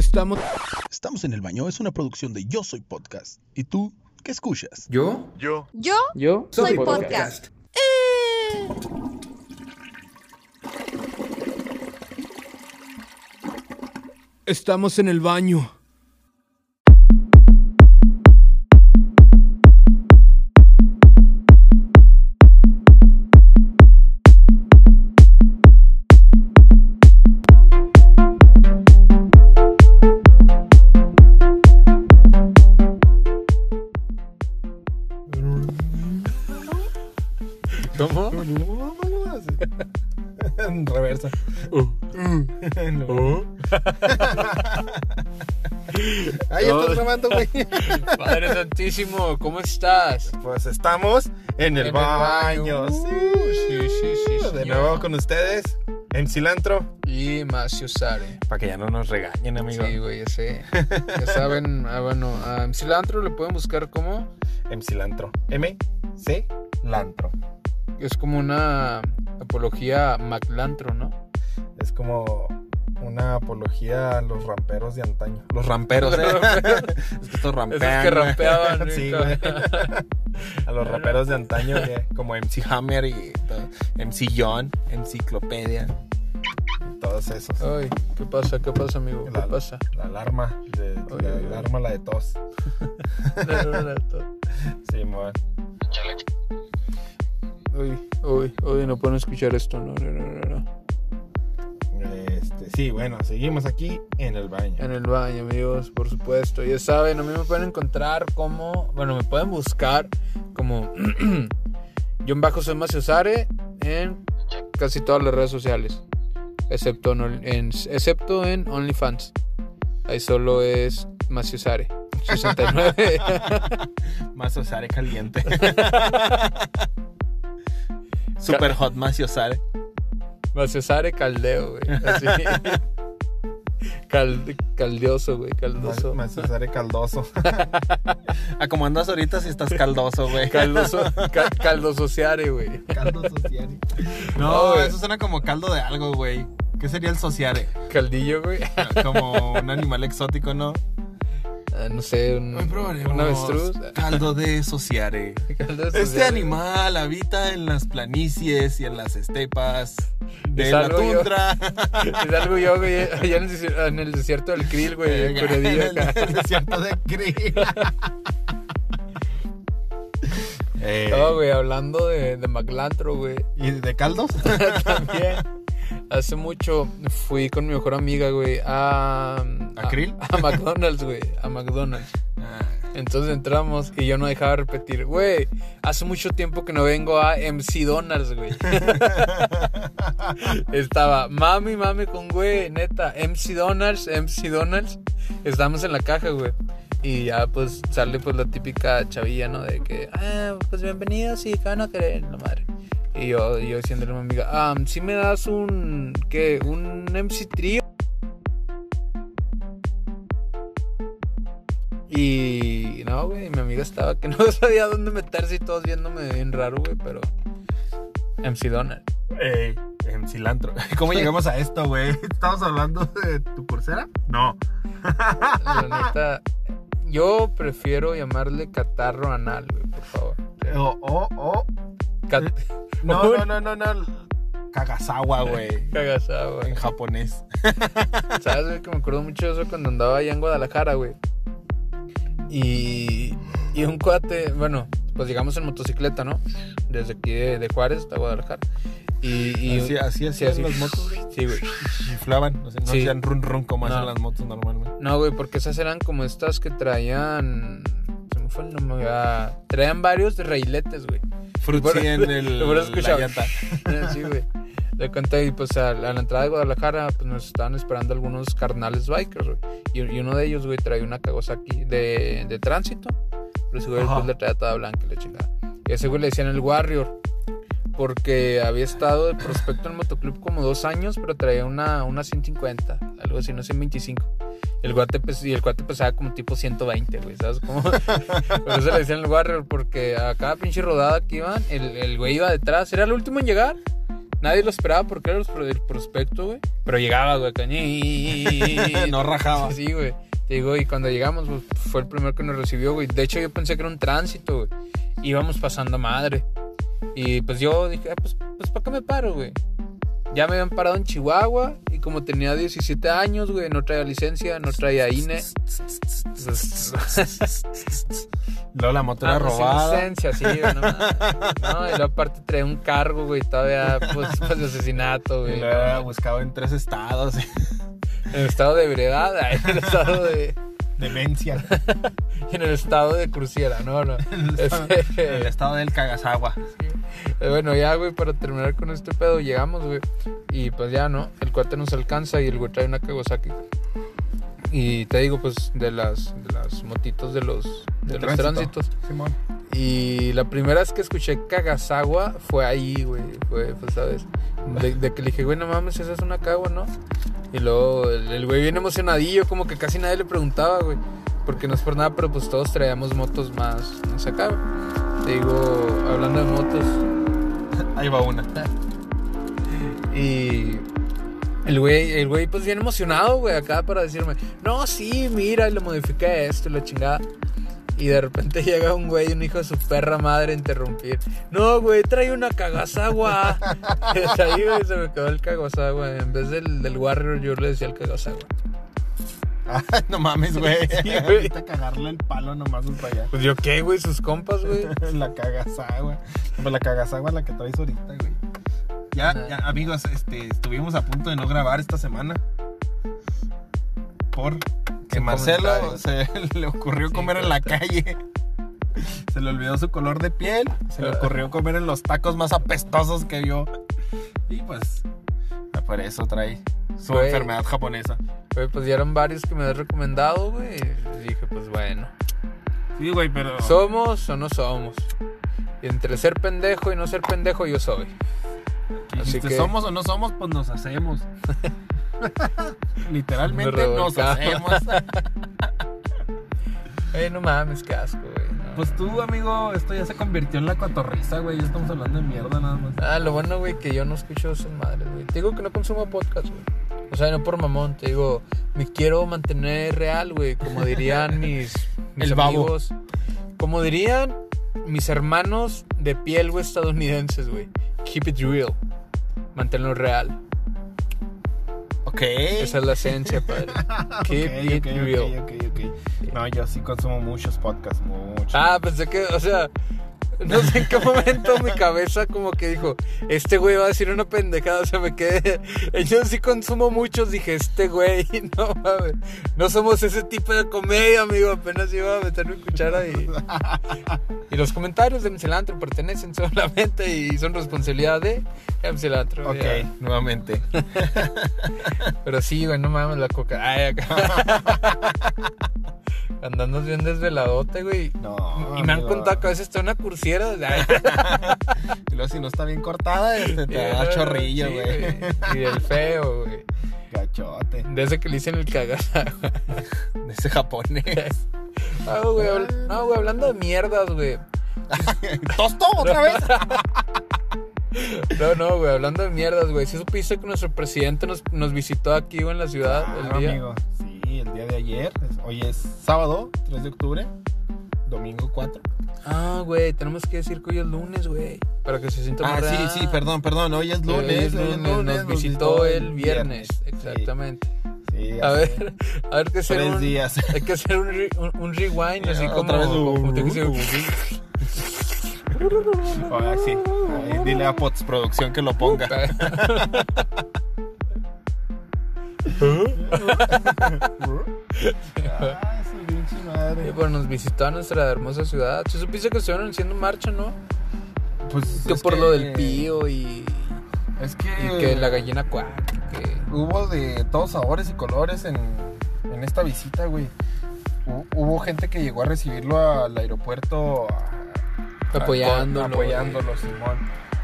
Estamos. Estamos en el baño es una producción de Yo Soy Podcast. ¿Y tú qué escuchas? ¿Yo? Yo. Yo Yo soy podcast. Eh. Estamos en el baño. Santísimo, ¿cómo estás? Pues estamos en el En el baño. Sí, Sí, sí, sí, De nuevo con ustedes, en cilantro. Y Macio Sare. Para que ya no nos regañen, amigo. Sí, güey, ya sé. Ya saben, ah, bueno, a cilantro le pueden buscar como. En cilantro. M, C, lantro. Es como una apología maclantro, ¿no? Es como una apología a los ramperos de antaño. Los ramperos, ¿eh? es que estos rampean. Esos que rampeaban, sí, güey. A los raperos de antaño, que- como MC Hammer y todo. MC John, Enciclopedia. Todos esos. Ay, ¿qué pasa? ¿Qué pasa, amigo? ¿Qué La- pasa? La alarma. De, Oye, la oye. alarma, la de tos. Sí, man. Uy, uy, uy, no pueden escuchar esto, no, no, no, no, no. Este, sí, bueno, seguimos aquí en el baño. En el baño, amigos, por supuesto. Ya saben, a mí me pueden encontrar como. Bueno, me pueden buscar como. John Bajo Soy Maciosare en casi todas las redes sociales. Excepto en, en- excepto en OnlyFans. Ahí solo es Maciosare. 69. Más Osare caliente. Super hot Osare. Maciosare Caldeo, güey. Así. Cal- caldioso, güey. Caldoso. Osare caldoso. ¿A cómo andas ahorita si estás caldoso, güey? Caldoso. Cal- caldosociare, güey. Caldo sociare. No, No, eso suena como caldo de algo, güey. ¿Qué sería el sociare? Caldillo, güey. Como un animal exótico, ¿no? Ah, no sé, un, un avestruz. Caldo de sociare. Caldoso, Este ya. animal habita en las planicies y en las estepas de Es la yo. tundra. Es algo yo, güey, allá en el, en el desierto del Krill, güey, Eh, en en el desierto de Krill. Eh, No, güey, hablando de, de McLantro, güey, ¿Y de caldos? también. Hace mucho fui con mi mejor amiga, güey, a... ¿A Krill? A, McDonald's, güey, a McDonald's. Entonces entramos y yo no dejaba de repetir, güey, hace mucho tiempo que no vengo a MC Donald's, güey. Estaba mami, mami con güey, neta, MC Donald's, MC Donald's. Estamos en la caja, güey. Y ya pues sale pues la típica chavilla, ¿no? De que, ah, pues bienvenidos y que van a querer, la madre. Y yo, yo diciéndole a mi amiga, ah, si me das un, ¿qué? Un MC trío. Y no, güey, mi amiga estaba que no sabía dónde meterse y todos viéndome bien raro, güey, pero MC Donald. Ey, en cilantro. ¿Cómo llegamos a esto, güey? ¿Estamos hablando de tu pulsera? No. La neta, yo prefiero llamarle catarro anal, güey, por favor. O, o, o. Cat No, no, no, no, no. Kagasawa, güey. Cagasaba, En japonés. ¿Sabes, güey? Que me acuerdo mucho de eso cuando andaba allá en Guadalajara, güey. Y, y un cuate, bueno, pues llegamos en motocicleta, ¿no? Desde aquí de, de Juárez hasta Guadalajara. Y, y Así, así sí, hacían así. las motos, güey. Sí, güey. Sea, no Sí. hacían run run como No. hacen las motos normalmente. No, güey, porque esas eran como estas que traían. Se me fue el nombre. ah, traían varios de railetes, güey. Fruitsy en el. la llanta. Sí, güey. De cuenta, y pues a, la a la entrada de Guadalajara, pues nos estaban esperando algunos carnales bikers, güey. Y, y uno de ellos, güey, traía una Kawasaki de, de tránsito. Pero ese güey después le traía toda blanca y la chingada. Y ese güey le decían el Warrior. Porque había estado de prospecto en el motoclub como dos años, pero traía una, una 150, algo así, no 125. El guate pes- y el cuate pesaba como tipo 120, güey, ¿sabes cómo? Por eso le decían el Warrior, porque a cada pinche rodada que iban, el, el güey iba detrás. Era el último en llegar, Nadie lo esperaba porque era el prospecto, güey. Pero llegaba, güey. ñi- No rajaba. Sí, güey. Te digo, y cuando llegamos, pues, fue el primero que nos recibió, güey. De hecho, yo pensé que era un tránsito, güey. Íbamos pasando madre. Y pues yo dije, ah, pues, pues ¿para qué me paro, güey? Ya me habían parado en Chihuahua y como tenía 17 años, güey, no traía licencia, no traía INE. Pues, Luego la moto Ah, era pues, sin robada. licencia, sí, güey, no, no, y luego aparte traía un cargo, güey, todavía, pues, pues, de asesinato, güey. lo había buscado en tres estados. En el estado de ebriedad, en el estado de... Demencia. En el estado de cruciera, no, no. En el Este, estado del Kagasawa. Eh, Bueno, ya, güey, para terminar con este pedo, llegamos, güey. Y pues ya, ¿no? El cuate nos alcanza y el güey trae una Kawasaki. Y te digo, pues, de las, de las motitos de los, de los tránsitos. Simón. Y la primera vez que escuché Kagasawa fue ahí, güey. Fue, pues, ¿sabes? De, de que le dije, güey, no mames, esa es una Kawa, ¿no? Y luego el, güey bien emocionadillo, como que casi nadie le preguntaba, güey. Porque no es por nada, pero pues todos traíamos motos más, más acá. güey. Te digo, hablando de motos. Ahí va una. Y el güey, el güey pues bien emocionado, güey, acá para decirme, no, sí, mira, y le modifiqué esto y la chingada. Y de repente llega un güey, un hijo de su perra madre a interrumpir. No, güey, trae una Kagasawa. Desde ahí, güey, se me quedó el Kagasawa. En vez del, del Warrior, yo le decía el Kagasawa. Ay, no mames, güey. Sí, güey. Cagarle el palo nomás allá. Pues yo, ¿qué, güey? Sus compas, güey. la Kagasawa. Pues la es la que traes ahorita, güey. Ya, ya, amigos, este, estuvimos a punto de no grabar esta semana. Por que Sin Marcelo se le ocurrió Sí, comer en la calle. Se le olvidó su color de piel. Se le ocurrió comer en los tacos más apestosos que vio. Y pues, por eso trae su enfermedad japonesa. Güey, pues ya eran varios que me habían recomendado, güey. Dije, pues bueno. Sí, güey, pero. ¿Somos o no somos? Y entre ser pendejo y no ser pendejo, yo soy. así que somos o no somos, pues nos hacemos. Literalmente Nos hacemos. Ey, no mames, qué asco, güey. no. Pues tú, amigo, esto ya se convirtió en la cotorriza, güey. Ya estamos hablando de mierda nada más. Ah, lo bueno, güey, que yo no escucho esas madres, güey. Te digo que no consumo podcast, güey. O sea, no por mamón, te digo, me quiero mantener real, güey. Como dirían mis, mis El babo. amigos. Como dirían mis hermanos de piel, güey, estadounidenses, güey. Keep it real. Manténlo real. Ok. Esa es la esencia, padre. Keep Ok, it ok, real. ok, ok, ok. No, yo sí consumo muchos podcasts, muchos. Ah, pensé que, o sea, no sé en qué momento mi cabeza como que dijo, este güey va a decir una pendejada, o sea, me quedé, yo sí consumo muchos, dije, este güey, no mames, no somos ese tipo de comedia, amigo, apenas iba a meter mi cuchara y, y los comentarios de Mcelantro pertenecen solamente y son responsabilidad de Mcelantro. ok, ya. nuevamente. Pero sí, güey, no mames, la coca. Ay, acá. Andando bien desveladote, güey. No. Y me han contado que a veces está una cursiera. Y luego si no está bien cortada, este, te da chorrillo, güey. Y del feo, güey. Gachote. De ese que le dicen el cagada. De ese japonés. Ah, güey, no, güey, hablando de mierdas, güey. ¿Tosto otra vez? No, no, güey, hablando de mierdas, güey. ¿Sí supiste que nuestro presidente nos, nos visitó aquí, güey, en la ciudad el Claro, día? amigo. Sí, el día de ayer. Hoy es sábado, 3 de octubre. Domingo 4. Ah, güey, tenemos que decir que hoy es lunes, güey. Para que se sienta Ah, más sí, sí, perdón, perdón. Hoy es Sí, lunes. hoy es hoy es lunes, lunes, Nos visitó el viernes, Sí, exactamente. Sí, ya A ver, a ver que hacer Tres un, días. hay que hacer un, re- un, un rewind así Otra como, vez. como te quise- Ahora sí. Ahí dile a postproducción que lo ponga. Ah, su pinche Sí, madre. pues nos visitó a nuestra hermosa ciudad. Se supiste que estuvieron haciendo marcha, ¿no? Pues Que por que- lo del pío y, Es que, y que la gallina cuac. que- hubo de todos sabores y colores en, en esta visita, güey. Hu- Hubo gente que llegó a recibirlo al aeropuerto a- Apoyándolo, apoyándolo, Simón.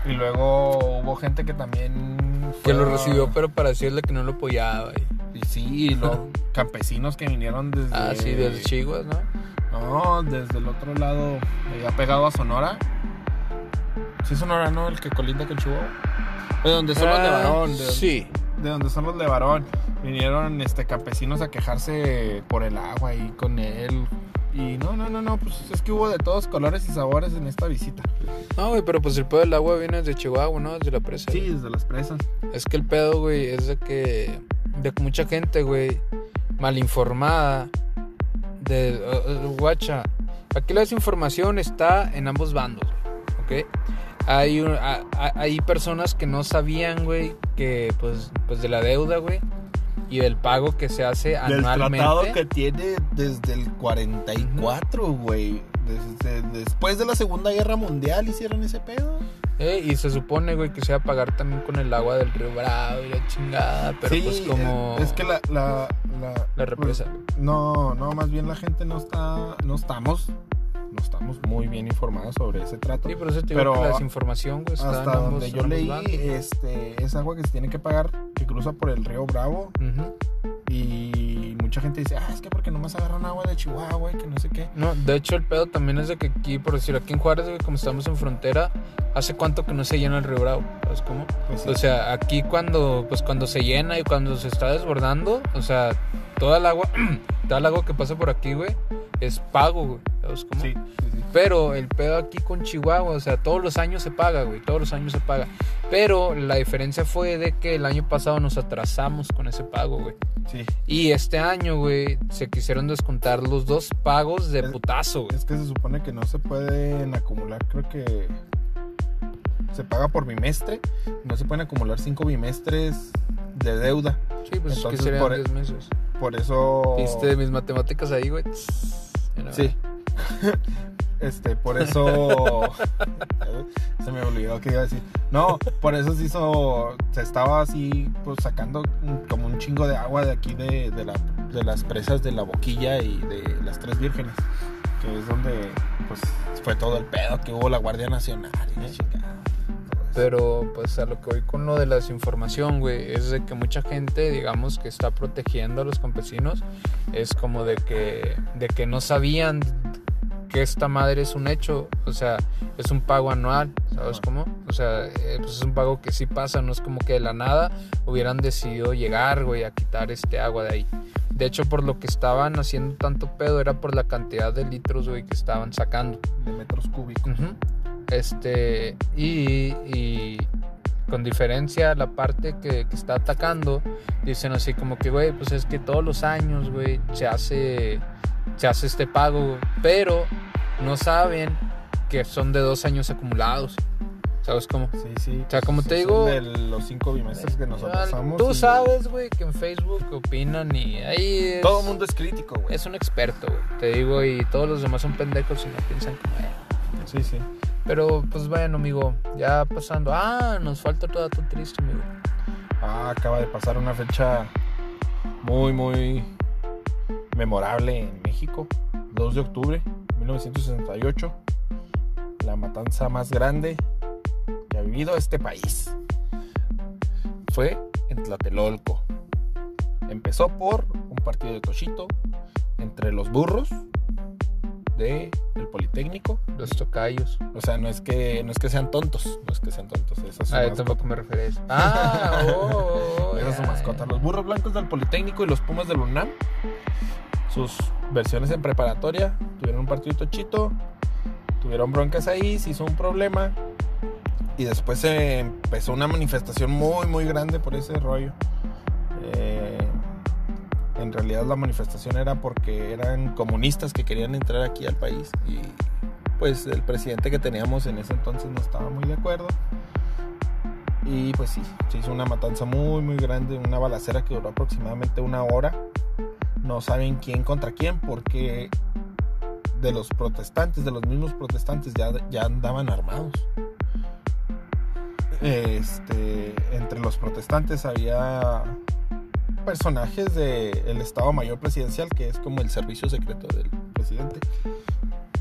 Y luego hubo gente que también Que lo recibió, pero para decirle que no lo apoyaba. y- Y sí, y los campesinos que vinieron desde Ah, sí, desde Chihuahua, ¿no? No, desde el otro lado, ha pegado a Sonora. Sí, Sonora, ¿no? El que colinda con Chihuahua. De donde son los de Ah, varón. De, Sí. de donde son los de varón. Vinieron este, campesinos a quejarse por el agua y con él. Y no, no, no, no, pues es que hubo de todos colores y sabores en esta visita. No, güey, pero pues el pedo del agua viene desde Chihuahua, ¿no? Desde la presa. Sí, güey. desde las presas. Es que el pedo, güey, es de que, de que mucha gente, güey, mal informada, de, guacha, aquí la desinformación está en ambos bandos, güey, ¿ok? Hay, un- a- a- hay personas que no sabían, güey, que pues, pues de la deuda, güey, y del pago que se hace Del anualmente. tratado que tiene desde el 44, güey. Desde- después de la Segunda Guerra Mundial hicieron ese pedo. Eh, y se supone, güey, que se va a pagar también con el agua del río Bravo y la chingada, pero sí, pues como... es, es que la... La, la, La represa. pues, no, no, más bien la gente no está... No estamos... No estamos muy bien informados sobre ese trato. Sí, por eso te digo Pero que la desinformación, está en Hasta ambos- donde yo leí, bandos. este, es agua que se tiene que pagar, que cruza por el río Bravo. Ujú. Y mucha gente dice, ah, es que porque nomás agarran agua de Chihuahua y que no sé qué. No, de hecho el pedo también es de que aquí, por decir, aquí en Juárez, güey, como estamos en frontera, ¿hace cuánto que no se llena el río Bravo? ¿Sabes cómo? Pues sí. O sea, aquí cuando, pues cuando se llena y cuando se está desbordando, o sea, toda el agua, toda el agua que pasa por aquí, güey, es pago, güey. ¿Sabes cómo? sí, sí, sí. Pero el pedo aquí con Chihuahua, o sea, todos los años se paga, güey, todos los años se paga. Pero la diferencia fue de que el año pasado nos atrasamos con ese pago, güey. Sí. Y este año, güey, se quisieron descontar los dos pagos de Es- putazo, güey. Es que se supone que no se pueden acumular, creo que se paga por bimestre. No se pueden acumular cinco bimestres de deuda. Sí, pues Entonces, que serían por- 10 meses. Por eso. Viste mis matemáticas ahí, güey. Sí. Este, por eso. se me olvidó que iba a decir. No, por eso se hizo. Se estaba así, pues sacando como un chingo de agua de aquí de, de, la- de las presas de la boquilla y de las tres vírgenes. Que es donde, pues, fue todo el pedo que hubo la Guardia Nacional y la chingada. Pero pues a lo que voy con lo de la desinformación, güey, es de que mucha gente, digamos, que está protegiendo a los campesinos, es como de que, de que no sabían que esta madre es un hecho, o sea, es un pago anual, ¿sabes cómo? O sea, eh, pues es un pago que sí pasa, no es como que de la nada hubieran decidido llegar, güey, a quitar este agua de ahí. De hecho, por lo que estaban haciendo tanto pedo era por la cantidad de litros, güey, que estaban sacando. De metros cúbicos. Ujú. Este, y, y con diferencia la parte que, que está atacando, dicen así como que, güey, pues es que todos los años, güey, se hace, se hace este pago, pero no saben que son de dos años acumulados. ¿Sabes cómo? Sí, sí. O sea, como te digo- De los cinco bimestres que nosotros pasamos. Tú y sabes, güey, que en Facebook opinan y ahí es, Todo el mundo es crítico, güey. es un experto, güey. Te digo, y todos los demás son pendejos y no piensan como. Sí, sí. Pero pues bueno, amigo, ya pasando. Ah, nos falta otro dato triste, amigo. Ah, acaba de pasar una fecha muy, muy memorable en México. 2 de octubre de 1968. La matanza más grande que ha vivido este país. Fue en Tlatelolco. Empezó por un partido de tochito entre los burros de el Politécnico. Los tocayos. O sea, no es que no es que sean tontos, no es que sean tontos, esa es su Ah, yo tampoco me refería a eso. Ah, oh, oh, oh, Esa es su mascota. Los burros blancos del Politécnico y los Pumas del UNAM. Sus versiones en preparatoria. Tuvieron un partido tochito. Tuvieron broncas ahí. Se hizo un problema. Y después se empezó una manifestación muy, muy grande por ese rollo. Eh, en realidad la manifestación era porque eran comunistas que querían entrar aquí al país. Y pues el presidente que teníamos en ese entonces no estaba muy de acuerdo. Y pues sí, se hizo una matanza muy, muy grande, una balacera que duró aproximadamente una hora. No saben quién contra quién, porque de los protestantes, de los mismos protestantes, ya, ya andaban armados. Este, entre los protestantes había personajes del Estado Mayor Presidencial, que es como el servicio secreto del presidente,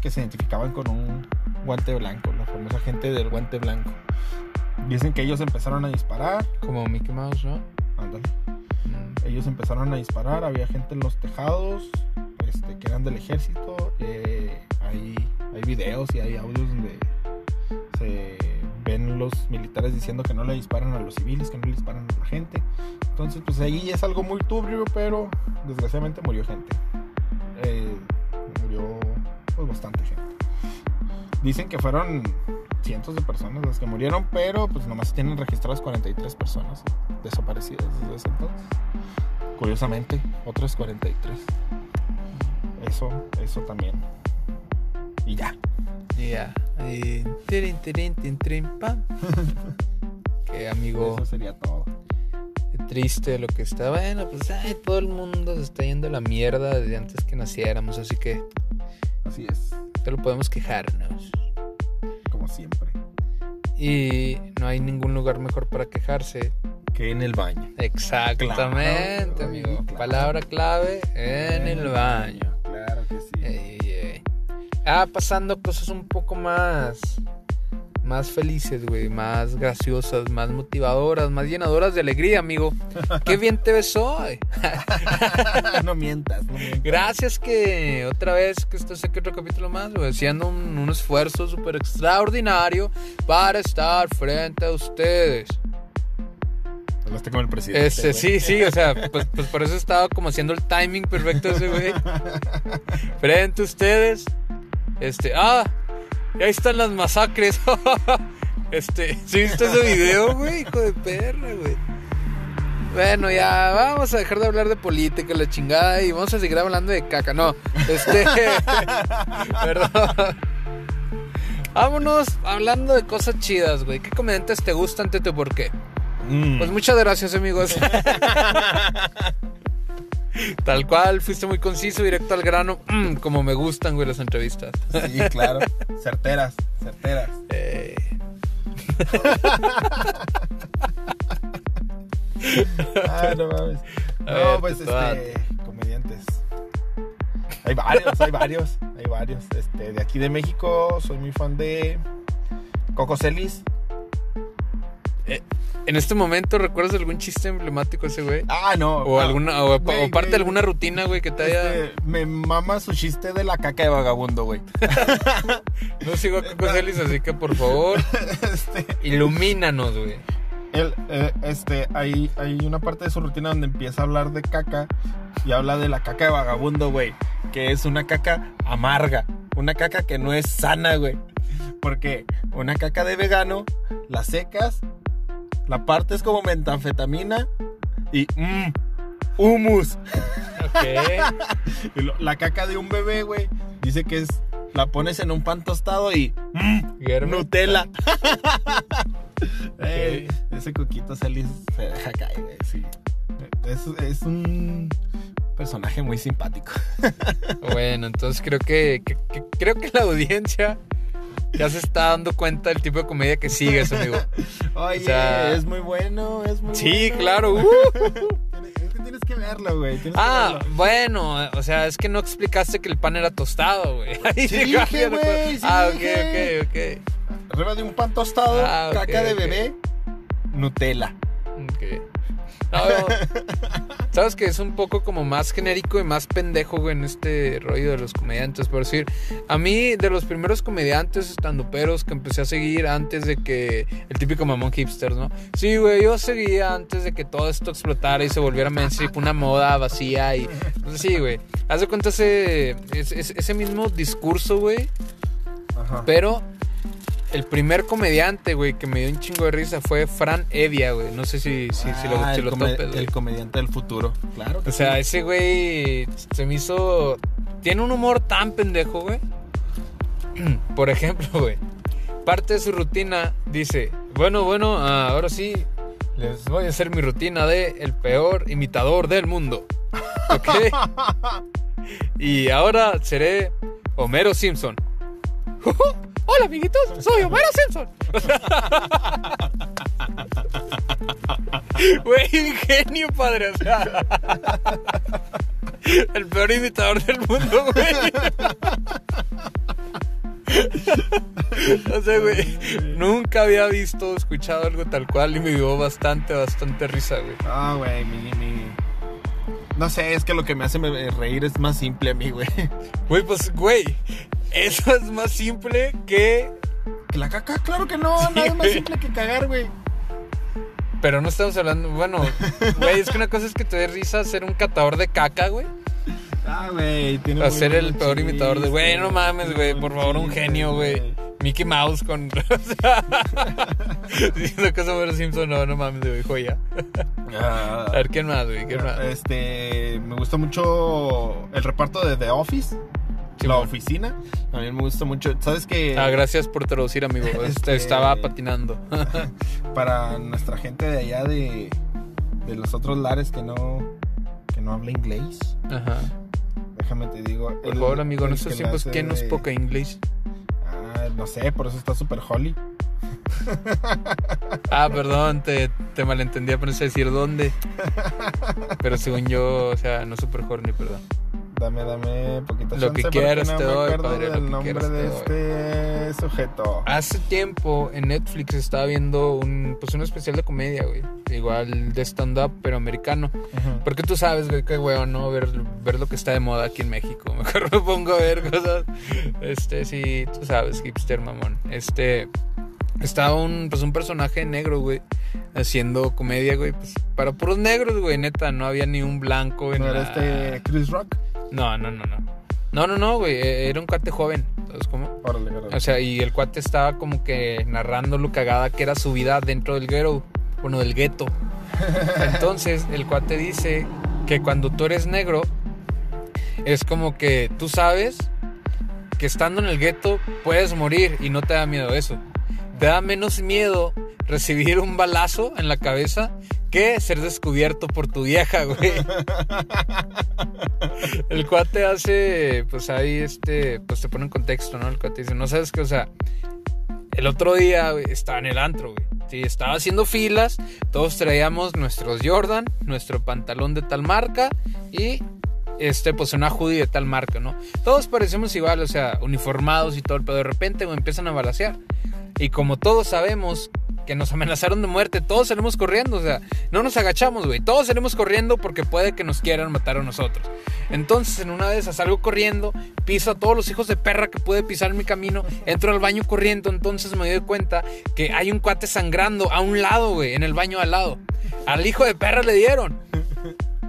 que se identificaban con un guante blanco, la famosa gente del guante blanco. Dicen que ellos empezaron a disparar. Como Mickey Mouse, ¿no? Ándale. Mm. Ellos empezaron a disparar. Había gente en los tejados este, que eran del ejército. eh, hay, hay videos y hay audios donde se ven los militares diciendo que no le disparan a los civiles, que no le disparan a la gente. Entonces, pues ahí es algo muy turbio, pero desgraciadamente murió gente. Eh, murió pues bastante gente. Dicen que fueron cientos de personas las que murieron, pero pues nomás tienen registradas 43 personas desaparecidas desde ese entonces. Curiosamente, otras 43. Eso, eso también. Y ya. Ya. Pam. Que amigo, Eso sería todo. triste lo que está. Bueno, pues ay, todo el mundo se está yendo a la mierda desde antes que naciéramos, así que Así es, solo podemos quejarnos. como siempre. Y no hay ningún lugar mejor para quejarse. Que en el baño. Exactamente, Claro, amigo. claro. Palabra clave en el baño. Claro que sí. Ah, pasando cosas un poco más. Más felices, güey. Más graciosas, más motivadoras, más llenadoras de alegría, amigo. Qué bien te ves hoy. no mientas, no mientas. Gracias que otra vez que estás aquí otro capítulo más, güey. Haciendo un, un esfuerzo súper extraordinario para estar frente a ustedes. Hablaste como el presidente. Este, sí, sí, o sea, pues, pues por eso estaba como haciendo el timing perfecto ese güey. Frente a ustedes. Este, ah, y ahí están las masacres. Este, ¿sí viste ese video, güey? Hijo de perra, güey. Bueno, ya vamos a dejar de hablar de política, la chingada, y vamos a seguir hablando de caca. No, este. perdón. Vámonos hablando de cosas chidas, güey. ¿Qué comediantes te gustan, Tete? ¿Por qué? Mm. Pues muchas gracias, amigos. Tal cual, fuiste muy conciso, directo al grano, mm, como me gustan, güey, las entrevistas. Sí, claro. certeras, certeras. Eh, Ah, no mames. No, ver, pues este. Comediantes. Hay varios, hay varios. Hay varios. Este, de aquí de México, soy muy fan de Coco Celis. En este momento, ¿recuerdas algún chiste emblemático ese güey? Ah, no. O alguna, o, güey, o parte de alguna rutina, güey, que te haya. este, me mama su chiste de la caca de vagabundo, güey. No sigo a Coco Celis, así que por favor, este, ilumínanos, güey. él, eh, este, hay, hay una parte de su rutina donde empieza a hablar de caca y habla de la caca de vagabundo, güey. Que es una caca amarga. Una caca que no es sana, güey. Porque una caca de vegano, la secas, la partes como metanfetamina y mmm, humus. Ok. Y lo- la caca de un bebé, güey, dice que es la pones en un pan tostado y mmm. Nutella. Ey, ese coquito Celis se deja caer, güey, sí. Es, es un personaje muy simpático. Bueno, entonces creo que, que- que- creo que la audiencia ya se está dando cuenta del tipo de comedia que sigues, amigo. Oye, O sea- es muy bueno, es muy Sí, bueno. claro. uh. Es que tienes que verlo, güey. Ah, verlo. bueno, o sea, es que no explicaste que el pan era tostado, güey. Ahí Sí dije, güey, sí ah, dije. ok, ok, Arriba de un pan tostado, Ah, ok, caca de ok. bebé, Nutella. ok. No, sabes que es un poco como más genérico y más pendejo, güey, en este rollo de los comediantes. Por decir, a mí, de los primeros comediantes estanduperos que empecé a seguir antes de que. El típico mamón hipster, ¿no? Sí, güey, yo seguía antes de que todo esto explotara y se volviera mainstream, una moda vacía y. Pues sí, güey. Haz de cuenta ese, ese, ese mismo discurso, güey. Ajá. Pero el primer comediante, güey, que me dio un chingo de risa fue Fran Evia, güey. No sé si, si, si lo, Ah, si el, lo come- topes, güey. el comediante del futuro. Claro. que O sea, sí. ese güey se me hizo. Tiene un humor tan pendejo, güey. Por ejemplo, güey. Parte de su rutina dice: Bueno, bueno, ah, ahora sí. Les voy a hacer mi rutina de el peor imitador del mundo. ¿Ok? y ahora seré Homero Simpson. Hola, amiguitos, soy Homero Simpson. Güey, un genio, padre. O sea, el peor imitador del mundo, güey. No sé, güey. Nunca había visto o escuchado algo tal cual y me dio bastante, bastante risa, güey. Ah, güey, mi, mi- No sé, es que lo que me hace me- reír es más simple a mí, güey. Güey, pues, güey, eso es más simple que que la caca. Claro que no, nada más simple que cagar, güey. Pero no estamos hablando, bueno, güey, es que una cosa es que te dé risa ser un catador de caca, güey. Ah, güey, tiene muy ser el peor imitador de, güey, no mames, güey, por favor, un genio, güey. Mickey Mouse con. Diciendo que es Homero Simpson, no, no mames, güey, joya. Ah, A ver, ¿quién más, güey? ¿Quién más? Este, me gusta mucho el reparto de The Office, Sí, la bueno. oficina. También me gusta mucho. ¿Sabes que Ah, gracias por traducir, amigo. Este, Este- Estaba patinando. para nuestra gente de allá de, de los otros lares que no que no habla inglés, Ajá. déjame te digo. Por el- favor, amigo, en el estos que la tiempos, hace ¿quién nos poca inglés? No sé, por eso está super holly. Ah, perdón, te, te malentendí, decir dónde. Pero según yo, o sea, no super horny, perdón. Dame, dame poquito Lo que chance quieras no te me doy, acuerdo padre, lo del que nombre de te este sujeto. Hace tiempo en Netflix estaba viendo un, pues un especial de comedia, güey. Igual de stand-up, pero americano. Porque tú sabes, güey, qué huevo, ¿no? Ver, ver lo que está de moda aquí en México. Mejor me pongo a ver cosas. Este, sí, tú sabes, hipster mamón. Este. Estaba un, pues un personaje negro, güey. Haciendo comedia, güey. Pues para puros negros, güey, neta. No había ni un blanco en ¿No era la- este Chris Rock? No, no, no, no. No, no, no, güey. eh, Era un cuate joven. ¿Sabes cómo? Órale, órale. O sea, y el cuate estaba como que narrando lo cagada que era su vida dentro del ghetto. Bueno, del gueto. Entonces, el cuate dice que cuando tú eres negro, es como que tú sabes que estando en el gueto puedes morir y no te da miedo eso. Te da menos miedo recibir un balazo en la cabeza que ser descubierto por tu vieja, güey. El cuate hace, pues ahí este, pues te pone en contexto, ¿no? El cuate dice, no sabes qué, o sea, el otro día güey, estaba en el antro, güey. Sí, estaba haciendo filas, todos traíamos nuestros Jordan, nuestro pantalón de tal marca y este, pues una hoodie de tal marca, ¿no? Todos parecemos igual, o sea, uniformados y todo, pero de repente güey, empiezan a balasear. Y como todos sabemos que nos amenazaron de muerte, todos salimos corriendo, o sea, no nos agachamos, güey, todos salimos corriendo porque puede que nos quieran matar a nosotros. Entonces, en una de esas salgo corriendo, piso a todos los hijos de perra que pude pisar en mi camino, entro al baño corriendo, entonces me doy cuenta que hay un cuate sangrando a un lado, güey, en el baño al lado. Al hijo de perra le dieron.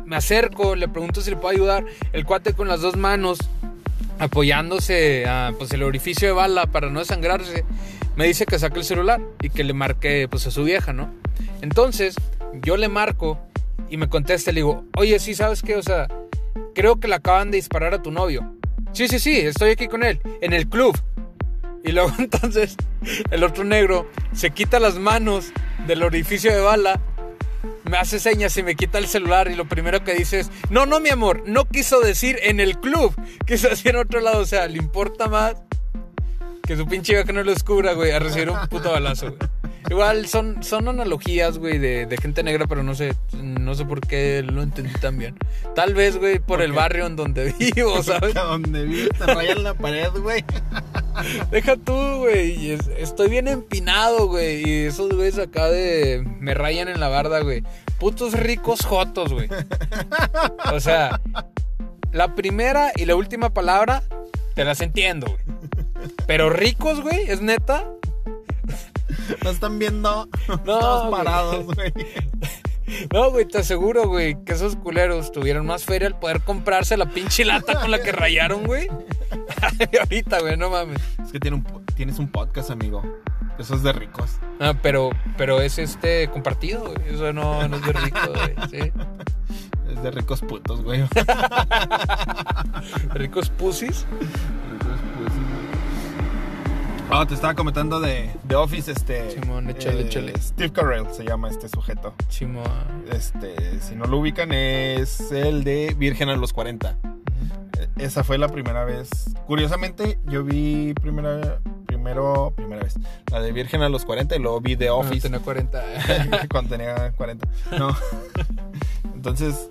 Me acerco, le pregunto si le puedo ayudar. El cuate con las dos manos apoyándose a pues el orificio de bala para no desangrarse, me dice que saque el celular y que le marque pues a su vieja, ¿no? Entonces, yo le marco y me contesta, le digo, oye, sí, ¿sabes qué? O sea, creo que le acaban de disparar a tu novio. Sí, sí, sí, estoy aquí con él, en el club. Y luego entonces el otro negro se quita las manos del orificio de bala, me hace señas y me quita el celular y lo primero que dice es, no, no, mi amor, no quiso decir en el club, quiso decir en otro lado, o sea, le importa más que su pinche vieja no lo descubra, güey, a recibir un puto balazo, güey. Igual son, son analogías, güey, de, de gente negra, pero no sé, no sé por qué lo entendí tan bien. Tal vez, güey, por el barrio en donde vivo, ¿sabes? Donde vives te rayan la pared, güey. Deja tú, güey. es- Estoy bien empinado, güey. Y esos güeyes acá de. Me rayan en la barda, güey. Putos ricos jotos, güey. O sea, la primera y la última palabra te las entiendo, güey. Pero ricos, güey, es neta. No están viendo No, todos parados, güey. No, güey, te aseguro, güey, que esos culeros tuvieron más feria al poder comprarse la pinche lata con la que rayaron, güey. Ahorita, güey, no mames. Es que tiene un tienes un podcast, amigo. Eso es de ricos. Ah, pero, pero es este compartido, güey. Eso no, no es de rico, güey. Sí. Es de ricos putos, güey. Ricos pussies. Ah, te estaba comentando de The Office, este. Simón, échale, échale. Steve Carell se llama este sujeto. Chimo. Este, si no lo ubican, es el de Virgen a los 40. Eh, Esa fue la primera vez. Curiosamente, yo vi primera, primero, primera vez, la de Virgen a los 40 y luego vi The Office. Tenía 40. cuando tenía 40. No. Entonces,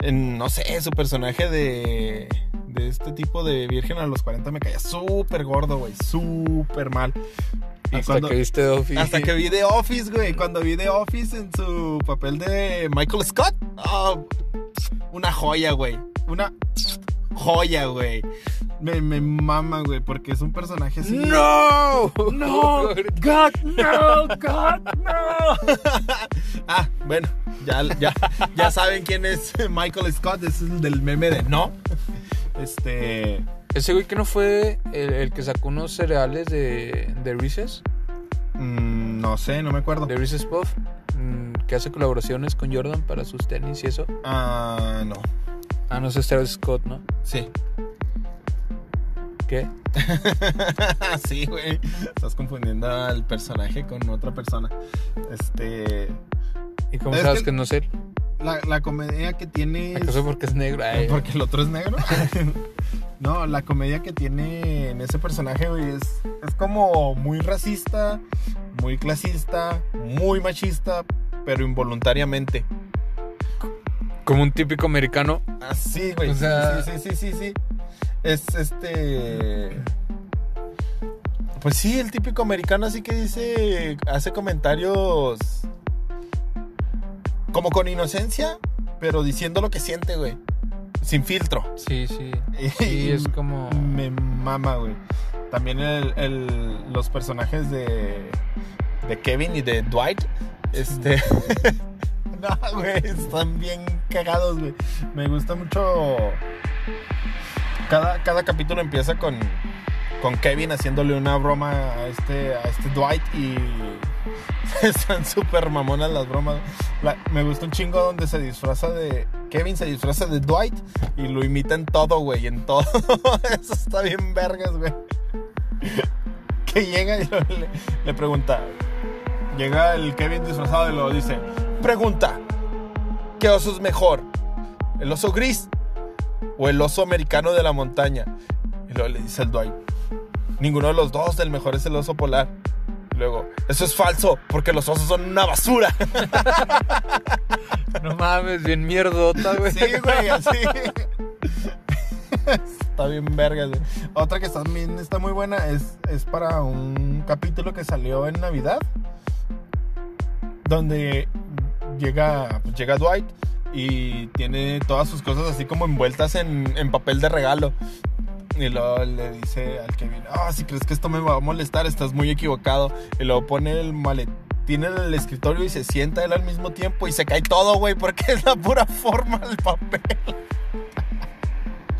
en- no sé, su personaje de, de este tipo de Virgen a los 40 me caía súper gordo, güey. Súper mal. Y Hasta cuando- que viste The Office. hasta que vi The Office, güey. Cuando vi The Office en su papel de Michael Scott. oh, una joya, güey. Una joya, güey. Me, me mama, güey, porque es un personaje así. ¡No! No, God, no, God, no. ah, bueno, ya, ya, ya saben quién es Michael Scott, es el del meme de no. Este. Ese güey que no fue el, el que sacó unos cereales de, de Reese's, mm, no sé, no me acuerdo. de Reese's Puff, mm, que hace colaboraciones con Jordan para sus tenis y eso. Ah, no. Ah, no, es Travis Scott, ¿no? Sí. ¿Qué? sí, güey. Estás confundiendo al personaje con otra persona. Este. ¿Y cómo Es sabes que- que no es él? La, la comedia que tiene. ¿Acaso porque es negro? Ay, Porque el otro es negro. no, la comedia que tiene en ese personaje, güey, es, es como muy racista, muy clasista, muy machista, pero involuntariamente. Como un típico americano. Así, güey. O sí, sea- sí, sí, sí, sí, sí. Es este. Pues sí, el típico americano así que dice. Hace comentarios. Como con inocencia, pero diciendo lo que siente, güey. Sin filtro. Sí, sí. Y Sí, es como... Me mama, güey. También el, el- los personajes de, de Kevin y de Dwight. Este. no, güey. Están bien cagados, güey. Me gusta mucho. Cada, cada capítulo empieza con, con Kevin haciéndole una broma a este, a este Dwight y. Están súper mamonas las bromas. Me gusta un chingo donde se disfraza de. Kevin se disfraza de Dwight y lo imita en todo, güey. En todo. Eso está bien vergas, güey. Que llega y le pregunta. Llega el Kevin disfrazado y lo dice: Pregunta: ¿Qué oso es mejor? ¿El oso gris o el oso americano de la montaña? Y luego le dice el Dwight: Ninguno de los dos, el mejor es el oso polar. Luego, eso es falso, porque los osos son una basura. No mames, bien mierdota, güey. Sí, güey, así. Está bien vergas, güey. Otra que también está muy buena es, es para un capítulo que salió en Navidad. Donde llega, llega Dwight y tiene todas sus cosas así como envueltas en, en papel de regalo. Y luego le dice al Kevin, ah, si crees que esto me va a molestar, estás muy equivocado. Y luego pone el maletín en el escritorio y se sienta él al mismo tiempo y se cae todo, güey, porque es la pura forma del papel.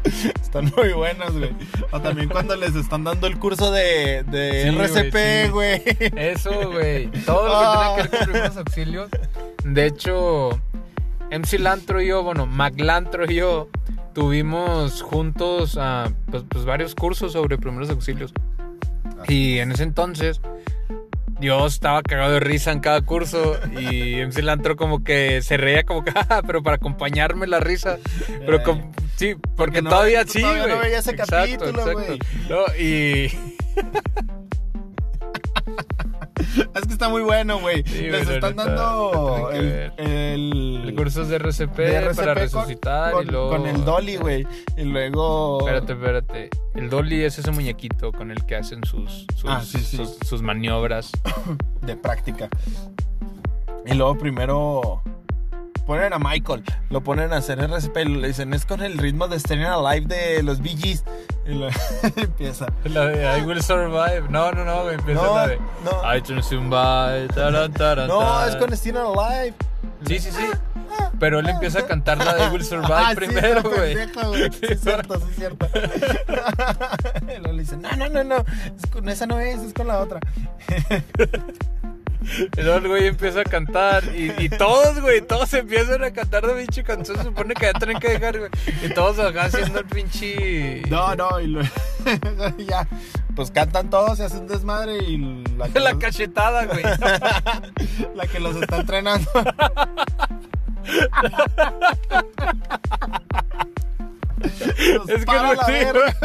Están muy buenas, güey. O también cuando les están dando el curso de, de Sí, güey, RCP, sí. güey. Eso, güey. Todo lo que tiene que ver con primeros auxilios. De hecho, MC Lantro y yo, bueno, Lantro y yo, tuvimos juntos ah, pues, pues varios cursos sobre primeros auxilios. Y en ese entonces, yo estaba cagado de risa en cada curso y MC Lantro como que se reía como que, "Ah, pero para acompañarme la risa. Pero Eh. sí, porque, Porque no- todavía sí, todavía güey. no veías ese capítulo, güey. No, y... Es que está muy bueno, güey. Sí, les están dando el, el, curso de RCP, de RCP para resucitar con, y luego... con el Dolly, güey. Y luego. Espérate, espérate. El Dolly es ese muñequito con el que hacen sus, sus, Ah, sí, sí. sus, sus maniobras. de práctica. Y luego primero ponen a Michael, lo ponen a hacer RCP le dicen, es con el ritmo de Staying Alive de los Bee Gees. Y lo- empieza. La de I Will Survive. No, no, no. Empieza No, la de no. I Turn Survive. taran, taran, No, taran. es con Staying Alive. Sí, sí, sí. Pero él empieza a cantar la de I Will Survive Ah, sí, primero, güey. pendejo, güey. Sí, es cierto, sí, es cierto. y luego le dicen, no, no, no, no. Es con, esa no es, es con la otra. El güey empieza a cantar. Y, y todos, güey, todos empiezan a cantar de pinche canción. Se supone que ya tienen que dejar, güey. Y todos acá haciendo el pinche. No, no, y luego ya. Pues cantan todos, se hacen desmadre y la que, La los, cachetada, güey. la que los está entrenando. Es que, el güey, verga.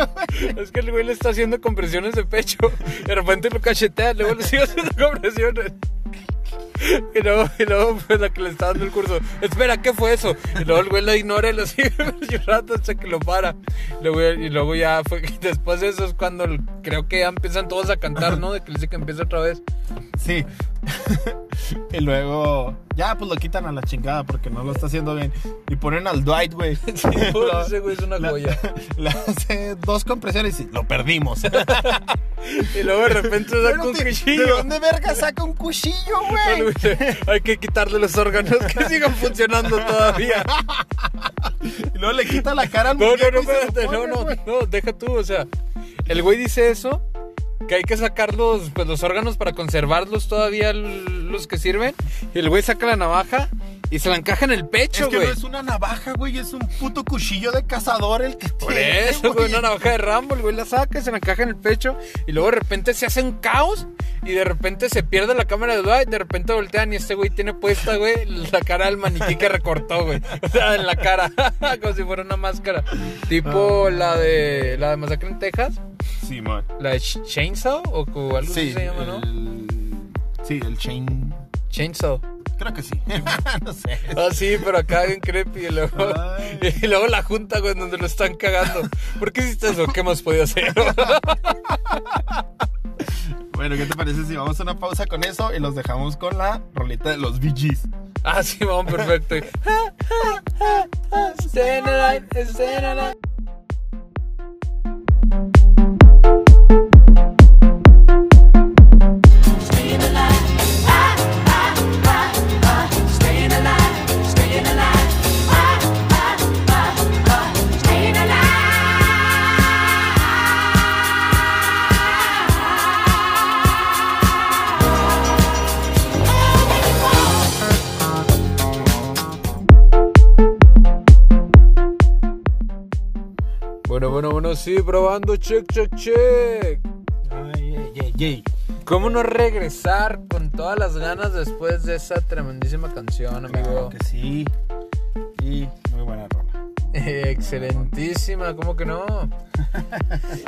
es que el güey le está haciendo compresiones de pecho. De repente lo cachetea, luego le sigue haciendo compresiones. Y luego, y luego pues, la que le está dando el curso, espera, ¿qué fue eso? Y luego el güey lo ignora y lo sigue rato hasta que lo para. Luego, y luego ya fue, después de eso es cuando el- creo que ya empiezan todos a cantar, ¿no? De que le dice que empieza otra vez. Sí. Y luego, ya, pues lo quitan a la chingada porque no lo está haciendo bien. Y ponen al Dwight, güey. Sí, Lo- ese güey es una la- joya. Le hace dos compresiones y lo perdimos. Y luego de repente saca un Espérate, ¿De cuchillo. dónde verga saca un cuchillo, güey? Hay que quitarle los órganos que sigan funcionando todavía. Y luego le quita la cara al No, no, no, espérate, no, no, no, deja tú, o sea, el güey dice eso, que hay que sacar los, pues, los órganos para conservarlos todavía, los que sirven, y el güey saca la navaja y se la encaja en el pecho, Es que güey. no es una navaja, güey, es un puto cuchillo de cazador el que Por tiene, eso, güey, una navaja de Rambo, el güey la saca, y se la encaja en el pecho, y luego de repente se hace un caos, y de repente se pierde la cámara de Dwight, de repente voltean y este güey tiene puesta, güey, la cara del maniquí que recortó, güey. O sea, en la cara, como si fuera una máscara. Tipo la de la de Masacre en Texas, Sí, man. la de Ch- Chainsaw, o algo así Sí, se llama, ¿no? el... Sí, el chain... Chainsaw. Creo que sí. no sé. Ah, sí, pero acá bien creepy. Y luego, y luego la junta, güey, donde lo están cagando. ¿Por qué hiciste eso? ¿Qué más podía hacer? Bueno, ¿qué te parece si vamos a una pausa con eso y los dejamos con la rolita de los VGs? Ah, sí, vamos, perfecto. Bueno, bueno, bueno, sí, probando. Check, check, check. Ay, ay, ay, ay. ¿Cómo no regresar con todas las ganas después de esa tremendísima canción, amigo? Claro que sí. Y muy buena rola. Excelentísima, ¿cómo que no?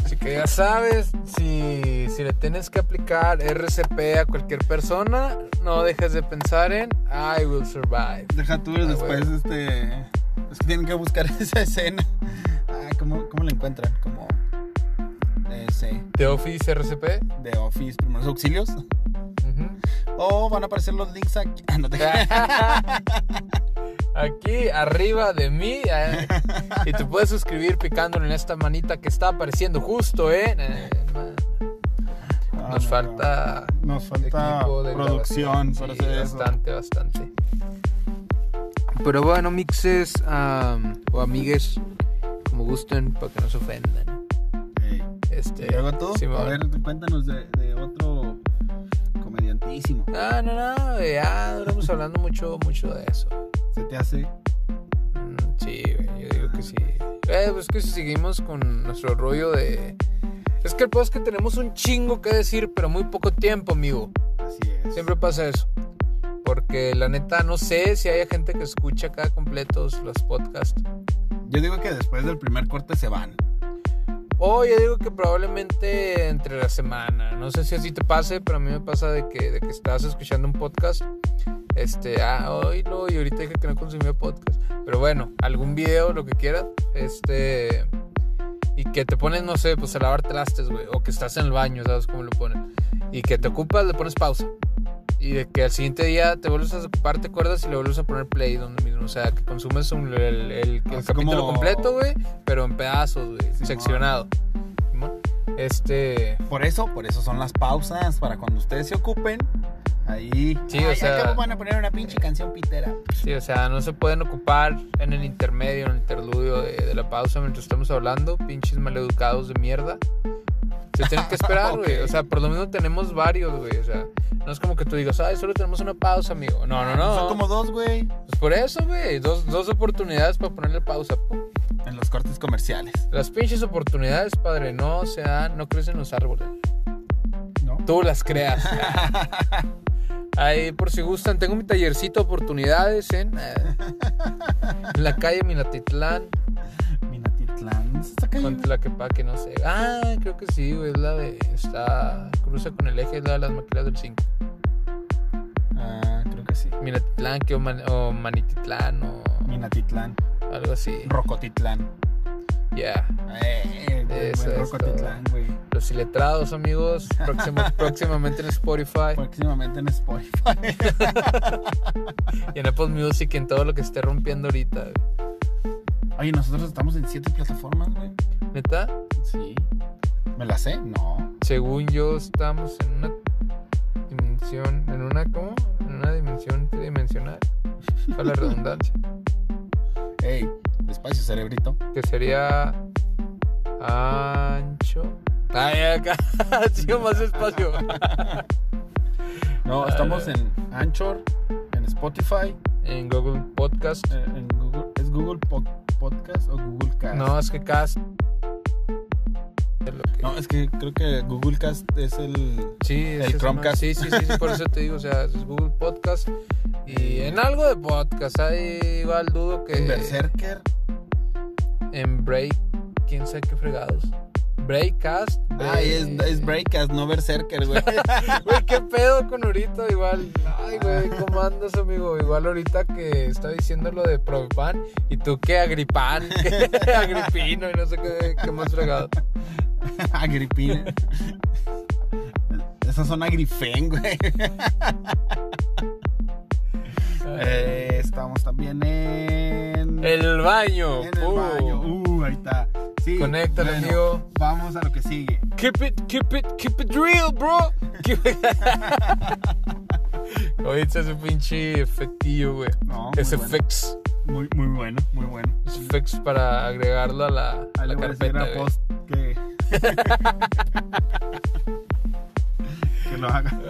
Así que ya sabes, si, si le tienes que aplicar RCP a cualquier persona, no dejes de pensar en I will survive. Deja tú Ah, después, este. Es que tienen que buscar esa escena. Ah, ¿cómo, cómo la encuentran? Como. Ese. The Office RCP. De Office, primeros auxilios. O van a aparecer los links aquí. Ah, no te Aquí arriba de mí. eh, y te puedes suscribir picándole en esta manita que está apareciendo justo, ¿eh? Eh, Ah, Nos no, falta no. Nos falta equipo de producción grabación. para Sí, hacer eso. bastante, bastante. Pero bueno, mixes o amigues, como gusten, para que no se ofendan. Ey. Este. Simón. A ver, cuéntanos de, de otro comediantísimo. No, no, no, ya estamos hablando mucho, mucho de eso. ¿Se te hace? Mm, Sí, yo digo que sí. Eh, pues que si seguimos con nuestro rollo de... Es que el es que tenemos un chingo que decir, pero muy poco tiempo, amigo. Así es. Siempre pasa eso. Porque la neta, no sé si haya gente que escucha acá completos los podcasts. Yo digo que después del primer corte se van. O yo digo que probablemente entre la semana. No sé si así te pase, pero a mí me pasa de que, de que estás escuchando un podcast. Este, ah, hoy no, y ahorita dije que no consumía podcast. Pero bueno, algún video, lo que quieras. Este. Y que te pones, no sé, pues a lavar trastes, güey. O que estás en el baño, ¿sabes cómo lo ponen? Y que te ocupas, le pones pausa. Y de que al siguiente día te vuelves a ocupar, te acuerdas y le vuelves a poner play donde mismo. O sea, que consumes un- el, el- el Así capítulo como- completo, güey, pero en pedazos, güey, Simón. seccionado. Simón. Este. Por eso, por eso son las pausas, para cuando ustedes se ocupen. Ahí. Sí, o Ay, sea- acá van a poner una pinche canción pitera. Sí, o sea, no se pueden ocupar en el intermedio, en el interludio de, de la pausa mientras estamos hablando, pinches maleducados de mierda. Se tienen que esperar, güey. Ok. O sea, por lo menos tenemos varios, güey. O sea, no es como que tú digas, ay, solo tenemos una pausa, amigo. No, no, no. Son como dos, güey. Pues por eso, güey. Dos, dos oportunidades para ponerle pausa. En los cortes comerciales. Las pinches oportunidades, padre, no se dan, no crecen los árboles. ¿No? Tú las creas. Ahí, por si gustan, tengo mi tallercito oportunidades en, eh, en la calle Minatitlán, Está Tlaquepaque, no sé. Ah, creo que sí, güey, es la de, está, cruza con el eje, es la de las maquilas del 5. Ah, creo que sí. Minatitlán, que o, Man- o Manititlán, o Minatitlán. algo así. Rocotitlán. Ya, Eh, Eso buen es Rocotitlán, güey. los iletrados, amigos. Próximo- próximamente en Spotify Próximamente en Spotify. y en Apple Music y en todo lo que esté rompiendo ahorita. güey. Oye, nosotros estamos en siete plataformas, güey. ¿Neta? Sí. ¿Me la sé? No. Según yo, estamos en una dimensión. ¿En una cómo? En una dimensión tridimensional. Para la redundancia. Ey, despacio, cerebrito. Que sería. Ancho. Ay, acá. Sigo más espacio. No, estamos en Anchor, en Spotify, En Google Podcast. eh, en Google. ¿Es Google Po- Podcast o Google Cast? No, es que Cast. No, es que creo que Google Cast es el. Sí, El Chromecast. sí, sí, sí, por eso te digo, o sea, es Google Podcast. Y en algo de podcast, ahí igual dudo que. En Berserker. En Break, quién sabe qué fregados. Breakcast. Ay, es, Break- es Breakcast, no Berserker, güey. Güey, qué pedo con ahorita, igual. Ay, güey, ¿cómo andas, amigo? Igual ahorita que estaba diciendo lo de Propan y tú que Agripan, que Agripino y no sé qué, qué más fregado. Agripina. Esas son Agrifen, güey. Eh, estamos también en. El baño. En el uh. baño. Uh, ahí está. Sí. Conéctale, bueno, amigo. Vamos a lo que sigue. Keep it, keep it, keep it real, bro. Ahorita ese pinche efectillo, güey. No, Ese bueno. fix. Muy, muy bueno, muy bueno. Ese fix para agregarlo a la, a la carpeta. a. Post que. que lo haga.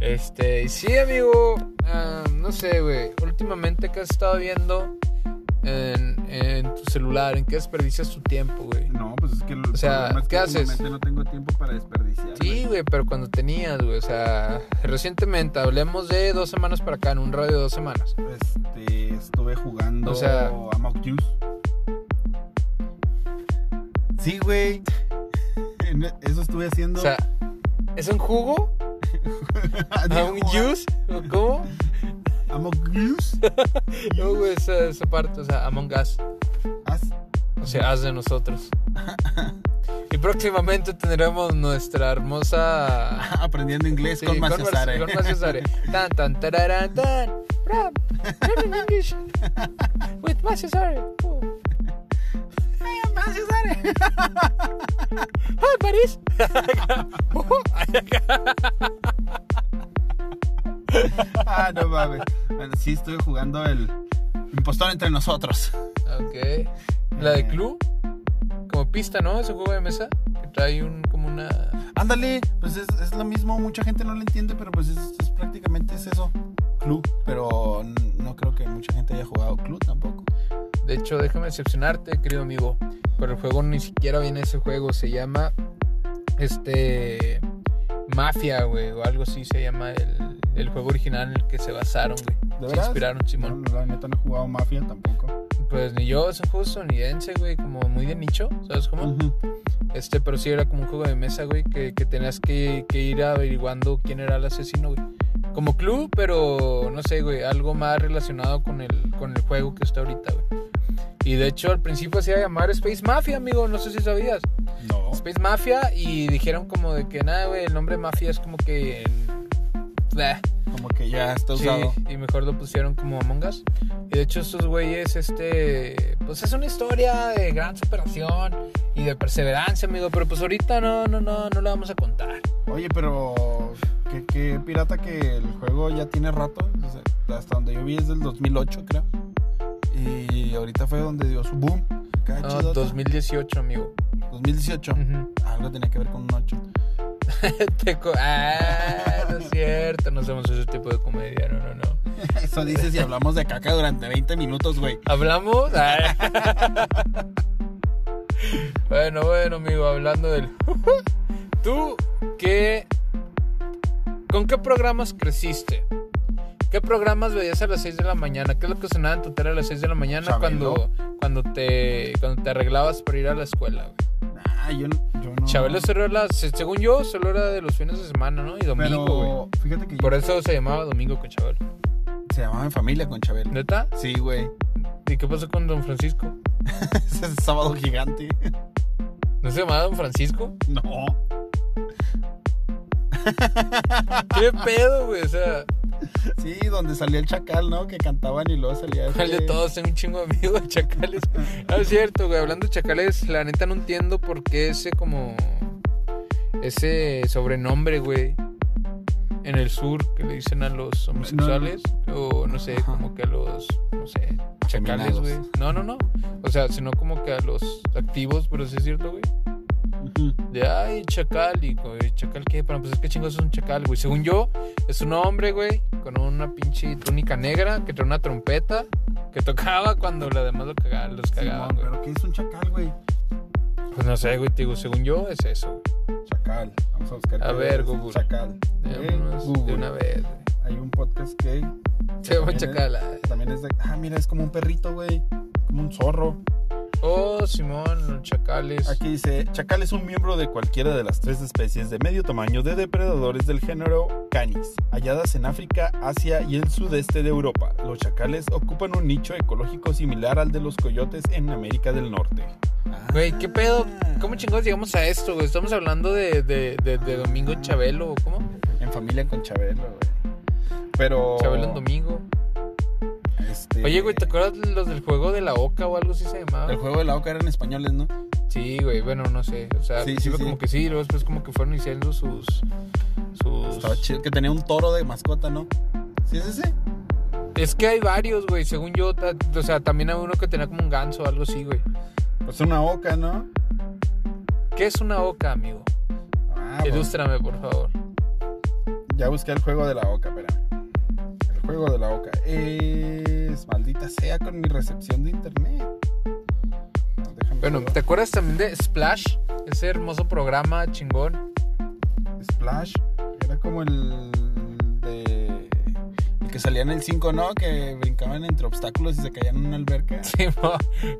Este, sí, amigo. ah, no sé, güey. Últimamente, ¿qué has estado viendo en, en tu celular? ¿En qué desperdicias tu tiempo, güey? No, pues es que el O sea, es que ¿qué haces? no tengo tiempo para desperdiciar. Sí, güey, pero cuando tenías, güey. O sea, recientemente, hablemos de dos semanas para acá, en un radio de dos semanas. Este, estuve jugando O sea- Amok Juice. Sí, güey. Eso estuve haciendo. O sea, ¿es un jugo? Digo, ¿Un juice? ¿O ¿Cómo? Amok Juice. No, güey, esa, esa parte, o sea, Among Us. Haz- O sea, haz de nosotros. Y próximamente tendremos nuestra hermosa. Aprendiendo inglés Sí, con Mar- Maciosare. Con Maciosare. Tan, tan, tararán, tan. Rap. Learning English. With Maciosare. Oh. Maciosare. Hi, buddies. Ah, no mames. Bueno, sí, estuve jugando el Impostor entre nosotros. ok. La de Clue. Como pista, ¿no? Ese juego de mesa. Que trae un, como una. Ándale, pues es, es lo mismo. Mucha gente no lo entiende, pero pues es, es prácticamente es eso. Club, pero no creo que mucha gente haya jugado Club tampoco. De hecho, déjame decepcionarte, querido amigo. Pero el juego ni siquiera viene ese juego. Se llama. Este. Mafia, güey. O algo así se llama el, el juego original en el que se basaron, güey. ¿De Se veras? inspiraron, Simón. No, la neta no he jugado Mafia tampoco. Pues ni yo, es un juego estadounidense, güey. Como muy de nicho, ¿sabes cómo? Este, pero sí era como un juego de mesa, güey. Que, que tenías que, que ir averiguando quién era el asesino, güey. Como club, pero no sé, güey. Algo más relacionado con el, con el juego que está ahorita, güey. Y de hecho, al principio se iba a llamar Space Mafia, amigo. No sé si sabías. No. Space Mafia y dijeron como de que nada, güey, el nombre Mafia es como que... bleh, Como que ya está sí, usado. y mejor lo pusieron como Among Us. Y de hecho estos güeyes, este... Pues es una historia de gran superación y de perseverancia, amigo. Pero pues ahorita no, no, no, no la vamos a contar. Oye, pero qué, qué pirata que el juego ya tiene rato. hasta donde yo vi es del 2008, creo. Y ahorita fue donde dio su boom. No, chidota. 2018, amigo. 2018. Ujú. Algo tenía que ver con un 8. Ah, no es cierto. No hacemos ese tipo de comedia, no, no, no. Eso dices si hablamos de caca durante 20 minutos, güey. ¿Hablamos? Ah. bueno, bueno, amigo, hablando del... ¿Tú qué... ¿Con qué programas creciste? ¿Qué programas veías a las 6 de la mañana? ¿Qué es lo que sonaba en tu tele a las 6 de la mañana Chabelo. cuando, cuando, te, cuando te arreglabas para ir a la escuela? güey? Ah, yo, no- yo no. Chabelo solo era, se- según yo, solo era de los fines de semana, ¿no? Y domingo, güey. Pero fíjate que Por yo- eso se llamaba Domingo con Chabelo. se llamaba en familia con Chabelo. ¿Neta? Sí, güey. ¿Y qué pasó con Don Francisco? Ese es sábado gigante. ¿No se llamaba Don Francisco? No. ¿Qué pedo, güey? O sea, Sí, donde salía el chacal, ¿no? Que cantaban y luego salía. ¿cuál de todos? Tengo un chingo de amigos de chacales. No, es cierto, güey. Hablando de chacales, la neta no entiendo por qué ese como... Ese sobrenombre, güey. En el sur que le dicen a los homosexuales. O no sé, Ajá. como que a los... No sé. Chacales, güey. No, no, no. O sea, sino como que a los activos, pero sí es cierto, güey. De ay, chacal. Y güey, chacal, ¿qué? Pero pues es que chingos es un chacal, güey. Según yo, es un hombre, güey, con una pinche túnica negra que trae una trompeta que tocaba cuando los demás lo cagaban, los cagaban, güey. pero ¿qué es un chacal, güey? Pues no sé, güey, te digo, según yo es eso. Chacal. Vamos a buscar. A ver, Google. Chacal. Eh, de una vez, güey. Hay un podcast que. Se llama es- chacal. También es de. Ah, mira, es como un perrito, güey. Como un zorro. Oh, Simón, los chacales. Aquí dice, chacal es un miembro de cualquiera de las tres especies de medio tamaño de depredadores del género Canis, halladas en África, Asia y el sudeste de Europa. Los chacales ocupan un nicho ecológico similar al de los coyotes en América del Norte. Güey, ¿qué pedo? Ah. ¿Cómo chingados llegamos a esto, güey? Estamos hablando de, de, de, de Domingo Chabelo, ¿o ¿cómo? En familia con Chabelo, güey. Pero... Chabelo en Domingo. Este, Oye, güey, ¿te acuerdas de los del juego de la Oca o algo así se llamaba? El juego de la oca eran españoles, ¿no? Sí, güey, bueno, no sé. O sea, Sí, sí, como que sí, luego después como que fueron diciendo sus. sus... Estaba chido. Que tenía un toro de mascota, ¿no? ¿Sí es ese? Es que hay varios, güey, según yo. O sea, también hay uno que tenía como un ganso o algo así, güey. Pues una oca, ¿no? ¿Qué es una oca, amigo? Ah, bueno. Ilústrame, por favor. Ya busqué el juego de la oca, espérame. El juego de la oca es maldita sea con mi recepción de internet. Déjame Bueno, ¿te acuerdas también de Splash? Ese hermoso programa chingón. Splash era como el de el que salía en el 5, ¿no? Que brincaban entre obstáculos y se caían en una alberca. Sí, mo,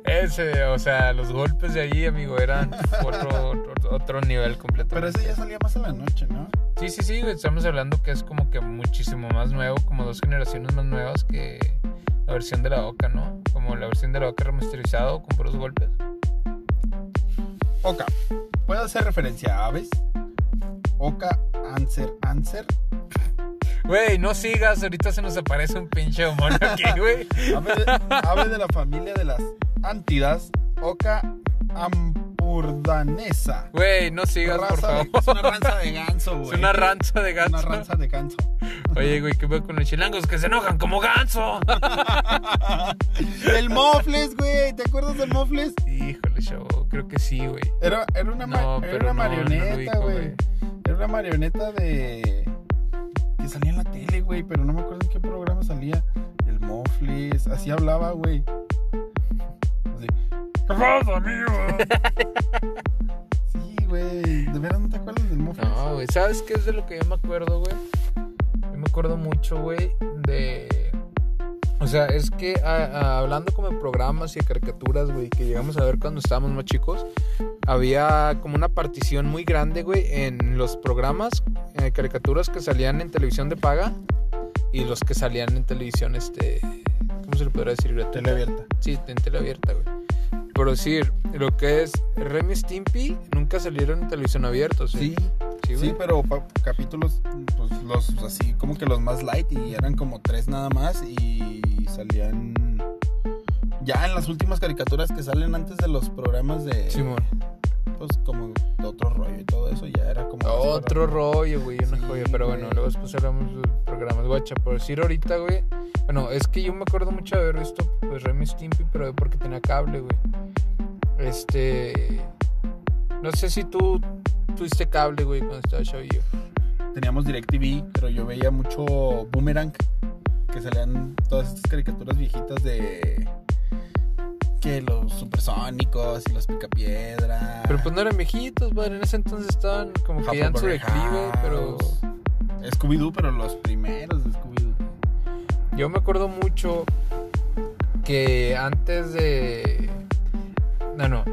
ese, o sea, los golpes de allí, amigo, eran otro, otro, otro nivel completamente. Pero ese ya salía más en la noche, ¿no? Sí, sí, sí, estamos hablando que es como que muchísimo más nuevo, como dos generaciones más nuevas que la versión de la Oca, ¿no? Como la versión de la Oca remasterizado con puros golpes. Oca. ¿Puede hacer referencia a aves? Oca, Anser, Anser. Güey, no sigas, ahorita se nos aparece un pinche mono aquí, güey. Ave de, ave de la familia de las Antidas. Oca ampurdanesa. Güey, no sigas, por favor. de- es una ranza de ganso, güey. Es una ranza de ganso. Una ranza de ganso. Oye, güey, ¿qué veo con los chilangos que se enojan como ganso? El Mofles, güey. ¿Te acuerdas del Mofles? Híjole, chavo, creo que sí, güey. Era, era una, ma- era una no, marioneta, güey. era una marioneta de. que salía en la tele, güey. Pero no me acuerdo en qué programa salía. El Mofles. Así hablaba, güey. Así. ¿Qué pasa, amigo? sí, güey. ¿De veras no te acuerdas del Mofles? No, güey, ¿sabes qué es de lo que yo me acuerdo, güey? Yo me acuerdo mucho, güey, de... O sea, es que a- a- hablando como de programas y de caricaturas, güey, que llegamos a ver cuando estábamos más chicos, había como una partición muy grande, güey, en los programas, eh, caricaturas que salían en televisión de paga y los que salían en televisión, este... ¿Cómo se le podría decir? gratuita? Tele abierta. Sí, en tele abierta, güey. Por decir, lo que es Remy Stimpy nunca salieron en televisión abierta, ¿sí? Sí, Sí, sí, pero capítulos, pues los así, como que los más light y eran como tres nada más y salían ya en las últimas caricaturas que salen antes de los programas de, Simón. Pues como de otro rollo y todo eso, ya era como... Otro rollo, güey, una Sí, joya. Pero bueno, luego después hablamos de programas. Guacha, por decir ahorita, güey. Bueno, es que yo me acuerdo mucho de haber visto, pues, Remy Stimpy, pero porque tenía cable, güey. Este. No sé si tú tuviste cable, güey, cuando estaba chavillo. Teníamos DirecTV, pero yo veía mucho Boomerang, que salían todas estas caricaturas viejitas de... Que los supersónicos y los picapiedra. Pero pues no eran viejitos, güey. En ese entonces estaban como que ya en su declive, pero. Scooby-Doo, pero los primeros de Scooby-Doo. Yo me acuerdo mucho que antes de. No, no.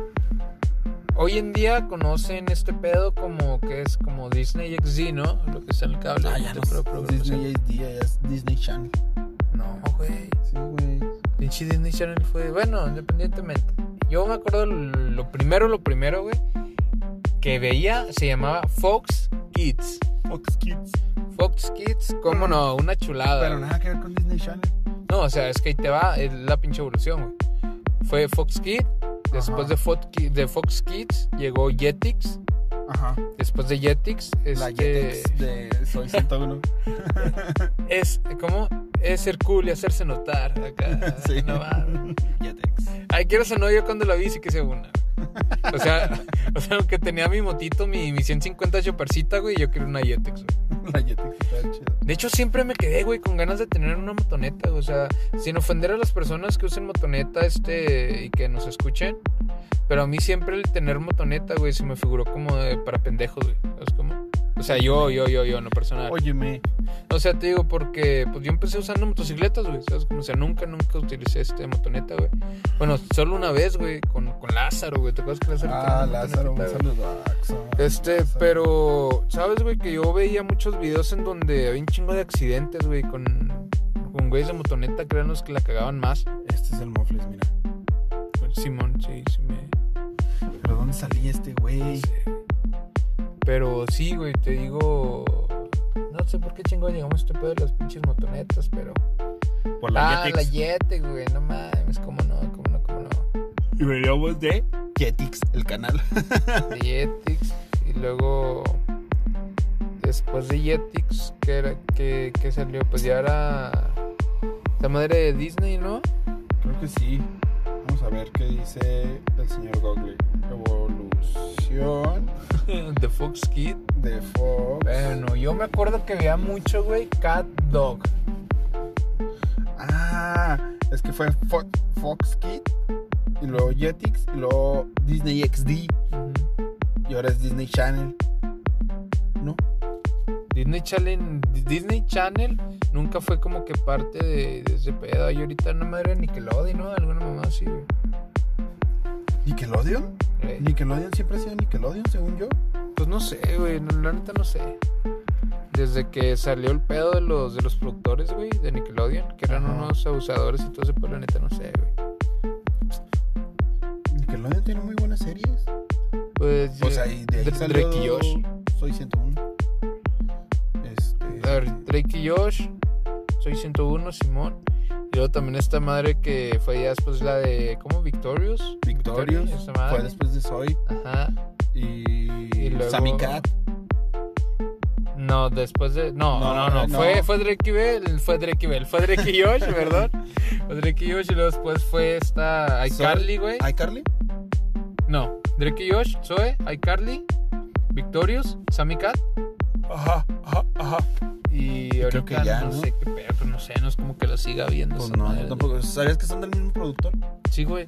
Hoy en día conocen este pedo como que es como Disney XD, ¿no? Lo que está en el cable. Ah, ya no. Disney ya es Disney Channel. No, güey. Sí, güey. Pinche Disney Channel fue. Bueno, independientemente. Yo me acuerdo lo, primero, lo primero, güey. que veía se llamaba Fox Kids. Fox Kids. Fox Kids, cómo no, una chulada. Pero nada que ver con Disney Channel. No, o sea, es que ahí te va, es la pinche evolución, güey. Fue Fox Kids, después de Fox, Ki- de Fox Kids llegó Jetix, Ajá. después de Jetix, La este, Jetex de Soy 101. es, ¿cómo? Es ser cool y hacerse notar acá. Sí. No. Ay, quiero no yo cuando la vi sí que se una. O sea, o sea, aunque tenía mi motito, mi, mi 150 choparcita, güey, yo quería una Jetix, güey. La Jetex está chida. De hecho, siempre me quedé, güey, con ganas de tener una motoneta. O sea, sin ofender a las personas que usen motoneta este y que nos escuchen. Pero a mí siempre el tener motoneta, güey, se me figuró como de- para pendejos, güey. ¿Sabes cómo? O sea, yo, yo, yo, yo, no personal. Óyeme. O sea, te digo, porque pues yo empecé usando motocicletas, güey. ¿Sabes? O sea, nunca, nunca utilicé este motoneta, güey. Bueno, solo una vez, güey, con, con Lázaro, güey. ¿Te acuerdas que Lázaro Ah, Lázaro, un saludo. Este, pero, ¿sabes, güey? Que yo veía muchos videos en donde había un chingo de accidentes, güey, con, con güeyes de motoneta, los que la cagaban más. Este es el Mofles, mira. Simón, sí, sí me... ¿Pero dónde salía este güey? sí. Pero sí, güey, te digo... No sé por qué chingo llegamos a este pedo de las pinches motonetas, pero... Por la ah, Jetix. la Jetix, güey, no mames, cómo no, cómo no, cómo no. Y veníamos de Jetix, el canal. De Jetix, y luego... Después de Jetix, ¿qué era? ¿Qué, qué salió? Pues ya era... La madre de Disney, ¿no? Creo que sí. Vamos a ver qué dice el señor Google. Evolución The Fox Kid. de Fox. Bueno, yo me acuerdo que veía mucho, güey, Cat Dog. Ah, es que fue Fo- Fox Kid. Y luego Jetix. Y luego Disney XD. Y ahora es Disney Channel. ¿No? Disney Channel, Disney Channel nunca fue como que parte de, de ese pedo. Y ahorita no madre de Nickelodeon, ¿no? Alguna mamá así, güey. ¿Nickelodeon? Eh, Nickelodeon siempre ha sido Nickelodeon, según yo. Pues no sé, güey, no, la neta no sé. Desde que salió el pedo de los, de los productores, güey, de Nickelodeon, que eran Ajá. unos abusadores y todo ese pedo, la neta no sé, güey. Nickelodeon tiene muy buenas series. Pues, Pues ahí, de ahí Dra- salió Drake y Josh. Soy 101. Este... A ver, Drake y Josh, soy 101, Simón. Y luego también esta madre que fue ya después la de, ¿cómo? Victorious. Victorious. Fue después de Soy. Ajá. Y, Y luego- Sammy Cat. No, después de. No, no, No, no. no. Fue, fue Drake y Bell. Fue Drake y Bell. Fue Drake y Josh, ¿verdad? Fue Drake y Josh. Y luego después fue esta. iCarly, güey. iCarly. No. Drake y Josh, Zoe, iCarly, Victorious, Sammy Cat. Ajá, ajá, ajá. Y creo ahorita que ya, no, ¿no? sé qué pedo, pero no sé, no es como que lo siga viendo. Pues no, tampoco. ¿Sabías que son del mismo productor? Sí, güey.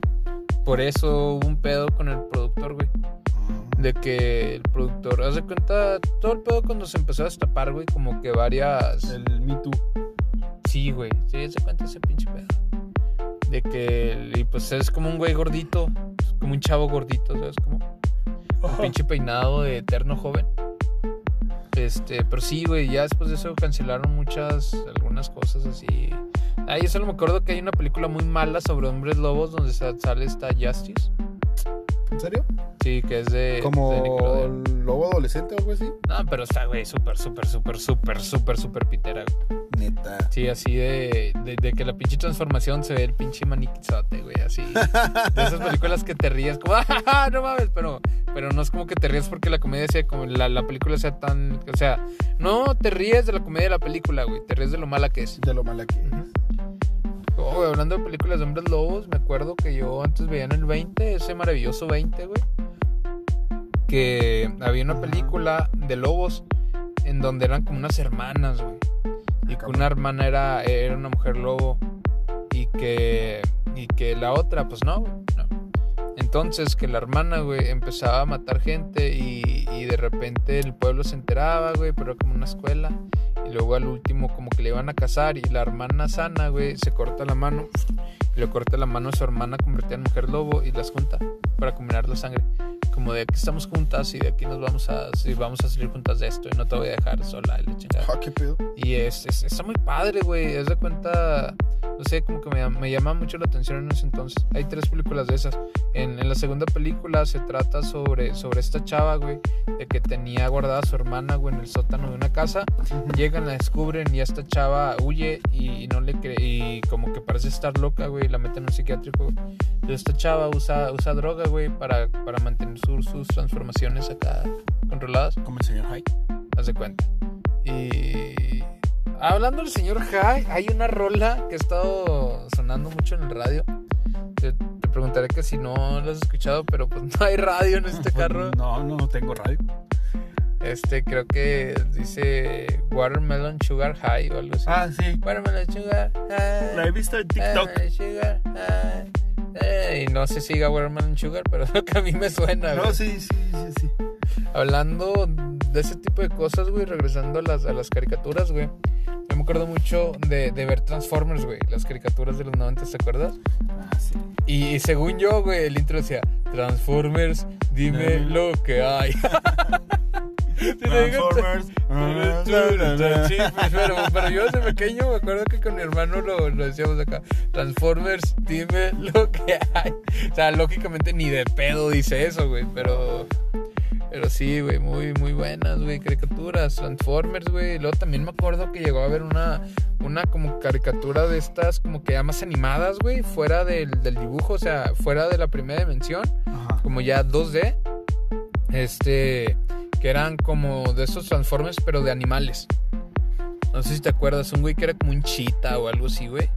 Por eso hubo un pedo con el productor, güey. De que el productor, haz de cuenta, todo el pedo cuando se empezó a destapar, güey, como que varias. El Me Too. Sí, güey. Sí, haz de cuenta ese pinche pedo. De que, y pues es como un güey gordito, pues, como un chavo gordito, ¿sabes? Como un pinche peinado de eterno joven. Este, pero sí, güey, ya después de eso cancelaron muchas, algunas cosas así. Ah, yo solo me acuerdo que hay una película muy mala sobre hombres lobos donde sa- sale esta Justice. ¿En serio? Sí, que es de. Como de lobo adolescente o algo así. No, pero está, güey, súper, súper, súper, súper, súper, súper pitera, güey. Neta. Sí, así de, de, de que la pinche transformación se ve el pinche maniquizote, güey, así. De esas películas que te ríes como, ¡ah, no mames! Pero, pero no es como que te ríes porque la comedia sea como, la, la película sea tan, o sea, no te ríes de la comedia de la película, güey, te ríes de lo mala que es. De lo mala que es. Oh, güey, hablando de películas de hombres lobos, me acuerdo que yo antes veía en el 20, ese maravilloso 20, güey, que había una película de lobos en donde eran como unas hermanas, güey. Y que una hermana era, era una mujer lobo y que, y que la otra, pues no, no. Entonces que la hermana, güey, empezaba a matar gente y, y de repente el pueblo se enteraba, güey, pero era como una escuela. Y luego al último como que le iban a casar y la hermana sana, güey, se corta la mano y le corta la mano a su hermana convertida en mujer lobo y las junta para combinar la sangre. Como de aquí estamos juntas y de aquí nos vamos a, sí, vamos a salir juntas de esto y no te voy a dejar sola y la chingada. Ah, qué pedo. Y es, es- está muy padre, güey. Es de cuenta. no sé, como que me, me llama mucho la atención en ese entonces. Hay tres películas de esas. En, en la segunda película se trata sobre, sobre esta chava, güey, de que tenía guardada a su hermana, güey, en el sótano de una casa. Llegan, la descubren y esta chava huye y, y no le cree, y como que parece estar loca, güey, y la meten en un psiquiátrico. Entonces esta chava usa, usa droga, güey, para, para mantener su- sus transformaciones acá controladas. Como el señor Hyde. Haz de cuenta. Y hablando del señor High, hay una rola que ha estado sonando mucho en el radio. Te, te preguntaré que si no lo has escuchado, pero pues no hay radio en este carro. No, no tengo radio. Este creo que dice Watermelon Sugar High o algo así. Ah, sí. Watermelon Sugar High. La he visto en TikTok. Watermelon Sugar High. Eh, y no sé si diga Watermelon Sugar, pero es lo que a mí me suena. No, güey. sí, sí, sí, sí. Hablando de ese tipo de cosas, güey, regresando a las, a las caricaturas, güey. Yo me acuerdo mucho de, de ver Transformers, güey, las caricaturas de los 90, ¿te acuerdas? Ah, sí. Y, y según yo, güey, el intro decía, Transformers, dime Dime. lo que hay. ¿Sí? Transformers. Sí, pues, pero, pero yo desde pequeño me acuerdo que con mi hermano lo, lo decíamos acá. Transformers, dime lo que hay. O sea, lógicamente ni de pedo dice eso, güey. Pero, pero sí, güey, muy, muy buenas, güey, caricaturas. Transformers, güey. Luego también me acuerdo que llegó a haber una, una como caricatura de estas, como que ya más animadas, güey, fuera del, del dibujo, o sea, fuera de la primera dimensión Ajá. como ya 2D. Este, que eran como de esos Transformers, pero de animales. No sé si te acuerdas, un güey que era como un chita o algo así, güey.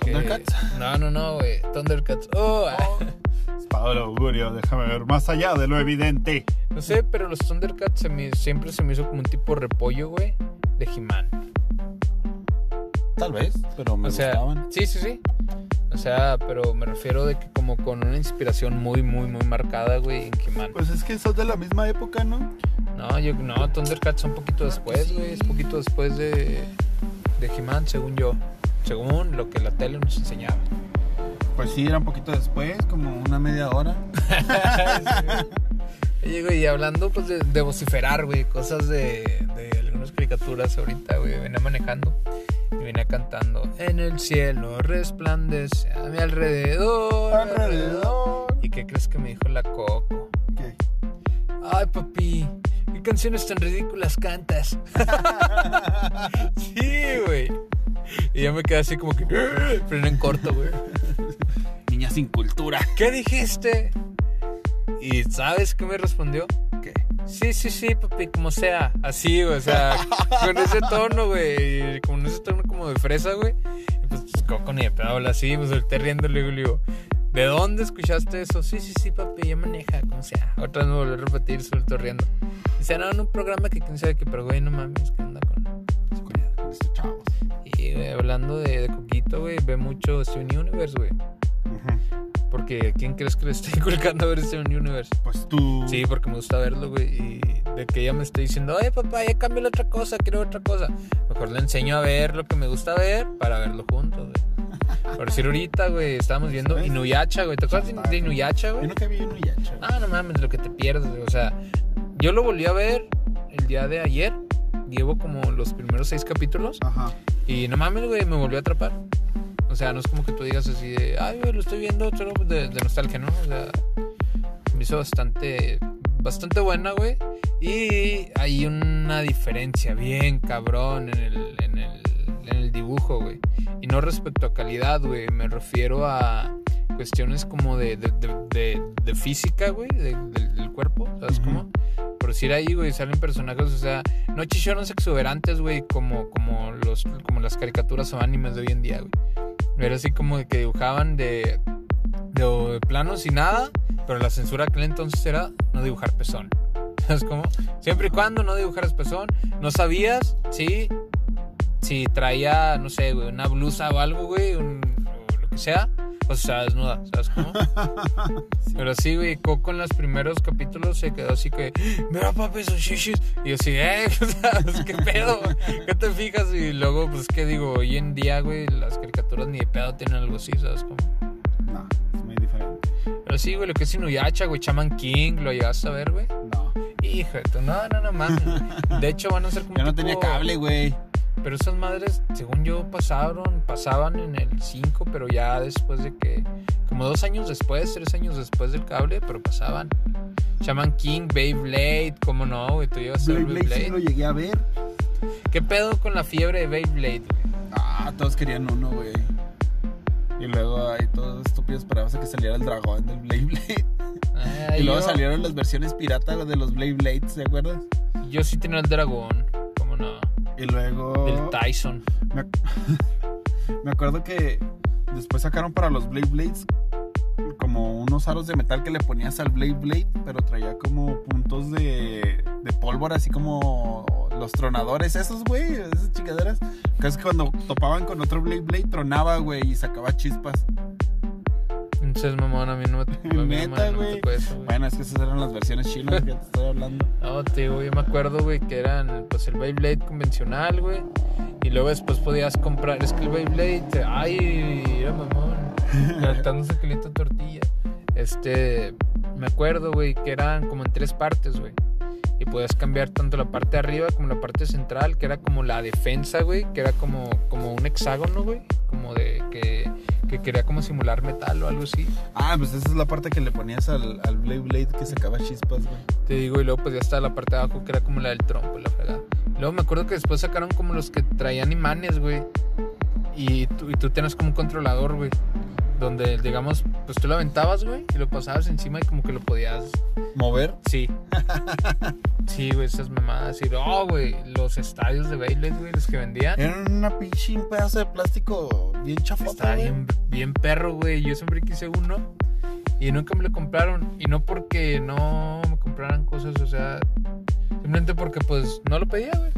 Que- ¿Thundercats? No, no, no, güey. Thundercats. Oh, Espada del augurio, déjame ver más allá de lo evidente. no sé, pero los Thundercats se me- siempre se me hizo como un tipo repollo, güey, de He-Man. Tal vez, pero me O sea, gustaban. sí, sí, sí. O sea, pero me refiero de que como con una inspiración muy, muy, muy marcada, güey, en He-Man. Pues es que son de la misma época, ¿no? No, yo no, Thundercats un poquito después, güey. Es poquito después de, de He-Man, según yo. Según lo que la tele nos enseñaba. Pues sí, era un poquito después, como una media hora. Oye, güey, y hablando pues de, de vociferar, güey, cosas de, de algunas caricaturas ahorita, güey, venía manejando y venía cantando. En el cielo resplandece a mi alrededor. Alrededor. ¿Y qué crees que me dijo la Coco? ¿Qué? Ay, papi, ¿qué canciones tan ridículas cantas? sí, güey. Y yo me quedé así como que freno en corto, güey. Niña sin cultura. ¿Qué dijiste? ¿Y sabes qué me respondió? Sí, sí, sí, papi, como sea. Así, o sea, con ese tono, güey. Con ese tono como de fresa, güey. Y pues, pues Coco ni de pedo habla así, pues solté riendo le digo, ¿de dónde escuchaste eso? Sí, sí, sí, papi, ya maneja, como sea. Otra vez me volvió a repetir, soltó riendo. Dice, no, en un programa que quién sabe qué, pero güey, no mames, ¿qué onda con...? Estos chavos. Y, güey, hablando de, de Coquito, güey, ve mucho Steven Universe, güey. Porque, ¿quién crees que le está inculcando a ver Steven Universe? Pues tú. Sí, porque me gusta verlo, güey. Y de que ella me esté diciendo, ay, papá, ya cambia la otra cosa, quiero otra cosa. Mejor le enseño a ver lo que me gusta ver para verlo juntos, güey. Por decir ahorita, güey, estábamos viendo. Inuyacha, güey. ¿Te acuerdas de- de Inuyacha, Yo güey? nunca vi uno y ya, chaval. Ah, no mames, lo que te pierdes, güey. O sea, yo lo volví a ver el día de ayer. Llevo como los primeros seis capítulos. Ajá. Y no mames, güey, me volvió a atrapar. O sea, no es como que tú digas así de, ay, lo estoy viendo solo de, de nostalgia, ¿no? O sea, me hizo bastante, bastante buena, güey. Y hay una diferencia bien cabrón en el, en el, en el dibujo, güey. Y no respecto a calidad, güey. Me refiero a cuestiones como de, de, de, de- física, güey, de- del, del cuerpo, ¿sabes Ujú. cómo? Por decir ahí, güey, salen personajes, o sea, no chichones exuberantes, güey, como, como, los, como las caricaturas o animes de hoy en día, güey. Era así como que dibujaban de, de, de planos y nada, pero la censura aquel entonces era no dibujar pezón. ¿Sabes cómo? Siempre y cuando no dibujaras pezón, no sabías si, si traía, no sé, güey, una blusa o algo, güey, o lo que sea, o sea, desnuda, ¿sabes cómo? Pero sí, güey, Coco en los primeros capítulos se quedó así que, mira papi, sus shishis. Y yo así, eh, pues, ¿qué pedo? ¿Qué te fijas? Y luego, pues, ¿qué digo? Hoy en día, güey, las caricaturas ni de pedo tienen algo así, ¿sabes cómo? No, es muy diferente. Pero sí, güey, lo que es Inuyasha, güey, Chaman King, ¿lo llegaste a ver, güey? No. Hijo de tu, no, no, no mames. De hecho, van a ser como Yo no tipo- tenía cable, güey. Pero esas madres, según yo, pasaron, pasaban en el 5, pero ya después de que, como dos años después, tres años después del cable, pero pasaban. Shaman King, Beyblade, ¿cómo no, güey? Tú llevas a ver Blade Blade sí lo Beyblade. llegué a ver. ¿Qué pedo con la fiebre de Beyblade, güey? Ah, todos querían uno, güey. Y luego ahí todos estúpidos esperabas a que saliera el dragón del Blade Blade. Ay, y luego yo, salieron las versiones pirata de los Blade Blades, ¿te acuerdas? yo sí tenía el dragón, ¿cómo no? Y luego... Del Tyson. Me, ac- me acuerdo que después sacaron para los Blade Blades como unos aros de metal que le ponías al Blade Blade, pero traía como puntos de, de pólvora, así como los tronadores, esos, güey, esas chingaderas. Que es que cuando topaban con otro Blade Blade, tronaba, güey, y sacaba chispas. Entonces, mamón, a mí no me no Neta, no güey. eso, güey. Bueno, es que esas eran las versiones chinas que te estoy hablando. No, digo, yo me acuerdo, güey, que eran pues el Beyblade convencional, güey. Y luego después podías comprar, es que el Beyblade, ay, era mamón, levantándose kilito tortilla. Este, me acuerdo, güey, que eran como en tres partes, güey. Y podías cambiar tanto la parte de arriba como la parte central, que era como la defensa, güey, que era como, como un hexágono, güey. Como de que, que quería como simular metal o algo así. Ah, pues esa es la parte que le ponías al, al Blade Blade que sacaba chispas, güey. Te digo, y luego pues ya está la parte de abajo que era como la del trompo, la fregada. Y luego me acuerdo que después sacaron como los que traían imanes, güey. Y tú, y tú tienes como un controlador, güey. Donde, digamos, pues tú lo aventabas, güey, y lo pasabas encima y como que lo podías. Mover. Sí. Sí, güey, esas mamadas. Y oh, güey, los estadios de Beyblade, güey, los que vendían. Era una pinche pedazo de plástico bien chafota, Estaba güey. bien, bien perro, güey. Yo siempre quise uno y nunca me lo compraron. Y no porque no me compraran cosas, o sea, simplemente porque pues no lo pedía, güey.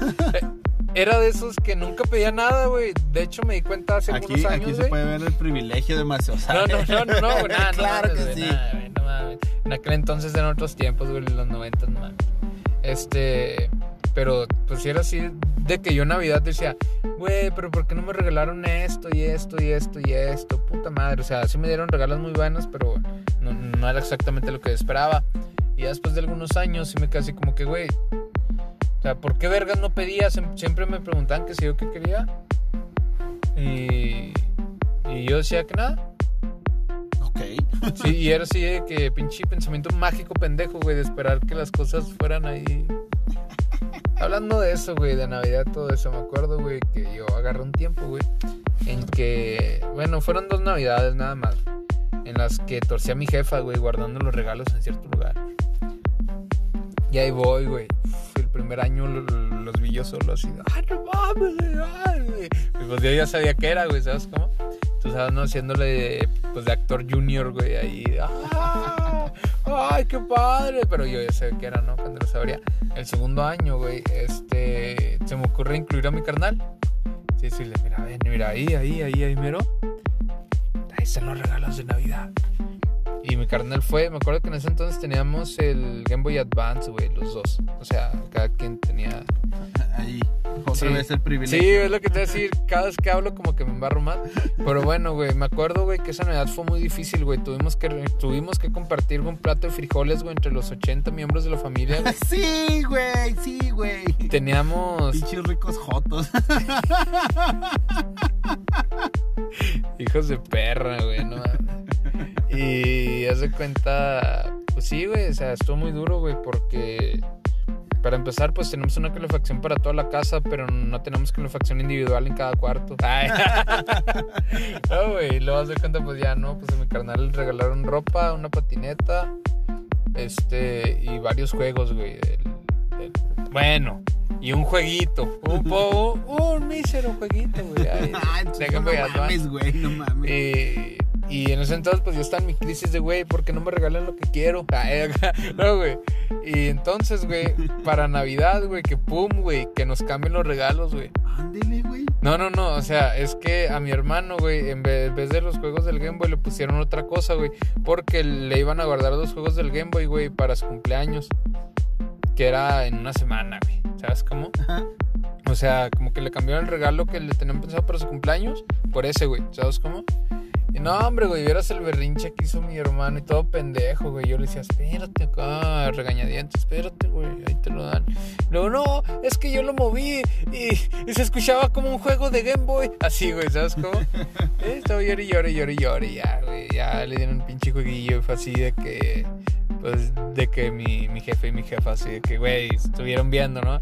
Era de esos que nunca pedía nada, güey. De hecho, me di cuenta hace Aquí, algunos aquí años, se güey. puede ver el privilegio de Maceo. No, no, no, no, no, güey, nada, no claro mames, que sí. nada, no mames. En aquel entonces eran otros tiempos, güey, en los 90, no mames. Este, pero pues era así de que yo en Navidad decía, güey, pero ¿por qué no me regalaron esto y esto y esto y esto? Puta madre, o sea, sí me dieron regalos muy buenos, pero no, no era exactamente lo que esperaba. Y ya después de algunos años sí me quedé así como que, güey, o sea, ¿por qué vergas no pedía? Siem- Siempre me preguntaban que si yo qué quería. Y, y yo decía que nada. Ok. Sí, y era así de que pinche pensamiento mágico pendejo, güey, de esperar que las cosas fueran ahí. Hablando de eso, güey, de Navidad, todo eso, me acuerdo, güey, que yo agarré un tiempo, güey, en que, bueno, fueron dos Navidades nada más, en las que torcí a mi jefa, güey, guardando los regalos en cierto lugar. Y ahí voy, güey. Primer año lo- lo- los vi yo solo así, ¡ay, no mames! Y pues yo ya sabía que era, güey, ¿sabes cómo? Tú sabes, ¿no? Haciéndole pues, de actor junior, güey, ahí. ¡ah! ¡Ay, qué padre! Pero yo ya sabía que era, ¿no? Cuando lo sabría. El segundo año, güey, este, se me ocurre incluir a mi carnal. Sí, sí, le mira, ven, mira, ahí, ahí, ahí, ahí, mero. Ahí están los regalos de Navidad. Y mi carnal fue, me acuerdo que en ese entonces teníamos el Game Boy Advance, güey, los dos. O sea, cada quien tenía... Ahí. Otra Sí. vez el privilegio. Sí, es lo que te voy a decir. Cada vez que hablo como que me embarro más. Pero bueno, güey, me acuerdo, güey, que esa Navidad fue muy difícil, güey. Tuvimos que, tuvimos que compartir un plato de frijoles, güey, entre los 80 miembros de la familia. Sí, güey, sí, güey. Teníamos Pinches ricos jotos. hijos de perra, güey, no mames. Y haz de cuenta, pues sí, güey, o sea, estuvo muy duro, güey, porque para empezar, pues tenemos una calefacción para toda la casa, pero no tenemos calefacción individual en cada cuarto. Ay. no, güey, luego haz de cuenta, pues ya, ¿no? Pues a mi carnal le regalaron ropa, una patineta, este, y varios juegos, güey. bueno, y un jueguito, un, po- un, mísero jueguito, güey. ay, Ay, de no mames, güey, no mames. Eh, y en ese entonces, pues yo estaba en mi crisis de, güey, ¿por qué no me regalan lo que quiero? No, güey. Y entonces, güey, para Navidad, güey, que pum, güey, que nos cambien los regalos, güey. Ándele, güey. No, no, no, o sea, es que a mi hermano, güey, en vez, en vez de los juegos del Game Boy le pusieron otra cosa, güey, porque le iban a guardar los juegos del Game Boy, güey, para su cumpleaños, que era en una semana, güey, ¿sabes cómo? Ajá. O sea, como que le cambiaron el regalo que le tenían pensado para su cumpleaños por ese, güey, ¿sabes cómo? No, hombre, güey, vieras el berrinche que hizo mi hermano y todo pendejo, güey. Yo le decía, espérate acá, regañadientes, espérate, güey, ahí te lo dan. Luego, no, es que yo lo moví y, se escuchaba como un juego de Game Boy. Así, güey, ¿sabes cómo? Eh, estaba llore, llore, llore, y ya, güey, ya le dieron un pinche jueguillo y fue así de que, pues, de que mi, mi jefe y mi jefa, así de que, güey, estuvieron viendo, ¿no?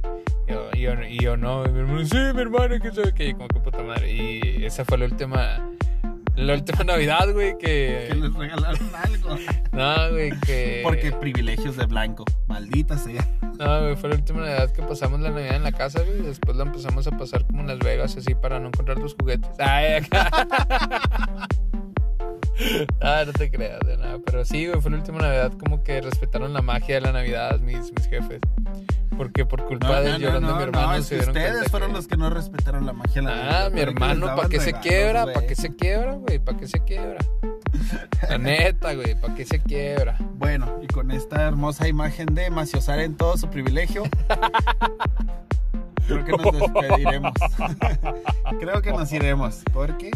Yo, yo, y yo no, y mi hermano, sí, mi hermano, que sabe que, como que puta madre. Y esa fue la última, la última Navidad, güey, Que que. les regalaron algo. No, güey, que. Porque privilegios de blanco. Maldita sea. No, güey, fue la última Navidad que pasamos la Navidad en la casa, güey. Después la empezamos a pasar como en Las Vegas, así, para no encontrar tus juguetes. Ay, acá. Ah, no te creas de nada. Pero sí, güey, fue la última Navidad como que respetaron la magia de la Navidad mis, mis jefes. Porque por culpa de mi hermano es se que dieron ustedes fueron que- los que no respetaron la magia la. Ah, mi hermano, ¿para qué se quiebra? ¿Para qué se quiebra, güey? ¿Para qué se quiebra? La neta, güey, ¿para qué se quiebra? Bueno, y con esta hermosa imagen de Maciosar en todo su privilegio, creo que nos despediremos. creo que nos iremos. Porque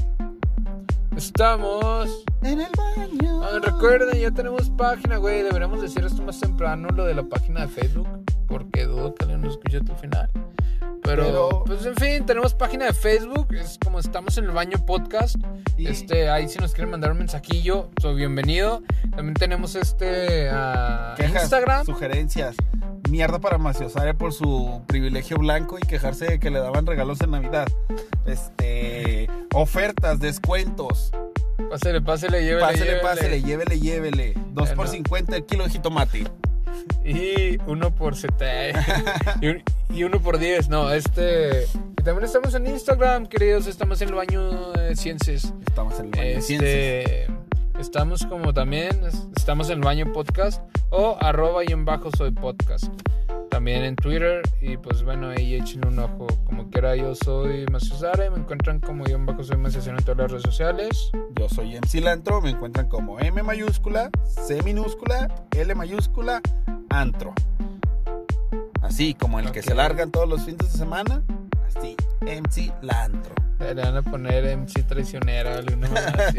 Estamos en el baño. Ah, recuerden, ya tenemos página, güey. Deberíamos decir esto más temprano, lo de la página de Facebook, porque dudo que alguien nos escuche hasta el final. Pero, Pero- pues en fin, tenemos página de Facebook, es como estamos en el baño podcast. Y- Este, ahí si nos quieren mandar un mensajillo, soy bienvenido. También tenemos este Quejas, Instagram. sugerencias. Mierda para Maciosare por su privilegio blanco y quejarse de que le daban regalos en Navidad. Este. Ofertas, descuentos. Pásele, pásele, llévele, Pásele, llévele. pásele, llévele, llévele. 2 por Bueno. 50 el kilo de jitomate. Y uno por sete. y, un- y uno por diez. No, este. Y también estamos en Instagram, queridos. Estamos en el baño de ciencias. Estamos en el baño de ciencias. Este, estamos como también, es- estamos en el baño podcast o arroba y en bajo soy podcast. También en Twitter y pues bueno, ahí echen un ojo. Como quiera, yo soy Maciosare, me encuentran como yo en bajo soy Maciosare en todas las redes sociales. Yo soy MC Lantro, me encuentran como M mayúscula, C minúscula, L mayúscula, Antro. Así como el que se largan todos los fines de semana, MC Lantro. Le van a poner MC traicionera, alguna así.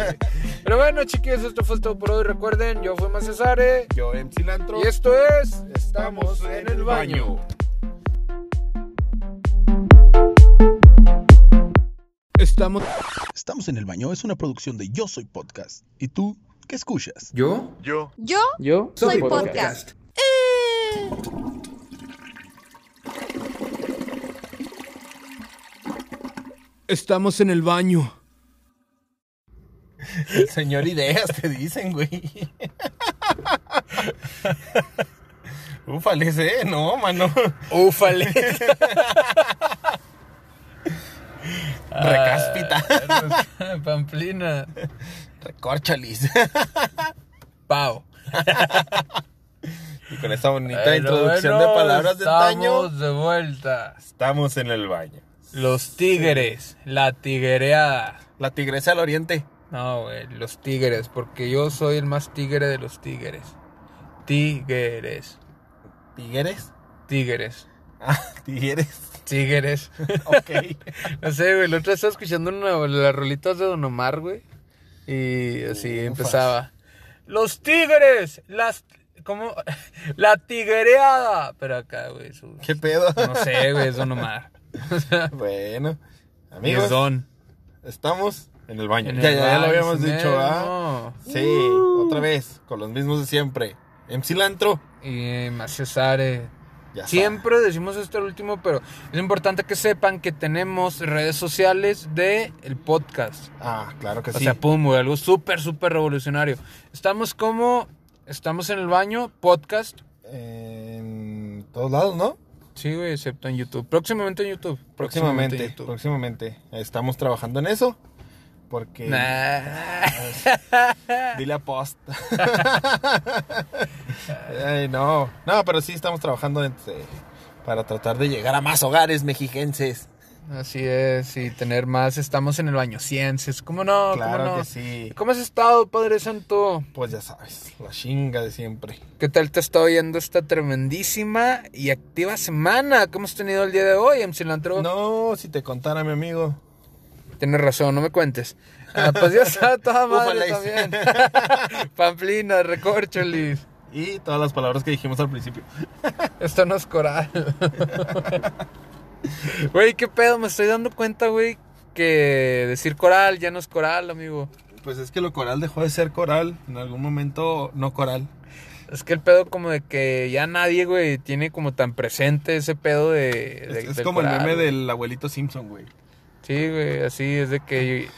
Pero bueno, chiquillos, esto fue todo por hoy. Recuerden, yo fui Maciosare Yo MC Lantro. y esto es Estamos en el baño. Estamos. Estamos en el baño es una producción de Yo Soy Podcast. ¿Y tú qué escuchas? ¿Yo? Yo Yo soy podcast. Estamos en el baño. El señor Ideas te dicen, güey. Ufales, eh, no, mano. Ufale. Recáspita. Ah, Pamplina. Recorchalis. Pau. Y con esta bonita Pero introducción bueno, de palabras de antaño, Estamos de vuelta. estamos en el baño. Los tigres. La tiguereada. La tigresa al oriente. No, güey, los tigres, porque yo soy el más tigre de los tigres. Tigres. ¿Tigueres? Tigres. Ah, tigres. Tigres. Ok. no sé, güey, el otro día estaba escuchando una, las rolitas de Don Omar, güey. Y así Ufas. empezaba. Los tigres, las... ¿Cómo? La tiguereada. Pero acá, güey, su- ¿Qué pedo? no sé, güey, es Don Omar. Bueno, amigos, estamos en el baño. En ya, el ya, ya lo habíamos dicho, ¿ah? Sí, otra vez, con los mismos de siempre. MC Lantro. Y Macio Sare. Ya. Siempre decimos esto al último, pero es importante que sepan que tenemos redes sociales de el podcast. Ah, claro que O sí. sea, pum, algo súper, súper revolucionario. Estamos como, estamos en el baño, podcast. en todos lados, ¿no? Sí, güey, excepto en YouTube. Próximamente en YouTube. Próximamente, YouTube. próximamente. Estamos trabajando en eso. Porque. Nah. Dile a post. Ay, no. No, pero sí estamos trabajando en- eh, para tratar de llegar a más hogares mexiquenses. Así es, y tener más. Estamos en el baño, ciencias. ¿Cómo no? claro ¿Cómo no? que sí. ¿Cómo has estado, Padre Santo? Pues ya sabes, la chinga de siempre. ¿Qué tal te está oyendo esta tremendísima y activa semana que hemos tenido el día de hoy, MC Lantro? No, si te contara, mi amigo. Tienes razón, no me cuentes. Ah, pues ya está toda madre también. Pamplina, recorcholis. Y todas las palabras que dijimos al principio. Esto no es coral. Güey, qué pedo, me estoy dando cuenta, güey, que decir coral ya no es coral, amigo. Pues es que lo coral dejó de ser coral. En algún momento no coral. Es que el pedo como de que ya nadie, güey, tiene como tan presente ese pedo de... de- Es, como el meme güey. del abuelito Simpson, güey. Sí, güey, así es de que...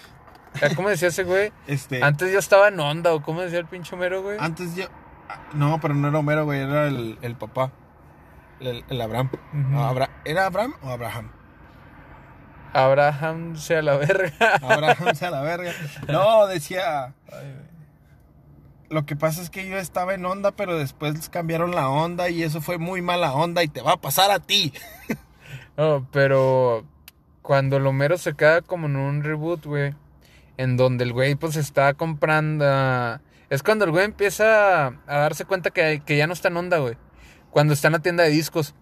Ah, ¿Cómo decía ese güey? Este. Antes yo estaba en onda, o cómo decía el pinche mero, güey. Antes yo. No, pero no era Homero, güey. Era el, el papá. El, el Abraham. Abra- ¿Era Abraham o Abraham? Abraham sea la verga. Abraham sea la verga. No, decía. Ay. Lo que pasa es que yo estaba en onda, pero después cambiaron la onda y eso fue muy mala onda y te va a pasar a ti. No, pero cuando Lomero se queda como en un reboot, güey, en donde el güey pues está comprando... Es cuando el güey empieza a darse cuenta que, que ya no está en onda, güey. Cuando está en la tienda de discos.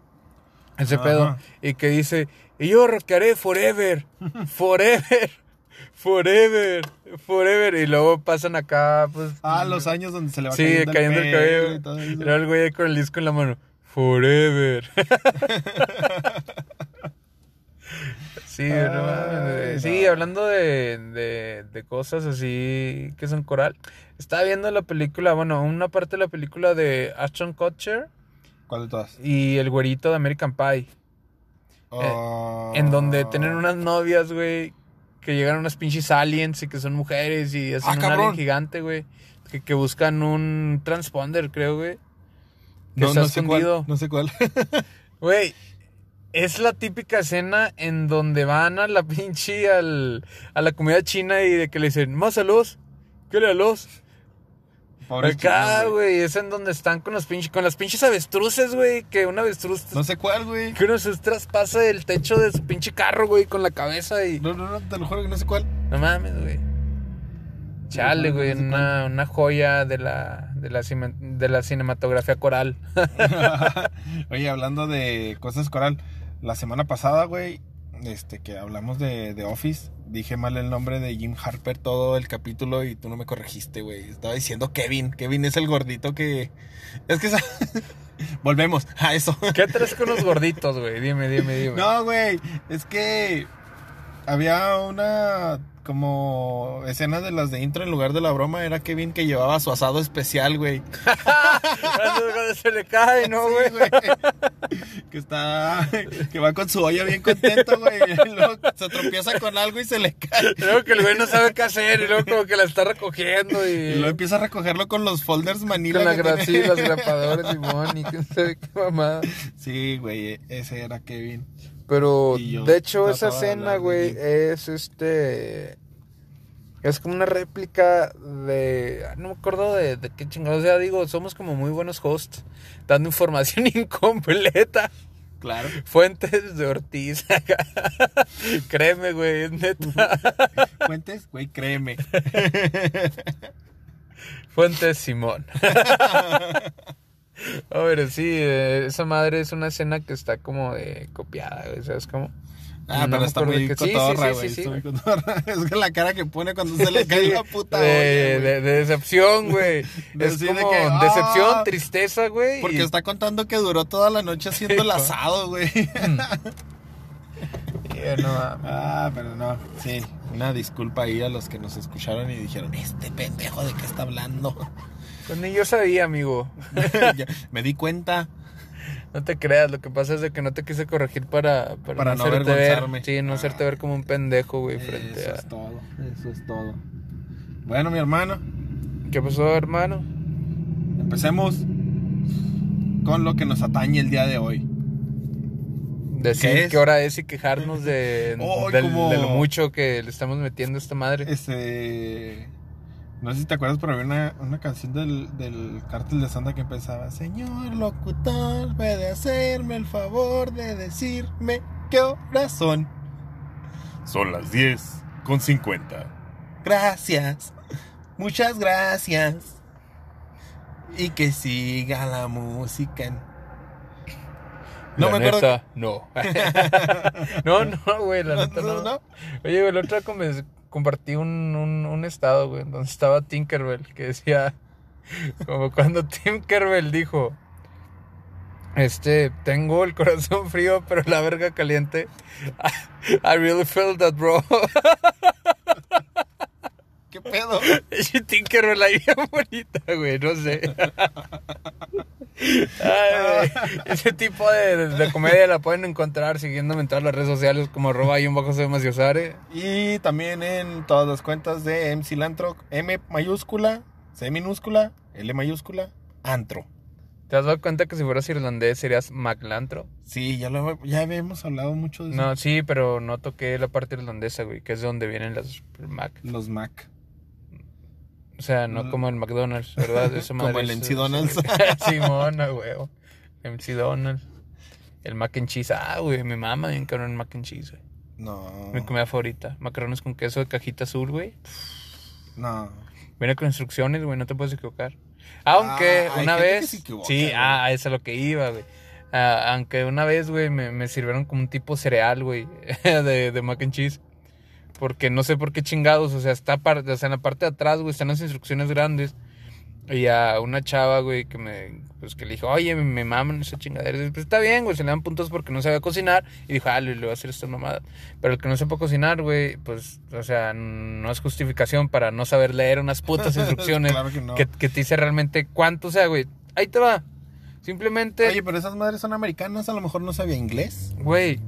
Ese Ajá. pedo. Y que dice, y yo rockearé forever, forever, forever, forever. Y luego pasan acá, pues... Ah, los años donde se le va Sí, cayendo, cayendo el cabello. Y luego el güey ahí con el disco en la mano. Forever. sí, no. Ay, Sí, hablando de, de, de cosas así que son coral. Estaba viendo la película, bueno, una parte de la película de Ashton Kutcher ¿Cuál de todas? y el güerito de American Pie. Ah, En donde tienen unas novias, güey, que llegan unas pinches aliens y que son mujeres y hacen Ah, un cabrón. alien gigante, güey. Que, que buscan un transponder, creo, güey. Que No, está no sé cuál. No sé cuál. Güey, es la típica escena en donde van a la pinche al, a la comida china y de que le dicen, más a los, ¿qué le a los? Pobres Acá, güey, es en donde están con los pinches, con las pinches avestruces, güey, que un avestruz, No sé cuál, güey. que uno se traspasa el techo de su pinche carro, güey, con la cabeza y... No, no, no, te lo juro que no sé cuál. No mames, güey. Chale, güey, no sé una, una joya de la, de, la, de la cinematografía coral. Oye, hablando de cosas coral, la semana pasada, güey, este, que hablamos de, de Office, dije mal el nombre de Jim Harper todo el capítulo y tú no me corregiste, güey. Estaba diciendo Kevin. Kevin es el gordito que... Es que... Volvemos a eso. ¿Qué traes con los gorditos, güey? Dime, dime, dime. No, güey, es que había una como escena de las de intro en lugar de la broma era Kevin que llevaba su asado especial, güey. Cuando se le cae, ¿no, güey? Sí. Que está que va con su olla bien contento, güey, y luego se tropieza con algo y se le cae. Luego que el güey no sabe qué hacer y luego como que la está recogiendo y... Y luego empieza a recogerlo con los folders manila. con la que gra- tiene. sí, los grapadores, Simón, y quién sabe qué mamada. Sí, güey, ese era Kevin. Pero, de hecho, esa escena, güey, es este... Es como una réplica de... No me acuerdo de, de qué chingados. O sea, digo, somos como muy buenos hosts, dando información incompleta. Claro. Fuentes de Ortiz. Créeme, güey, es neta. Cuentes, güey, créeme. Fuentes Simón. A ver, sí, eh, esa madre es una escena que está como de copiada, güey, ¿sabes cómo? Ah, No pero está muy que- sí, sí, cotorra, sí, güey. sí, sí, cotorra. Es que la cara que pone cuando se le cae la puta de, olla, de, güey. de decepción, güey. Es de como que, ah, decepción, tristeza, güey. Porque y- está contando que duró toda la noche haciendo el asado, güey. Yeah, no. Ah, pero no. Sí, una disculpa ahí a los que nos escucharon y dijeron, este pendejo de qué está hablando. Pues ni yo sabía, amigo. Me di cuenta. No te creas, lo que pasa es de que no te quise corregir para, para, Para no hacerte ver. Sí, no hacerte ver como un pendejo, güey, frente Eso a... es todo, eso es todo. Bueno, mi hermano, ¿Qué pasó, hermano? empecemos con lo que nos atañe el día de hoy. Decir ¿Qué hora es y quejarnos de, del- como- de lo mucho que le estamos metiendo a esta madre. Este. No sé si te acuerdas, pero había una, una canción del, del cártel de Santa que empezaba: Señor locutor, puede hacerme el favor de decirme qué horas son. Son las 10 con 50. Gracias, muchas gracias. Y que siga la música. No La me acuerdo. no. no, no, güey, la neta no. ¿No? Oye, güey, la otra compartí un, un, estado, güey, donde estaba Tinkerbell, que decía, como cuando Tinkerbell dijo, este, tengo el corazón frío, pero la verga caliente. I really feel that, bro. ¿Qué pedo? Ese Tinkerbell ahí bien bonita, güey, no sé. Ay, güey, ese tipo de, de comedia la pueden encontrar siguiéndome en todas las redes sociales como arroba y un bajo Maciosare. Y también en todas las cuentas de MC Lantro, M mayúscula, C minúscula, L mayúscula, Antro. ¿Te has dado cuenta que si fueras irlandés serías Maclantro? Sí, ya, lo, ya habíamos hablado mucho de eso. No, sí, pero no toqué la parte irlandesa, güey, que es de donde vienen las Mac. Los Mac. O sea, no como el McDonald's, ¿verdad? Esa Como madre el es- MC Donald's. Simona, güey. MC Donald's. El mac and cheese. Ah, güey, me mama bien cabrón el mac and cheese, güey. No. Mi comida favorita. Macarrones con queso de cajita azul, güey. No. Viene con instrucciones, güey, no te puedes equivocar. Aunque Ah, una que vez. equivoca, sí, güey. ah, eso es lo que iba, güey. Ah, aunque una vez, güey, me, me sirvieron como un tipo cereal, güey, de, de mac and cheese. Porque no sé por qué chingados, o sea, está par- o sea, en la parte de atrás, güey, están las instrucciones grandes. Y a una chava, güey, que me, pues que le dijo, oye, me, me maman esa chingadera. Y dice, Pues está bien, güey, se le dan puntos porque no sabía cocinar. Y dijo, ah, le, le voy a hacer esta mamada. Pero el que no sepa cocinar, güey, pues, o sea, no es justificación para no saber leer unas putas instrucciones Claro que no. que, que te dice realmente cuánto, o sea, güey, ahí te va. Simplemente, Oye, pero esas madres son americanas, a lo mejor no sabía inglés. güey,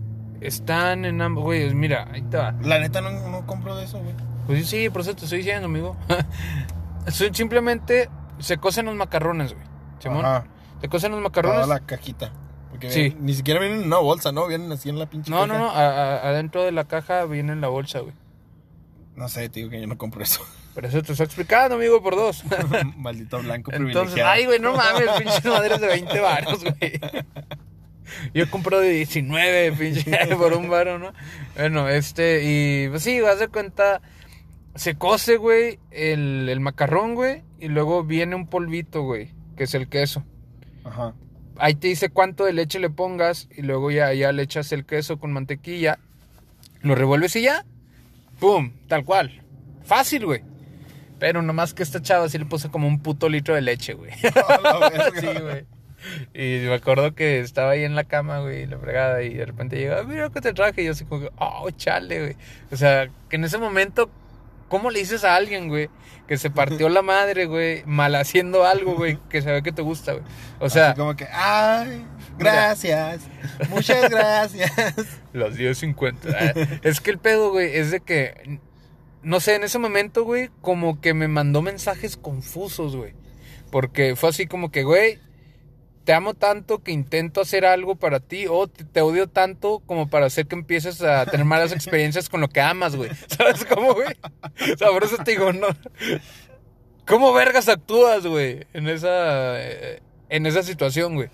están en ambos, güey, mira, ahí te va. La neta no, no compro de eso, güey. Pues sí, por eso te estoy diciendo, amigo. Simplemente se cocen los macarrones, güey. Simón. Ajá. Se cocen los Toda macarrones. la cajita. Porque Sí. ven- ni siquiera vienen en una bolsa, ¿no? Vienen así en la pinche No, no, caja. no, a- a- adentro de la caja viene la bolsa, güey. No sé, te digo que yo no compro eso. Por eso te estoy explicando, amigo, por dos. Maldito blanco Entonces, privilegiado. ay, güey, no mames, pinches madres de 20 varos, güey. Yo compro de 19, pinche, por un varo, ¿no? Bueno, este, y pues sí, vas de cuenta, se cose, güey, el, el macarrón, güey, y luego viene un polvito, güey, que es el queso. Ajá. Ahí te dice cuánto de leche le pongas, y luego ya, ya le echas el queso con mantequilla, lo revuelves y ya, ¡pum! Tal cual. Fácil, güey. Pero nomás que esta chava sí le puso como un puto litro de leche, güey. Verga. sí, güey. Y me acuerdo que estaba ahí en la cama, güey, la fregada, y de repente llega, mira lo que te traje. Y yo así como, que, oh, chale, güey. O sea, que en ese momento, ¿cómo le dices a alguien, güey, que se partió la madre, güey, mal haciendo algo, güey, que sabe que te gusta, güey? O sea, Así como que, ay, gracias. Muchas gracias. Los 10.50. Ah, es que el pedo, güey, es de que. No sé, en ese momento, güey, como que me mandó mensajes confusos, güey. Porque fue así como que, güey, te amo tanto que intento hacer algo para ti. O te, te odio tanto como para hacer que empieces a tener malas experiencias con lo que amas, güey. ¿Sabes cómo, güey? O sea, por eso te digo, no. ¿Cómo vergas actúas, güey? En esa. eh, En esa situación, güey.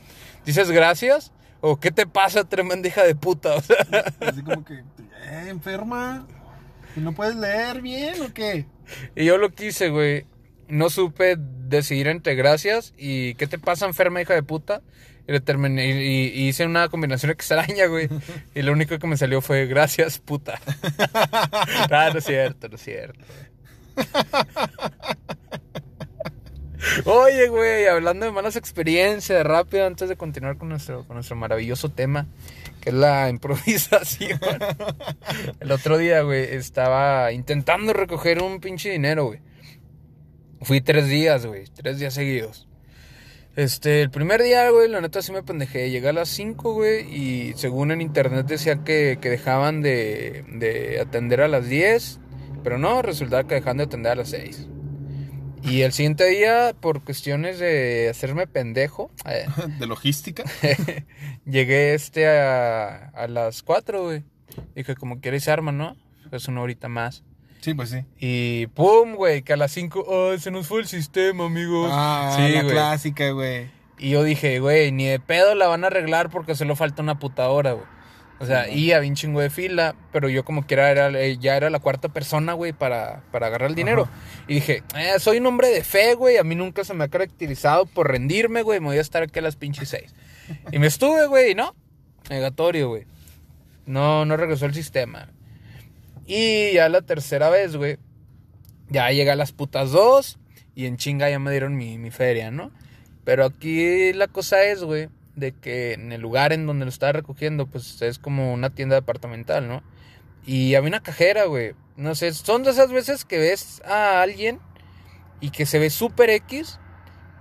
¿Dices gracias? ¿O qué te pasa, tremenda hija de puta? O sea. Así como que, eh, enferma. ¿Y ¿No puedes leer bien o qué? Y yo lo quise, güey. No supe decidir entre gracias y ¿qué te pasa, enferma hija de puta? Y, le terminé, y, hice una combinación extraña, güey. Y lo único que me salió fue gracias, puta. ah, no es cierto, no cierto. Oye, güey, hablando de malas experiencias, rápido, antes de continuar con nuestro, con nuestro maravilloso tema, que es la improvisación. El otro día, güey, estaba intentando recoger un pinche dinero, güey. Fui tres días, güey, tres días seguidos. Este, el primer día, güey, la neta sí me pendejé. Llegué a las 5, güey, y según en internet decía que, que dejaban de, de atender a las 10, pero no, resultaba que dejaban de atender a las 6. Y el siguiente día, por cuestiones de hacerme pendejo, eh, De logística. llegué este a, a las 4, güey. Dije, como se arma, ¿no? Es una horita más. Sí, pues sí. Y pum, güey, que a las 5, oh, se nos fue el sistema, amigos. Ah, sí, la güey. clásica, güey. Y yo dije, güey, ni de pedo la van a arreglar porque solo falta una puta hora, güey. O sea, y había un chingo de fila, pero yo como quiera era, eh, ya era la cuarta persona, güey, para, para agarrar el dinero. Y dije, eh, soy un hombre de fe, güey, a mí nunca se me ha caracterizado por rendirme, güey, me voy a estar aquí a las pinches seis. Y me estuve, güey, y no, negatorio, güey. No, no regresó el sistema. Y ya la tercera vez, güey, ya llegué a las putas dos y en chinga ya me dieron mi, mi feria, ¿no? Pero aquí la cosa es, güey, de que en el lugar en donde lo estaba recogiendo, pues es como una tienda departamental, ¿no? Y había una cajera, güey. No sé, son de esas veces que ves a alguien y que se ve súper X,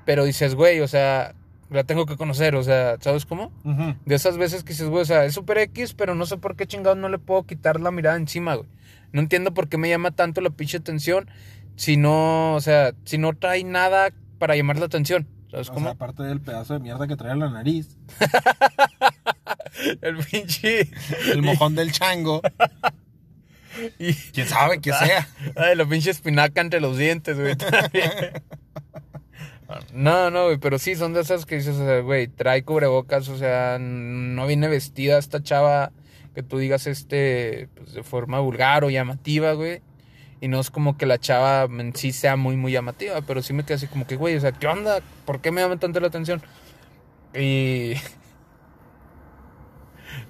pero dices, güey, o sea, la tengo que conocer, o sea, ¿sabes cómo? Ujú. De esas veces que dices, güey, o sea, es súper X, pero no sé por qué chingados no le puedo quitar la mirada encima, güey. No entiendo por qué me llama tanto la pinche atención si no, o sea, si no trae nada para llamar la atención. ¿Sabes O cómo? sea, aparte del pedazo de mierda que trae en la nariz, El pinche. el mojón del chango, Y, quién sabe qué sea. ay, la pinche espinaca entre los dientes, güey. también. No, no, güey, pero sí, son de esas que dices, o sea, güey, trae cubrebocas, o sea, no viene vestida esta chava que tú digas, este, pues de forma vulgar o llamativa, güey. Y no es como que la chava en sí sea muy, muy llamativa, pero sí me quedé así como que, güey, o sea, ¿qué onda? ¿Por qué me llama tanto la atención? Y...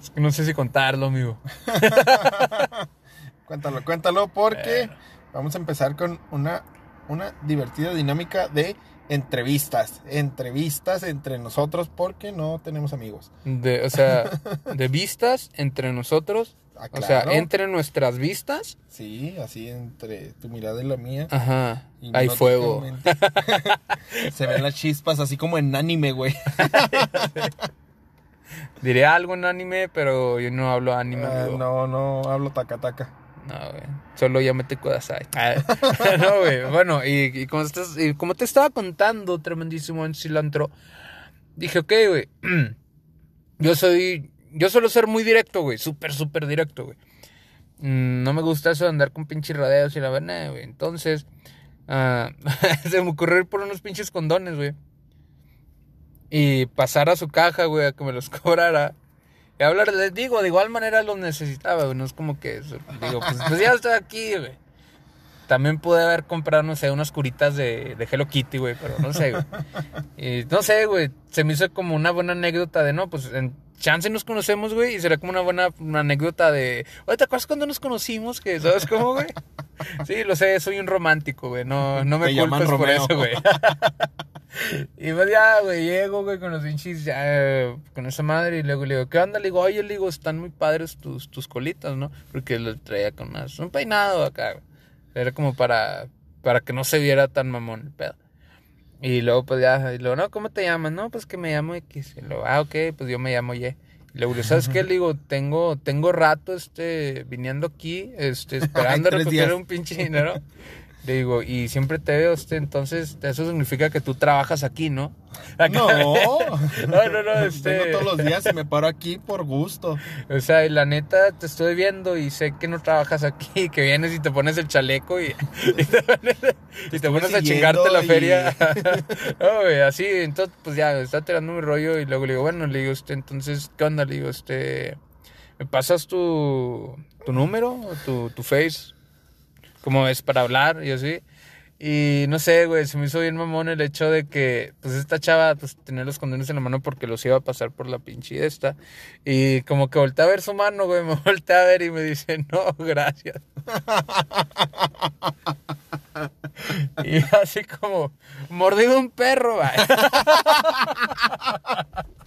Es que no sé si contarlo, amigo. Cuéntalo, cuéntalo, porque Eh. vamos a empezar con una, una divertida dinámica de entrevistas. Entrevistas entre nosotros porque no tenemos amigos. De, o sea, de vistas entre nosotros. Ah, O sea, entre nuestras vistas. Sí, así entre tu mirada y la mía. Ajá. Hay fuego. Se ven las chispas así como en anime, güey. Diré algo en anime, pero yo no hablo anime. Ah, no, no hablo taca taca. No, güey. Solo llámate Kudasai. Ah, no, güey. Bueno, y, y como, estás- y como te estaba contando, tremendísimo en cilantro, dije, ok, güey. Yo soy. Yo suelo ser muy directo, güey. Súper, súper directo, güey. Mm, No me gusta eso de andar con pinches rodeos y la verdad, güey. Entonces, ah, se me ocurrió ir por unos pinches condones, güey. Y pasar a su caja, güey, a que me los cobrara. Y hablar, les digo, de igual manera los necesitaba, güey. No es como que, digo, pues, pues ya estoy aquí, güey. También pude haber comprado, no sé, unas curitas de, de Hello Kitty, güey, pero no sé, güey. Y no sé, güey, se me hizo como una buena anécdota de, no, pues en chance nos conocemos, güey, y será como una buena una anécdota de, oye, ¿te acuerdas cuando nos conocimos? Que, ¿sabes cómo, güey? Sí, lo sé, soy un romántico, güey, no, no me culpes por eso, güey. Y pues ya, güey, llego, güey, con los pinches, ya, eh, con esa madre, y luego le digo, ¿qué onda? Le digo, oye, le digo, están muy padres tus, tus colitas, ¿no? Porque lo traía con unas, un peinado acá, güey. Era como para, para que no se viera tan mamón el pedo. Y luego, pues ya, y luego, no, ¿cómo te llamas? No, pues que me llamo X. Y luego, ah, ok, pues yo me llamo Y. Y luego, ¿sabes qué? Le digo, tengo, tengo rato, este, viniendo aquí, este, esperando recoger días. un pinche dinero. Le digo, y siempre te veo, este, entonces, eso significa que tú trabajas aquí, ¿no? No, No, no, no, este. Vengo todos los días y me paro aquí por gusto. O sea, y la neta, te estoy viendo y sé que no trabajas aquí, que vienes y te pones el chaleco y, y te pones, y te estuve pones a chingarte la y- feria. no, güey, así, entonces, pues ya, me está tirando mi rollo y luego le digo, bueno, le digo, este, entonces, ¿qué onda? Le digo, este, ¿me pasas tu, tu número o tu, tu face? Como es para hablar y así. Y no sé, güey, se me hizo bien mamón el hecho de que, pues, esta chava, pues, tenía los condones en la mano porque los iba a pasar por la pinche esta. Y como que volteé a ver su mano, güey, me volteé a ver y me dice, no, gracias. y así como, mordido un perro, güey.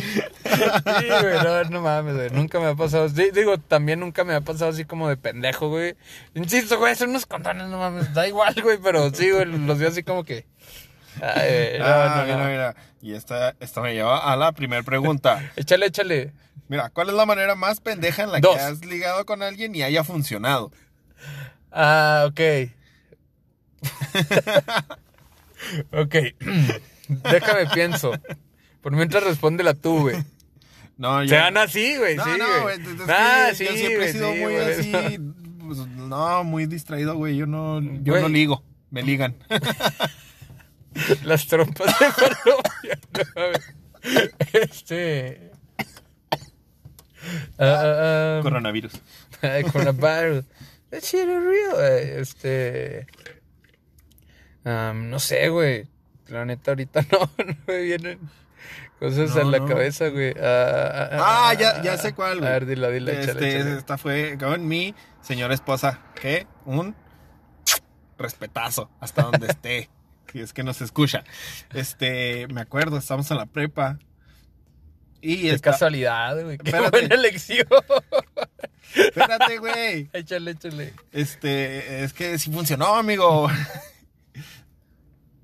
Sí, güey, no, no mames, güey. Nunca me ha pasado. digo, también nunca me ha pasado así como de pendejo, güey. Insisto, güey, son unos condones, no mames. Da igual, güey, pero sí, güey, los veo así como que. Ay, no, Ah, no, mira, no. mira. Y esta, esta me lleva a la primera pregunta. Échale, échale. Mira, ¿cuál es la manera más pendeja en la Dos. que has ligado con alguien y haya funcionado? Ah, ok. ok. Déjame pienso. Por mientras respóndela tú, güey. No, yo. Se van así, güey, No, sí, no, güey. Ah, yo sí, siempre he sido sí, muy así. pues, no, muy distraído, güey. Yo no, yo no ligo. Me ligan. Las trompas de Colombia. este. Ah, Coronavirus. Coronavirus. That shit is real. Este. no sé, güey. La neta, ahorita no, no me vienen Cosas No, en la no. cabeza, güey. Ah, Ah, ya, ya sé cuál, güey. A ver, dila, dila, échale, Este. Esta fue con mi señora esposa. Que un respetazo hasta donde esté. Si es que nos escucha. Este, me acuerdo, estamos en la prepa. Y Qué esta- casualidad, güey. Qué Espérate. buena elección. Espérate, güey. échale, échale. Este, es que sí funcionó, amigo.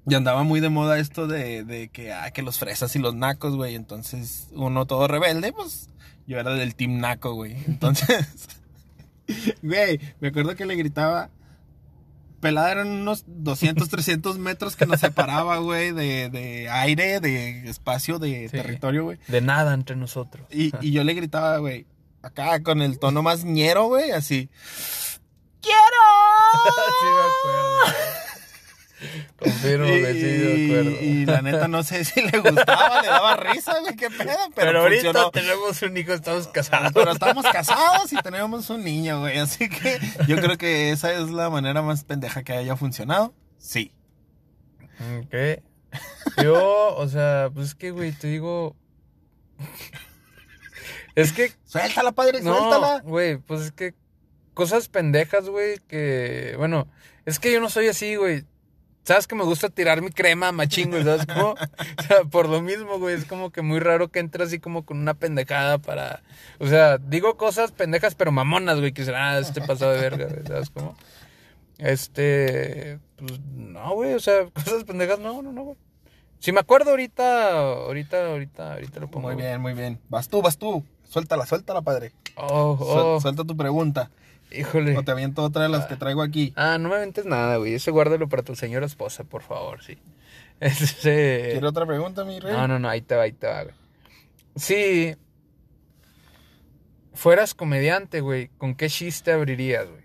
Y andaba muy de moda esto de, de que, ah, que los fresas y los nacos, güey. Entonces, uno todo rebelde, pues, yo era del team naco, güey. Entonces, güey, me acuerdo que le gritaba, pelada eran unos 200, 300 metros que nos separaba, güey, de, de aire, de espacio, de Sí. territorio, güey. De nada entre nosotros. Y, y yo le gritaba, güey, acá con el tono más ñero, güey, así. ¡Quiero! sí, me acuerdo. Confirmo que sí, me acuerdo. Y, y la neta no sé si le gustaba, le daba risa, güey, qué pedo, pero, Pero, ahorita funcionó. tenemos un hijo, estamos casados. Pero estamos casados y tenemos un niño, güey, así que yo creo que esa es la manera más pendeja que haya funcionado. Sí. Ok. Yo, o sea, pues es que, güey, te digo. Es que Suéltala, padre, No, suéltala. güey, pues es que cosas pendejas, güey, que, bueno, es que yo no soy así, güey. Sabes que me gusta tirar mi crema machín, güey, ¿sabes cómo? O sea, por lo mismo, güey, es como que muy raro que entre así como con una pendejada para, o sea, digo cosas pendejas pero mamonas, güey, que será, ah, este pasado de verga, güey, ¿sabes cómo? Este, pues, no, güey, o sea, cosas pendejas, no, no, no, güey. Si me acuerdo ahorita, ahorita, ahorita, ahorita lo pongo. Muy güey. bien, muy bien. Vas tú, vas tú. Suéltala, suéltala, padre. Oh, Suel- oh, Suelta tu pregunta. Híjole. O te aviento otra de las que traigo aquí. Ah, no me aventes nada, güey. Ese guárdalo para tu señora esposa, por favor, sí. Ese... ¿Quieres otra pregunta, mi rey? No, no, no, ahí te va, ahí te va, güey. Si fueras comediante, güey, ¿con qué chiste abrirías, güey?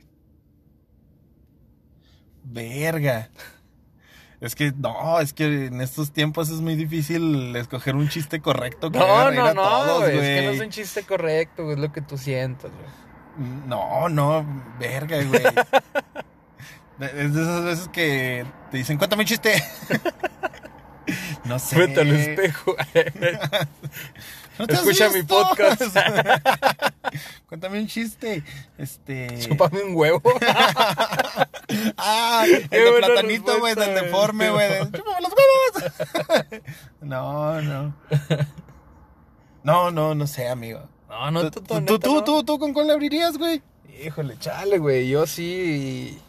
Verga. Es que, no, es que en estos tiempos es muy difícil escoger un chiste correcto que No, no, a no, todos, güey. Es que no es un chiste correcto, güey. Es lo que tú sientas, güey. No, no, verga, güey. es de esas veces que te dicen, cuéntame un chiste. no sé. Frente al espejo. ¿No te has Escucha mi podcast. cuéntame un chiste. Este. Chúpame un huevo. Ah, el Qué de platanito, güey, del deforme, güey. de, "Chúpame los huevos. no, no. No, no, no sé, amigo. No, no, ¿Tú, tú, tú, tú, tú, tú, con cuál le abrirías, güey? Híjole, chale, güey. Yo sí.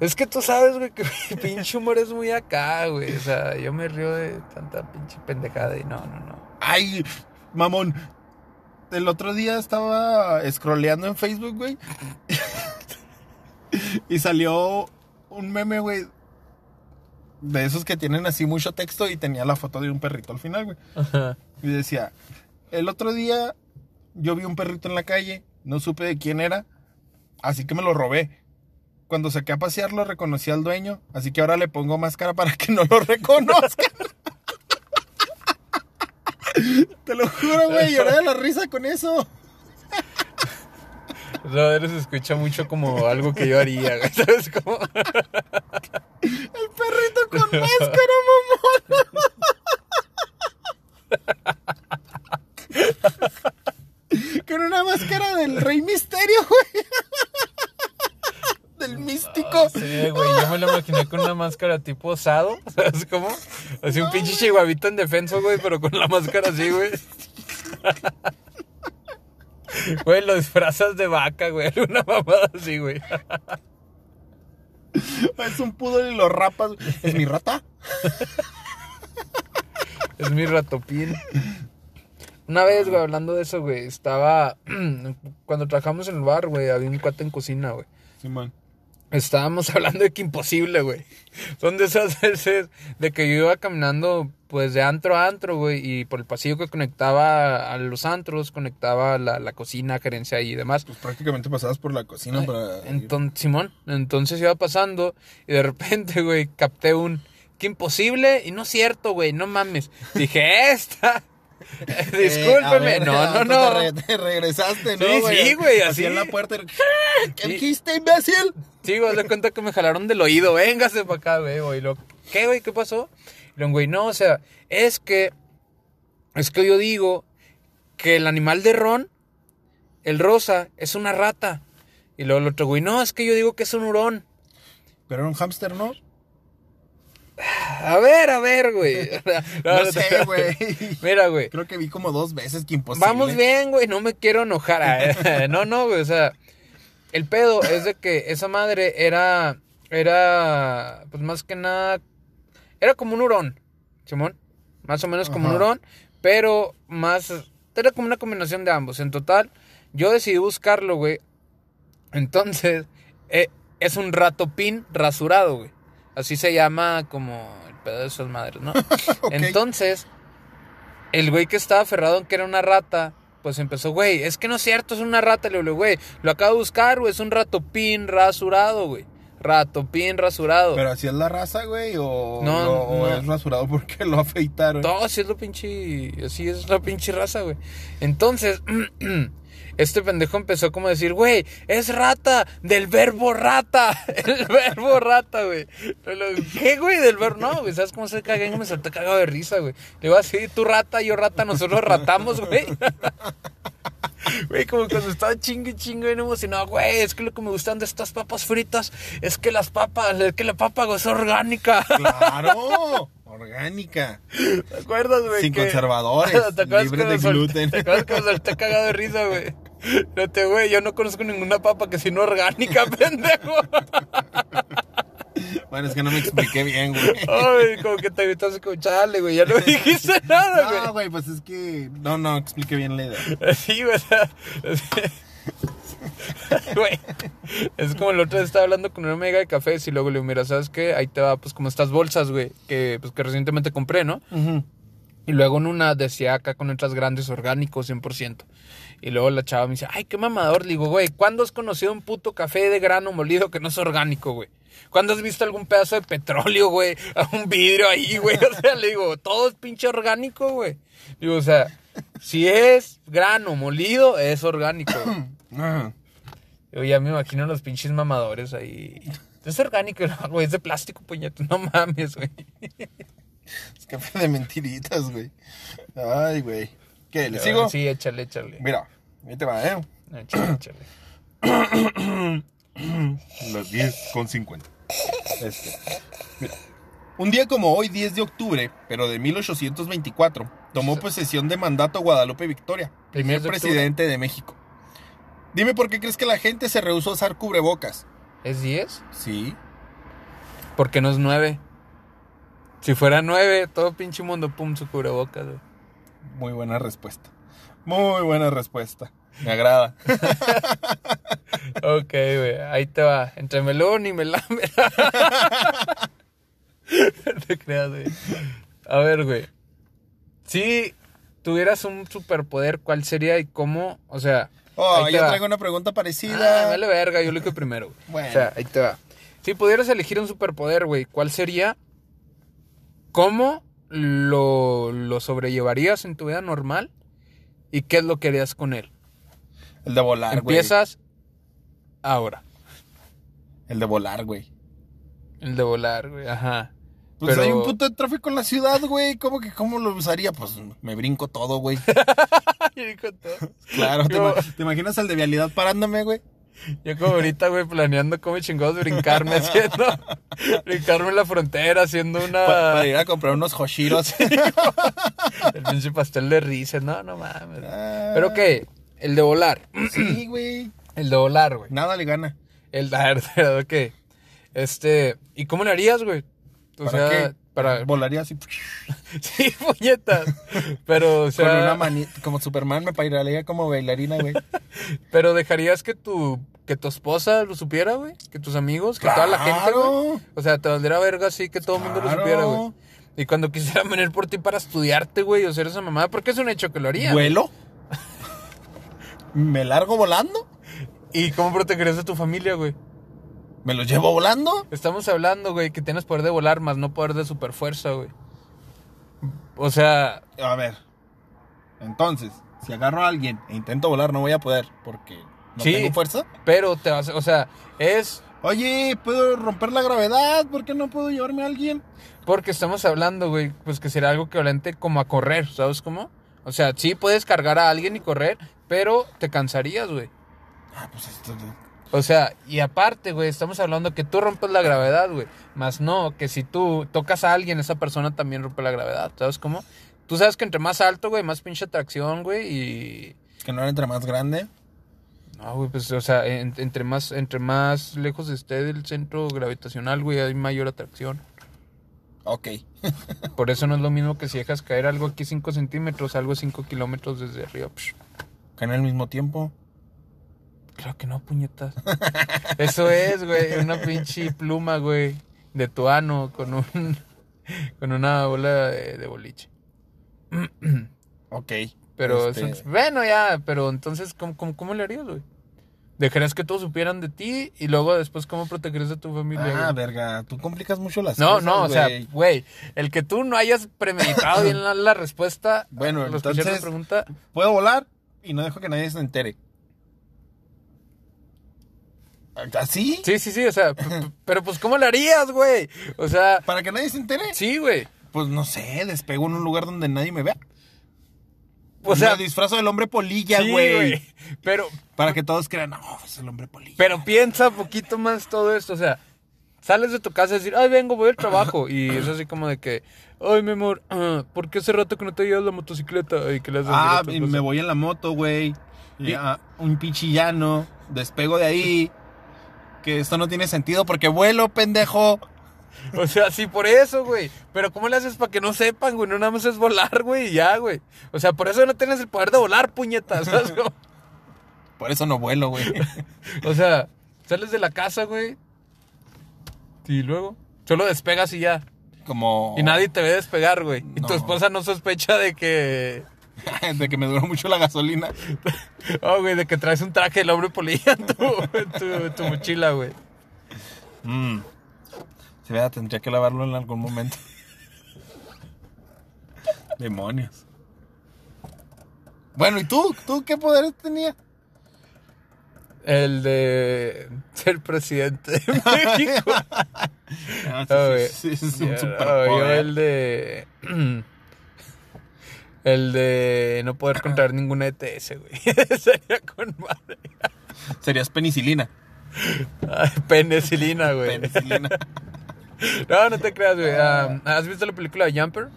Es que tú sabes, güey, que mi pinche humor es muy acá, güey. O sea, yo me río de tanta pinche pendejada y no, no, no. Ay, mamón. El otro día estaba scrolleando en Facebook, güey. y salió un meme, güey. De esos que tienen así mucho texto y tenía la foto de un perrito al final, güey. Y decía, el otro día yo vi un perrito en la calle, no supe de quién era, así que me lo robé. Cuando saqué a pasearlo reconocí al dueño, así que ahora le pongo máscara para que no lo reconozcan. Te lo juro, güey, lloré de la risa con eso. O sea, él se escucha mucho como algo que yo haría. ¿Sabes cómo? El perrito con máscara, mamón. con una máscara del Rey Misterio, güey. Del místico. Sí, güey, yo me lo imaginé con una máscara tipo osado. ¿Sabes cómo? Así un pinche chihuahuito en defenso, güey, pero con la máscara así, güey. Güey, lo disfrazas de vaca, güey. Una mamada así, güey. Es un poodle y lo rapas. ¿Es mi rata? Es mi ratopín. Una vez, güey, hablando de eso, güey, estaba. Cuando trabajamos en el bar, güey, había un cuate en cocina, güey. Simón. Estábamos hablando de que imposible, güey. Son de esas veces de que yo iba caminando, pues, de antro a antro, güey, y por el pasillo que conectaba a los antros, conectaba la, la cocina, gerencia y demás. Pues prácticamente pasabas por la cocina para. Entonces, Simón, entonces iba pasando y de repente, güey, capté un... ¡Qué imposible! Y no es cierto, güey, no mames. Dije, esta... Eh, Discúlpeme. ver, no, no, no. Te, re- te regresaste, ¿no? Sí, sí, güey, así. en la puerta. ¿Qué Sí. dijiste, imbécil? Sí, güey, de cuenta que me jalaron del oído. Véngase para acá, güey. güey. Lo, ¿Qué, güey? ¿Qué pasó? Y luego, güey, no, o sea, es que es que yo digo que el animal de Ron, el rosa, es una rata. Y luego el otro güey, no, es que yo digo que es un hurón. Pero era un hámster, ¿no? A ver, a ver, güey. No sé, güey. Mira, güey. Creo que vi como dos veces que imposible. Vamos bien, güey, no me quiero enojar. ah, No, no, güey, o sea, el pedo es de que esa madre era, era, pues más que nada, era como un hurón, Simón, más o menos como un hurón, pero más, era como una combinación de ambos. En total, yo decidí buscarlo, güey. Entonces, eh, es un ratopín rasurado, güey. Así se llama como el pedo de esas madres, ¿no? Entonces, el güey que estaba aferrado en que era una rata, pues empezó, güey, es que no es cierto, es una rata. Le digo, güey, lo acabo de buscar, güey, es un ratopín rasurado, güey. Ratopín rasurado. Pero así es la raza, güey, o, No, lo- o no. es rasurado porque lo afeitaron. Todo así es lo pinche. Así es la pinche raza, güey. Entonces, este pendejo empezó como a decir, güey, es rata, del verbo rata. El verbo rata, güey. ¿Qué, güey? Del verbo. No, güey, ¿sabes cómo se caga? Y me solté cagado de risa, güey. Le digo así, tú rata, yo rata, nosotros ratamos, güey. Güey, como cuando estaba chingue chingue bien emocionado, güey, es que lo que me gustan de estas papas fritas es que las papas, es que la papa es orgánica. Claro, orgánica. ¿Te acuerdas, güey? Sin que- conservadores, ¿Te acuerdas libre que de gluten. ¿Te acuerdas que me solté cagado de risa, güey? Fíjate, güey, yo no conozco ninguna papa que sea no orgánica, pendejo. Bueno, es que no me expliqué bien, güey. Ay, como que te gritas como, chale, güey, ya no me dijiste nada, güey. No, güey, pues es que. No, no, expliqué bien la idea. Sí, es- Güey, es como el otro día estaba hablando con una amiga de cafés y luego le digo, mira, ¿sabes qué? Ahí te va, pues, como estas bolsas, güey, que, pues, que recientemente compré, ¿no? Y luego en una decía acá con letras grandes, orgánico, 100%. Y luego la chava me dice, ay, qué mamador. Le digo, güey, ¿cuándo has conocido un puto café de grano molido que no es orgánico, güey? ¿Cuándo has visto algún pedazo de petróleo, güey? A un vidrio ahí, güey. O sea, le digo, todo es pinche orgánico, güey. Digo, o sea, si es grano molido, es orgánico, güey. Yo ya me imagino los pinches mamadores ahí. Es orgánico, no, güey, es de plástico, puñeto. No mames, güey. Es café de mentiritas, güey. Ay, güey. ¿Qué? ¿Le sigo? Sí, échale, échale. Mira, ahí te va, ¿eh? Échale, échale. Las 10 con 50. Este. Mira. Un día como hoy, 10 de octubre, pero de 1824, tomó posesión de mandato Guadalupe Victoria, primer 10 de octubre. presidente de México. Dime por qué crees que la gente se rehusó a usar cubrebocas. ¿Es 10? Sí. Porque no es 9. Si fuera 9, todo pinche mundo, pum, su cubrebocas, güey. Muy buena respuesta. Muy buena respuesta. Me agrada. Ok, güey, ahí te va. Entre melón y melame. No te creas, güey. A ver, güey. Si tuvieras un superpoder, ¿cuál sería y cómo? O sea. Oh, yo va. traigo una pregunta Ah, parecida. vale verga, yo lo dije primero. güey. Bueno. O sea, ahí te va. Si pudieras elegir un superpoder, güey, ¿cuál sería? ¿Cómo lo, lo sobrellevarías en tu vida normal? ¿Y qué es lo que harías con él? El de volar, güey. Empiezas ahora. El de volar, güey. El de volar, güey, ajá. Pues Pero- hay un puto de tráfico en la ciudad, güey. ¿Cómo que cómo lo usaría? Pues me brinco todo, güey. Yo digo todo. Claro, ¿te, ima- te imaginas el de vialidad parándome, güey? Yo como ahorita, güey, planeando cómo chingados brincarme haciendo... brincarme en la frontera haciendo Pa- una... para ir a comprar unos Hoshiros. El pinche pastel de risa. No, no mames. Ah. ¿Pero qué? El de volar. sí, güey. El de volar, güey. Nada le gana. El a ver, pero qué. Este, ¿y cómo le harías, güey? O ¿Para sea, qué? para Volaría así. Sí, puñetas. Pero o sea, con una manita. Como Superman me pararía como bailarina, güey. pero dejarías que tu que tu esposa lo supiera, güey, que tus amigos, que toda la gente, güey. O sea, te valdría verga así que todo el mundo lo supiera, güey. Y cuando quisieran venir por ti para estudiarte, güey, o hacer esa mamada, porque es un hecho que lo haría. güey. ¿Me largo volando? ¿Y cómo protegerías a tu familia, güey? ¿Me lo llevo volando? Estamos hablando, güey, que tienes poder de volar, más no poder de superfuerza, güey. O sea, A ver. Entonces, si agarro a alguien e intento volar, no voy a poder porque no Sí. tengo fuerza. pero te vas, o sea, es Oye, ¿puedo romper la gravedad? ¿Por qué no puedo llevarme a alguien? porque estamos hablando, güey, pues que será algo equivalente como a correr, ¿sabes cómo? O sea, sí puedes cargar a alguien y correr, pero te cansarías, güey. Ah, pues esto. O sea, y aparte, güey, estamos hablando que tú rompes la gravedad, güey. Más no, que si tú tocas a alguien, esa persona también rompe la gravedad. ¿Sabes cómo? Tú sabes que entre más alto, güey, más pinche atracción, güey, y... Que no era entre más grande. No, güey, pues, o sea, en- entre más, entre más lejos esté del centro gravitacional, güey, hay mayor atracción. Ok. Por eso no es lo mismo que si dejas caer algo aquí 5 centímetros, algo 5 kilómetros desde arriba. Psh, Caen al mismo tiempo. Claro que no, puñetas. Eso es, güey, una pinche pluma, güey, de tu ano con un, con una bola de, de boliche. Ok. Pero, Este, eso- bueno, ya, pero entonces, ¿cómo, cómo, cómo le harías, güey? ¿Dejarías que todos supieran de ti y luego después cómo protegerías a tu familia? Ah, güey? verga. Tú complicas mucho las No, cosas. no, o sea, güey. el que tú no hayas premeditado bien la, la respuesta. Bueno, escuché la entonces- pregunta. Puedo volar y no dejo que nadie se entere. ¿Así? Sí, sí, sí, o sea, pero pues, ¿cómo le harías, güey? O sea, ¿Para que nadie se entere? sí, güey. Pues no sé, despego en un lugar donde nadie me vea. O sea, me disfrazo del hombre polilla, sí, güey. Pero, Para que todos crean, no, es el hombre polilla. pero piensa un poquito más todo esto, o sea, sales de tu casa a decir, ay, vengo, voy al trabajo. Y es así como de que, ay, mi amor, ah, ¿por qué hace rato que no te llevas la motocicleta? Y que le haces ah, no sé. me voy en la moto, güey. Ya, un pichillano. Despego de ahí. Que esto no tiene sentido porque vuelo, pendejo. O sea, sí, por eso, güey. Pero ¿cómo le haces para que no sepan, güey? No nada más es volar, güey, y ya, güey. O sea, por eso no tienes el poder de volar, puñetas. Por eso no vuelo, güey. O sea, sales de la casa, güey. Y luego, solo despegas y ya. Como. Y nadie te ve despegar, güey. Y tu esposa no sospecha de que. de que me duró mucho la gasolina. Oh, güey, de que traes un traje del hombre polilla en tu, en tu, en tu mochila, güey. Mm. Se vea, tendría que lavarlo en algún momento. Demonios. Bueno, ¿y tú? ¿Tú qué poderes tenías? El de ser presidente de México. Ah, güey. sí, sí, sí, es un yo el de. El de no poder contraer ninguna ETS, güey. Sería con madre. Serías penicilina. Ay, Penicilina, güey. Penicilina. No, no te creas, güey. Ah, ¿Has visto la película de Jumper?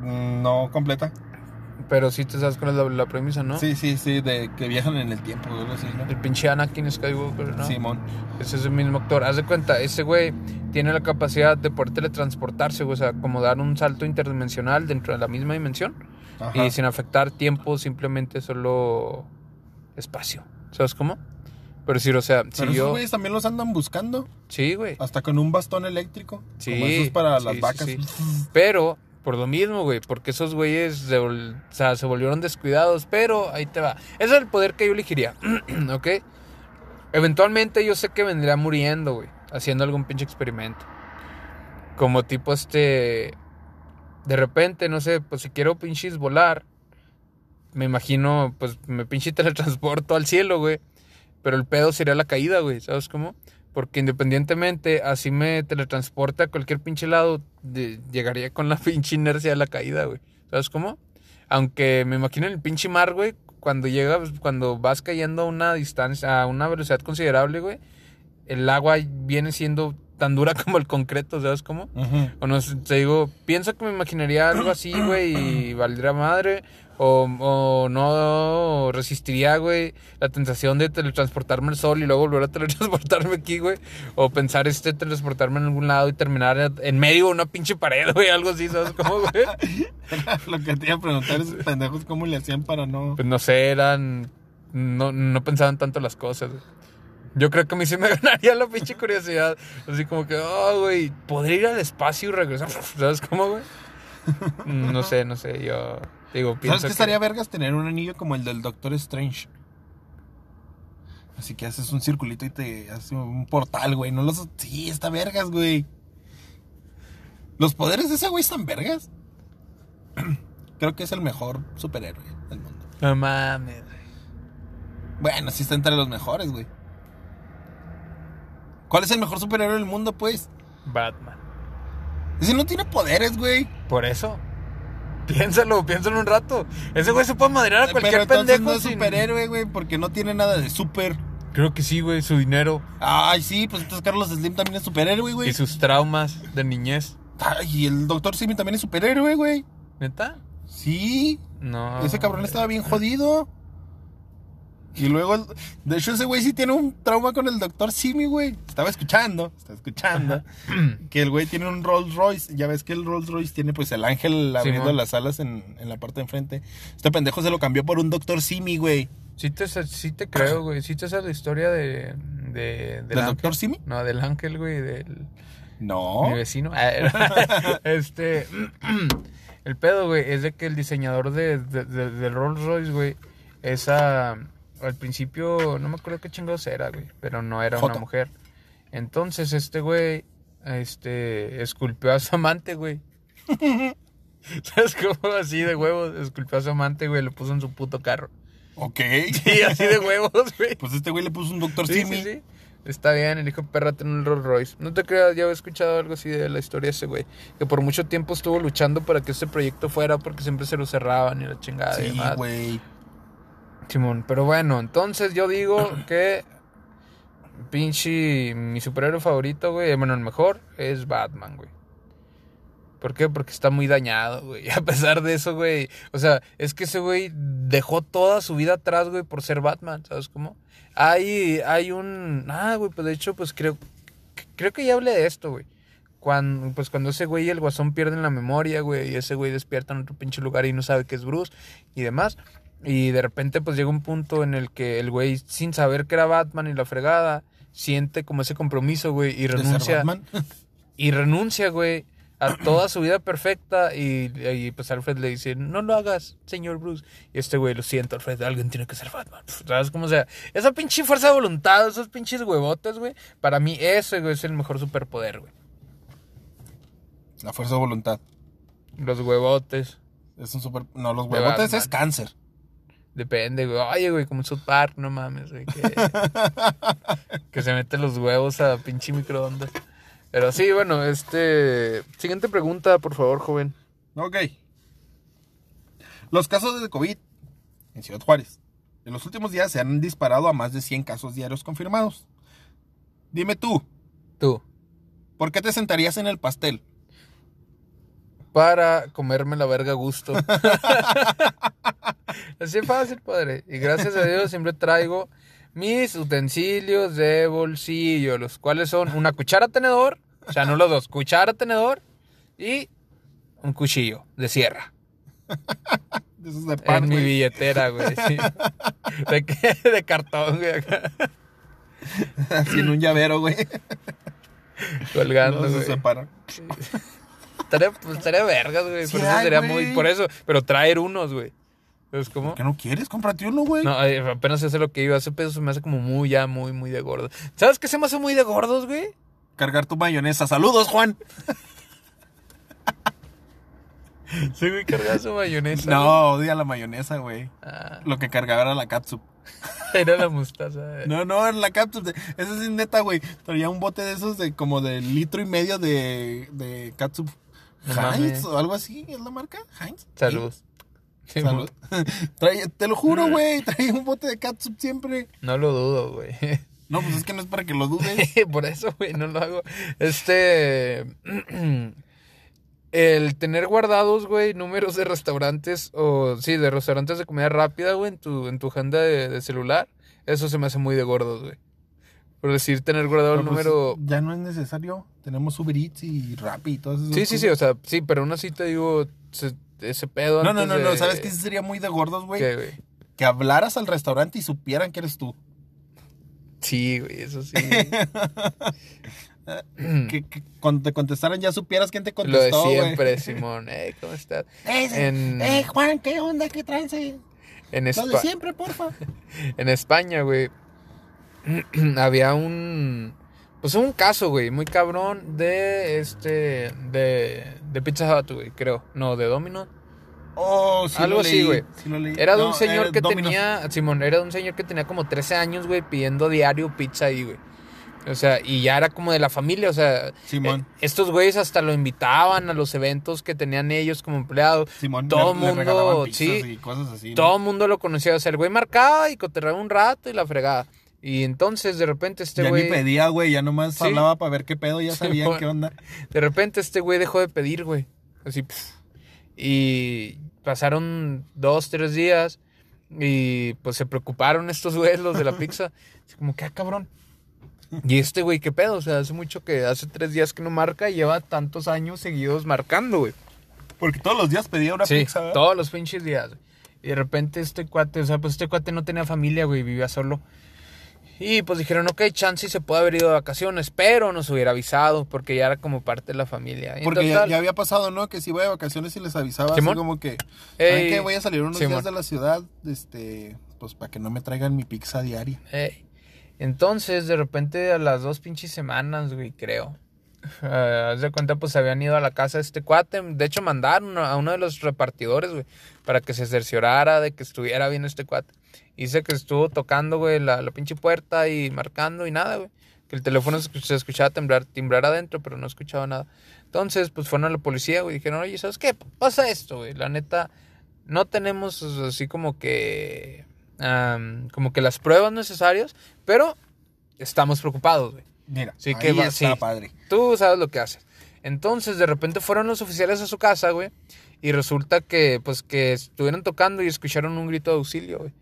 No completa. Pero sí te sabes cuál es la, la premisa, ¿no? Sí, sí, sí, de que viajan en el tiempo, algo así, ¿no? El pinche Anakin Skywalker, ¿no? Simón. Ese es el mismo actor. Haz de cuenta, ese güey tiene la capacidad de poder teletransportarse, güey. O sea, como dar un salto interdimensional dentro de la misma dimensión. Ajá. Y sin afectar tiempo, simplemente solo espacio. ¿Sabes cómo? Pero sí, o sea, si Pero esos yo... güeyes también los andan buscando. Sí, güey. Hasta con un bastón eléctrico. Sí. Como esos para sí, las sí, vacas. sí. Pero, por lo mismo, güey, porque esos güeyes se, o sea, se volvieron descuidados, pero ahí te va. Ese es el poder que yo elegiría, ¿ok? Eventualmente yo sé que vendría muriendo, güey, haciendo algún pinche experimento. Como tipo este... De repente, no sé, pues si quiero pinches volar, me imagino, pues me pinche teletransporto al cielo, güey. Pero el pedo sería la caída, güey, ¿sabes cómo? Porque independientemente, así me teletransporte a cualquier pinche lado, de- llegaría con la pinche inercia de la caída, güey. ¿Sabes cómo? Aunque me imagino el pinche mar, güey, cuando llegas, cuando vas cayendo a una distancia, a una velocidad considerable, güey, el agua viene siendo tan dura como el concreto, ¿sabes cómo? O no te digo, pienso que me imaginaría algo así, güey, y valdría madre. O, o no resistiría, güey, la tentación de teletransportarme al sol y luego volver a teletransportarme aquí, güey. O pensar este teletransportarme en algún lado y terminar en medio de una pinche pared, güey, algo así, ¿sabes cómo, güey? Lo que te iba a preguntar es pendejos cómo le hacían para no. Pues no sé, eran. No, no pensaban tanto las cosas, güey. Yo creo que a mí sí me ganaría la pinche curiosidad. Así como que, oh, güey, ¿podría ir al espacio y regresar? ¿Sabes cómo, güey? No sé, no sé, yo digo, ¿Sabes qué estaría vergas tener un anillo como el del Doctor Strange? Así que haces un circulito y te hace un portal, güey. No los. Sí, está vergas, güey. Los poderes de ese güey están vergas. Creo que es el mejor superhéroe del mundo. No mames, güey. Bueno, sí está entre los mejores, güey. ¿Cuál es el mejor superhéroe del mundo, pues? Batman. Ese no tiene poderes, güey. Por eso. Piénsalo, piénsalo un rato. Ese güey se puede madrear a cualquier Pero pendejo no es sin- superhéroe, güey, porque no tiene nada de super. Creo que sí, güey, su dinero Ay, sí, pues entonces Carlos Slim también es superhéroe, güey. y sus traumas de niñez. Ay, y el doctor Simi también es superhéroe, güey. ¿Neta? Sí, No. ese cabrón estaba bien jodido. Y luego, de hecho, ese güey sí tiene un trauma con el doctor Simi, güey. Estaba escuchando, estaba escuchando. que el güey tiene un Rolls Royce. Ya ves que el Rolls Royce tiene pues el ángel abriendo las alas en, en la parte de enfrente. Este pendejo se lo cambió por un doctor Simi, güey. Sí te, sí te creo, güey. Sí te sabes la historia de... de del ¿Del doctor Simi? No, del ángel, güey, del... No. Mi vecino. Ah, este. El pedo, güey, es de que el diseñador de, de- de- del Rolls Royce, güey, esa. Al principio, no me acuerdo qué chingados era, güey, pero no era una mujer. Entonces, este güey, este, esculpió a su amante, güey. ¿Sabes cómo? Así de huevos, esculpió a su amante, güey, lo puso en su puto carro. Ok. Sí, así de huevos, güey. Pues este güey le puso un doctor Sí, Simi. sí, sí. Está bien, el hijo perra tiene un Rolls Royce. No te creas, ya había escuchado algo así de la historia de ese güey. Que por mucho tiempo estuvo luchando para que este proyecto fuera porque siempre se lo cerraban y la chingada y Sí, güey. Simón, pero bueno, entonces yo digo que pinche mi superhéroe favorito, güey, bueno, el mejor es Batman, güey. ¿Por qué? Porque está muy dañado, güey. A pesar de eso, güey. O sea, es que ese güey dejó toda su vida atrás, güey, por ser Batman, ¿sabes cómo? Hay, hay un... Ah, güey, pues de hecho, pues creo... Creo que ya hablé de esto, güey. Cuando, pues cuando ese güey y el guasón pierden la memoria, güey, y ese güey despierta en otro pinche lugar y no sabe que es Bruce y demás. Y de repente, pues llega un punto en el que el güey, sin saber que era Batman y la fregada, siente como ese compromiso, güey, y ¿De ser renuncia. Y renuncia, güey, a toda su vida perfecta. Y, y, pues Alfred le dice, no lo hagas, señor Bruce. Y este güey, lo siento, Alfred, alguien tiene que ser Batman. ¿Sabes cómo sea? Esa pinche fuerza de voluntad, esos pinches huevotes, güey. Para mí, ese, güey, es el mejor superpoder, güey. La fuerza de voluntad. Los huevotes. Es un super... No, los huevotes es cáncer. Depende, güey. Oye, güey, como en South Park, no mames, güey. Que, que se mete los huevos a pinche microondas. Pero sí, bueno, este... Siguiente pregunta, por favor, joven. Ok. Los casos de COVID en Ciudad Juárez. En los últimos días se han disparado a más de 100 casos diarios confirmados. Dime tú, Tú. ¿por qué te sentarías en el pastel? Para comerme la verga a gusto. Así es fácil, padre. Y gracias a Dios siempre traigo mis utensilios de bolsillo, los cuales son una cuchara tenedor, o sea, no los dos, cuchara tenedor y un cuchillo de sierra. De esos de pan, en mi billetera, güey. sí. ¿De qué? De cartón, güey. en un llavero, güey. Colgando, No se güey. separan. Estaría, pues, estaría vergas, güey. Sí por eso sería güey. muy. Por eso. Pero traer unos, güey. ¿Sabes cómo? ¿Por qué no quieres? Cómprate uno, güey. No, eh, apenas sé lo que iba. Ese peso se me hace como muy, ya, muy, muy de gordo. ¿Sabes qué se me hace muy de gordos, güey? Cargar tu mayonesa. ¡Saludos, Juan! Sí, güey, cargar su mayonesa. No, odia la mayonesa, güey. Ah, Lo que cargaba era la catsup. era la mostaza. No, no, era la catsup. Esa es neta, güey. Traía un bote de esos de como de litro y medio de, de catsup. Heinz o algo así, ¿es la marca? Heinz. Salud. Salud. Te lo juro, güey. Traía un bote de catsup siempre. No lo dudo, güey. No, pues es que no es para que lo dudes. Por eso, güey, no lo hago. Este. El tener guardados, güey, números de restaurantes o, sí, de restaurantes de comida rápida, güey, en tu, en tu agenda de, de celular, eso se me hace muy de gordos, güey. Por decir, tener guardado el pues, número. Ya no es necesario. Tenemos Uber Eats y Rappi y todas esas Sí, sí, sí, o sea, sí, pero aún así te digo, se- ese pedo. No, no, no, no. de- ¿Sabes qué sería muy de gordos, güey? ¿Qué, güey? Que hablaras al restaurante y supieran que eres tú. Sí, güey, eso sí. Que, que cuando te contestaran ya supieras quién te Lo de contestó, güey. siempre, Simón. Hey, ¿cómo estás? Eh, En- eh, Juan, ¿qué onda? ¿Qué traes? eh? En, Lo de siempre, porfa. en España, güey, había un. Pues un caso, güey, muy cabrón de este. De, de Pizza Hut, güey, creo. No, de Domino's. Oh, sí Algo lo así, güey. sí lo leí. Era de No, un señor que Domino's. tenía. Simón, era de un señor que tenía como 13 años, güey, pidiendo diario pizza ahí, güey. O sea, y ya era como de la familia, o sea, Simón. eh, estos güeyes hasta lo invitaban a los eventos que tenían ellos como empleados. Simón, todo le mundo, sí. y cosas así. ¿no? Todo el mundo lo conocía, o sea, el güey marcaba y coterraba un rato y la fregaba. Y entonces de repente este ya güey ni pedía, güey, ya nomás Sí. hablaba para ver qué pedo, ya sabían Simón. qué onda. De repente este güey dejó de pedir, güey. Así. Y pasaron dos, tres días. Y pues se preocuparon estos güeyes, los de la pizza. Así como, ¿qué cabrón? Y este güey, ¿qué pedo? O sea, hace mucho que, hace tres días que no marca y lleva tantos años seguidos marcando, güey. Porque todos los días pedía una Sí, pizza, ¿verdad? todos los pinches días. Y de repente este cuate, o sea, pues este cuate no tenía familia, güey, vivía solo. Y pues dijeron, ok, chance y se puede haber ido de vacaciones, pero nos hubiera avisado porque ya era como parte de la familia. Y Porque ya, total- ya había pasado, ¿no? Que si iba de vacaciones y les avisaba así como que, ¿saben qué? Voy a salir unos días de la ciudad, este, pues para que no me traigan mi pizza diaria. Ey. Entonces, de repente, a las dos pinches semanas, güey, creo. eh, haz de cuenta, pues habían ido a la casa de este cuate. De hecho, mandaron a uno de los repartidores, güey, para que se cerciorara de que estuviera bien este cuate. Dice que estuvo tocando, güey, la, la pinche puerta y marcando y nada, güey. Que el teléfono se escuch- se escuchaba temblar, timbrar adentro, pero no escuchaba nada. Entonces, pues fueron a la policía, güey, y dijeron, oye, ¿sabes qué? Pasa esto, güey. La neta, no tenemos así como que. como que las pruebas necesarias, pero estamos preocupados, güey. Mira, Sí, ahí que va- está sí. padre. Tú sabes lo que haces. Entonces, de repente fueron los oficiales a su casa, güey. Y resulta que, pues, que estuvieron tocando y escucharon un grito de auxilio, güey.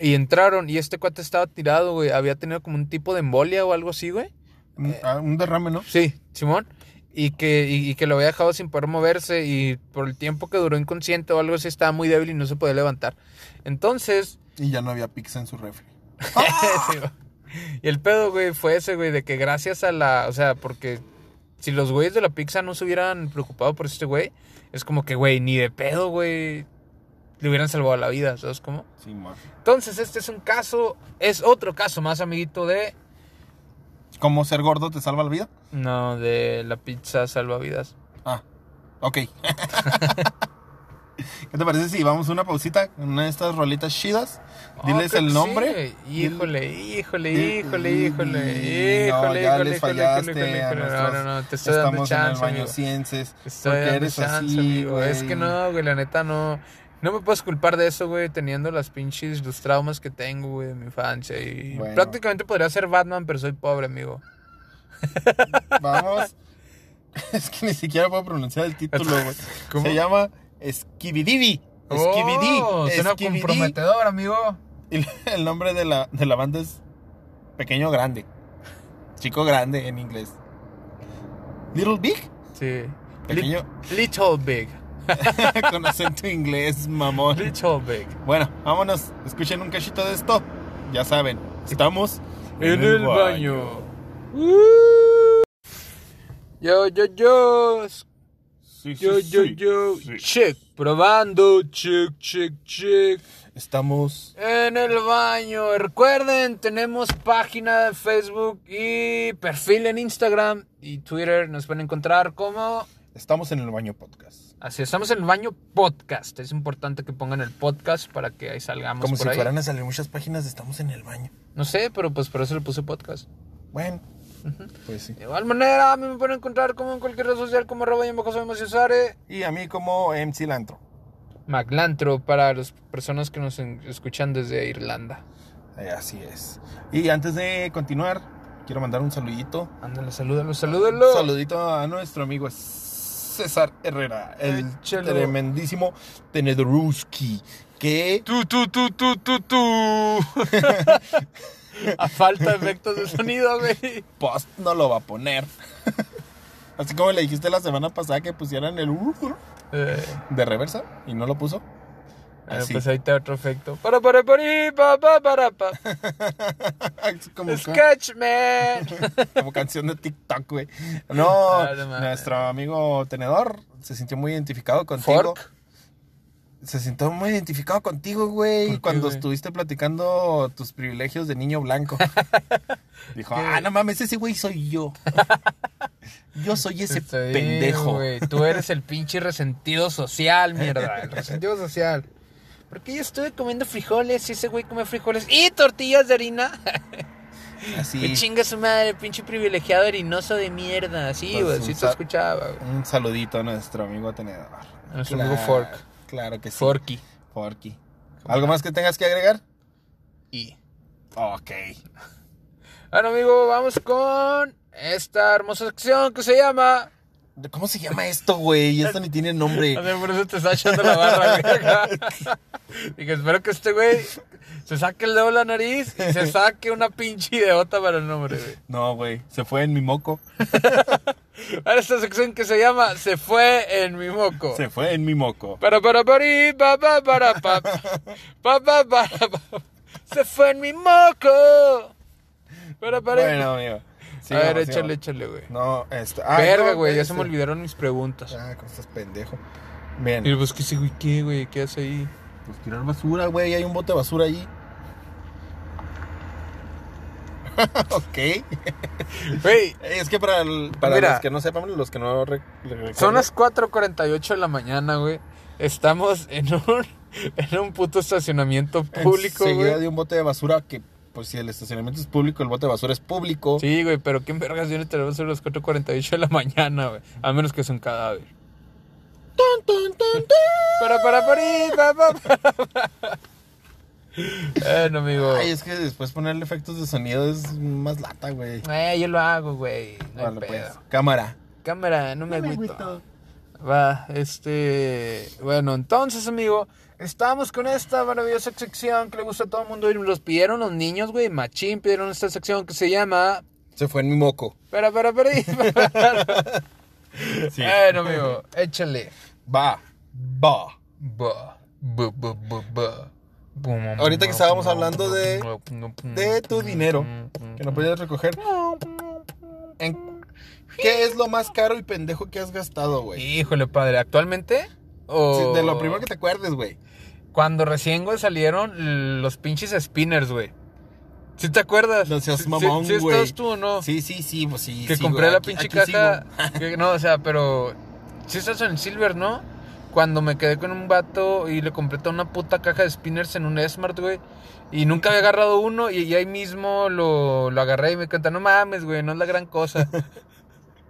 Y entraron y este cuate estaba tirado, güey. Había tenido como un tipo de embolia o algo así, güey. Un, ah, un derrame, ¿no? Sí, Simón. Y que, y, y que lo había dejado sin poder moverse y por el tiempo que duró inconsciente o algo así estaba muy débil y no se podía levantar. Entonces, Y ya no había pizza en su refri. Sí, y el pedo, güey, fue ese, güey, de que gracias a la, o sea, porque si los güeyes de la pizza no se hubieran preocupado por este güey, es como que, güey, ni de pedo, güey, le hubieran salvado la vida, ¿sabes cómo? Sí, ma. Entonces, este es un caso, es otro caso más, amiguito, de, ¿Cómo ser gordo te salva la vida? no, de la pizza salvavidas. Ah, ok. ¿Qué te parece si vamos a una pausita con una de estas rolitas chidas? Diles Ah, el nombre. sí, Híjole, híjole, Dil- híjole, híjole, No, híjole, ya híjole, les híjole, fallaste híjole, híjole, híjole. No, no, no, te estoy dando Estamos en el chance, baño amigo. Te estoy dando chance, así, amigo. Es güey. que no, güey, la neta no. No me puedes culpar de eso, güey, teniendo las pinches, los traumas que tengo, güey, de mi infancia. Y Bueno. prácticamente podría ser Batman, pero soy pobre, amigo. Vamos. Es que ni siquiera puedo pronunciar el título, güey. ¿Cómo? Se llama Skibididi. Skibidi. Oh, suena Skibidi. comprometedor, amigo. Y el nombre de la, de la banda es Pequeño Grande. Chico Grande en inglés. Little Big. Sí. Pequeño. Li- Little Big. con acento inglés, mamón. Bueno, vámonos. Escuchen un cachito de esto. Ya saben, estamos En el baño. Yo, yo, yo. Sí, sí, Yo, yo, sí, yo. sí. Check. Probando. Check, check, check. Estamos. En el baño. Recuerden, tenemos página de Facebook y perfil en Instagram y Twitter. Nos pueden encontrar como. Estamos en el baño podcast. Así, estamos en el baño podcast. Es importante que pongan el podcast para que ahí salgamos Como por si ahí. fueran a salir muchas páginas de Estamos en el baño. No sé, pero pues por eso le puse podcast. Bueno, pues sí. De igual manera, a mí me pueden encontrar como en cualquier red social como arroba y Maciosare. Y a mí como MC Lantro. Maclantro para las personas que nos escuchan desde Irlanda. Eh, así es. Y antes de continuar, quiero mandar un saludito. Ándale, salúdalo, salúdalo. Un saludito a nuestro amigo César Herrera, el tremendísimo Tenedruski. Que Tú, tú, tú, tú, tú, tú. a falta de efectos de sonido, güey. post no lo va a poner. Así como le dijiste la semana pasada que pusieran el Eh, de reversa y no lo puso. Bueno, Así. pues ahí te otro efecto. Para, para, para, pa, pa, para, pa. Así como, Sketch, man. como canción de TikTok, güey. No, Ah, no nuestro amigo Tenedor se sintió muy identificado contigo. Fork. Se sintió muy identificado contigo, güey, ¿Por qué, cuando güey? estuviste platicando tus privilegios de niño blanco. Dijo, ¿Qué? ah, no mames, ese güey soy yo. yo soy ese Está bien, pendejo. güey. Tú eres el pinche resentido social, mierda. El resentido social. Porque yo estuve comiendo frijoles y ese güey come frijoles y tortillas de harina. Que Así. chinga su madre, pinche privilegiado erinoso de mierda. Así, Pues, güey, sí te escuchaba, güey. Un saludito a nuestro amigo tenedor. A nuestro amigo Fork. Claro que sí. Forky. Forky. ¿Algo más que tengas que agregar? Y. Ok. Bueno, amigo, vamos con esta hermosa sección que se llama. ¿Cómo se llama esto, güey? Esto ni tiene nombre. A ver, por eso te está echando la barra, güey. Dije, espero que este güey se saque el dedo de la nariz y se saque una pinche ideota para el nombre, güey. No, güey. Se fue en mi moco. Ahora esta sección que se llama Se fue en mi moco. Se fue en mi moco. Para para para pa pa para pa pa pa para pa. Se fue en mi moco. Para para. Bueno, amigo. A ver, échale, échale, güey. No, esto. ah, Verga, no, güey, ya este. se me olvidaron mis preguntas. Ah, cómo estás pendejo. Bien. Y pues que sí, güey, ¿qué, güey? ¿Qué hace ahí? Pues tirar basura, güey. Hay un bote de basura allí. ok. Güey, Es que para, el- para Mira. los que no sepan, los que no re- re- son las 4.48 de la mañana, güey. Estamos en un, en un puto estacionamiento público, güey. de un bote de basura que, pues si el estacionamiento es público, el bote de basura es público. Sí, güey, pero ¿qué vergas viene tenemos a las 4.48 de la mañana, güey? A menos que es un cadáver. Tun, tun, tun, tun. Para, para, para, pa, pa, pa, pa. Bueno, amigo. Ay, es que después ponerle efectos de sonido es más lata, güey. Eh, yo lo hago, güey. No hay Vale, pedo. pues. Cámara. Cámara, no me agüito. Va, este. Bueno, entonces, amigo, estamos con esta maravillosa sección que le gusta a todo el mundo y nos los pidieron los niños, güey. Machín pidieron esta sección que se llama. Se fue en mi moco. Para, para, para. Sí. Bueno, amigo, échale. Va. Va. Ba, ba, ba. Bum, Ahorita que estábamos hablando de- De tu dinero que no podías recoger. ¿En ¿Qué es lo más caro y pendejo que has gastado, güey? Híjole, padre, ¿actualmente? O... Sí, de lo primero que te acuerdes, güey. Cuando recién, güey, salieron los pinches spinners, güey. ¿Sí te acuerdas? No seas mamón, sí, sí güey. estabas tú o no? Sí, sí, sí, pues sí. que sí, compré güey, la pinche aquí caja. que- no, o sea, pero. Sí estás en el Silver, ¿no? Cuando me quedé con un vato y le compré toda una puta caja de spinners en un Smart, güey. Y nunca había agarrado uno y, y ahí mismo lo, lo agarré y me cuenta, no mames, güey, no es la gran cosa.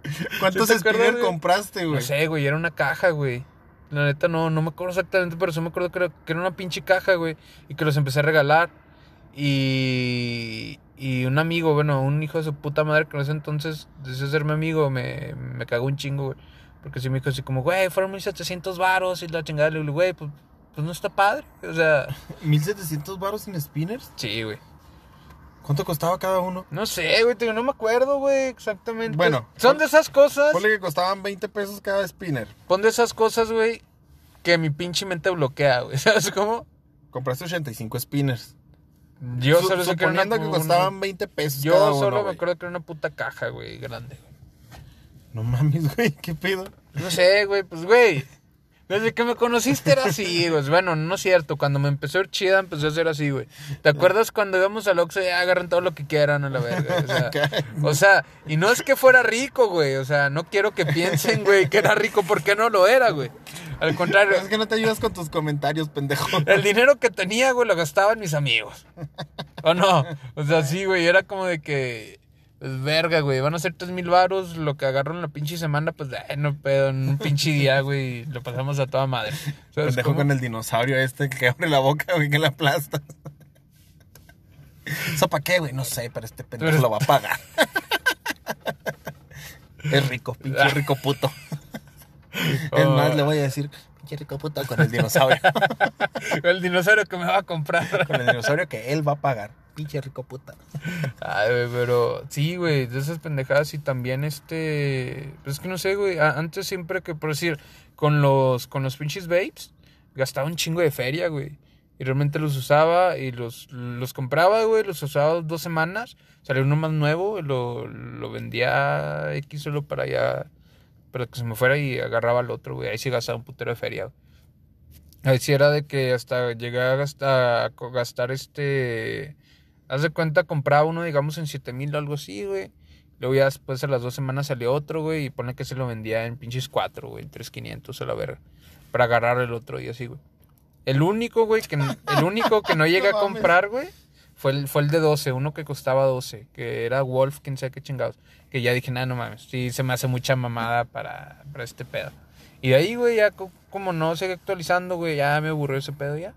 ¿Cuántos ¿Sí compraste, güey? No sé, güey, era una caja, güey. La neta no, no me acuerdo exactamente, pero sí me acuerdo que era, que era una pinche caja, güey. Y que los empecé a regalar. Y, y un amigo, bueno, un hijo de su puta madre que en ese entonces deseo ser mi amigo, me, me cagó un chingo, güey. Porque sí me dijo así como, güey, fueron 1700 varos y la chingada. Le digo, güey, pues, pues no está padre. O sea, ¿1700 baros en spinners? sí, güey. ¿Cuánto costaba cada uno? No sé, güey, no me acuerdo, güey, exactamente. Bueno, son de esas cosas. Ponle que costaban 20 pesos cada spinner. Pon de esas cosas, güey, que mi pinche mente bloquea, güey. ¿Sabes cómo? Compraste 85 spinners. Yo Su- solo sé que una, suponiendo que costaban 20 pesos Yo cada uno, solo me acuerdo que era una puta caja, güey, grande. No mames, güey, ¿qué pedo? No sé, güey, pues, güey. Desde que me conociste era así, güey. Bueno, no es cierto. Cuando me empezó a ir chida, empezó a ser así, güey. ¿Te acuerdas cuando íbamos al Oxxo y "Ah, agarran todo lo que quieran a la verga? O sea, o sea, y no es que fuera rico, güey. O sea, no quiero que piensen, güey, que era rico porque no lo era, güey. Al contrario, Es que no te ayudas con tus comentarios, pendejo. el dinero que tenía, güey, lo gastaba en mis amigos. ¿O no? O sea, sí, güey, era como de que... Pues verga, güey, van a ser tres mil varos, lo que agarro en la pinche semana, pues eh, no pedo, en un pinche día, güey, lo pasamos a toda madre. ¿Sabes Pendejo cómo? con el dinosaurio este que abre la boca, güey, que la aplastas. ¿Eso para qué, güey? No sé, pero este pendejo Pero- lo va a pagar. es rico, pinche rico puto. Es Oh. más, le voy a decir, rico puto con el dinosaurio. El dinosaurio que me va a comprar. con el dinosaurio que él va a pagar. Pinche rico puta. Ay, güey, pero sí, güey, de esas pendejadas y también este, pues es que no sé, güey, antes siempre que por decir con los con los pinches vapes gastaba un chingo de feria, güey. Y realmente los usaba y los, los compraba, güey, los usaba dos semanas, salió uno más nuevo, lo, lo vendía X solo para allá, para que se me fuera y agarraba al otro, güey. Ahí sí gastaba un putero de feria, güey. Ahí sí era de que hasta llegué a gastar, este... Haz de cuenta, compraba uno, digamos, en 7 mil o algo así, güey. Luego ya después a las dos semanas salió otro, güey. Y pone que se lo vendía en pinches 4, güey. En 3,500 a la verga. Para agarrar el otro y así, güey. El único, güey, que, el único que no llegué a comprar, güey, Fue el, fue el de 12, uno que costaba 12, que era Wolf, quién sabe qué chingados. Que ya dije, nada, no mames, sí se me hace mucha mamada para, para este pedo. Y de ahí, güey, ya co- como no sigue actualizando, güey, ya me aburrió ese pedo ya.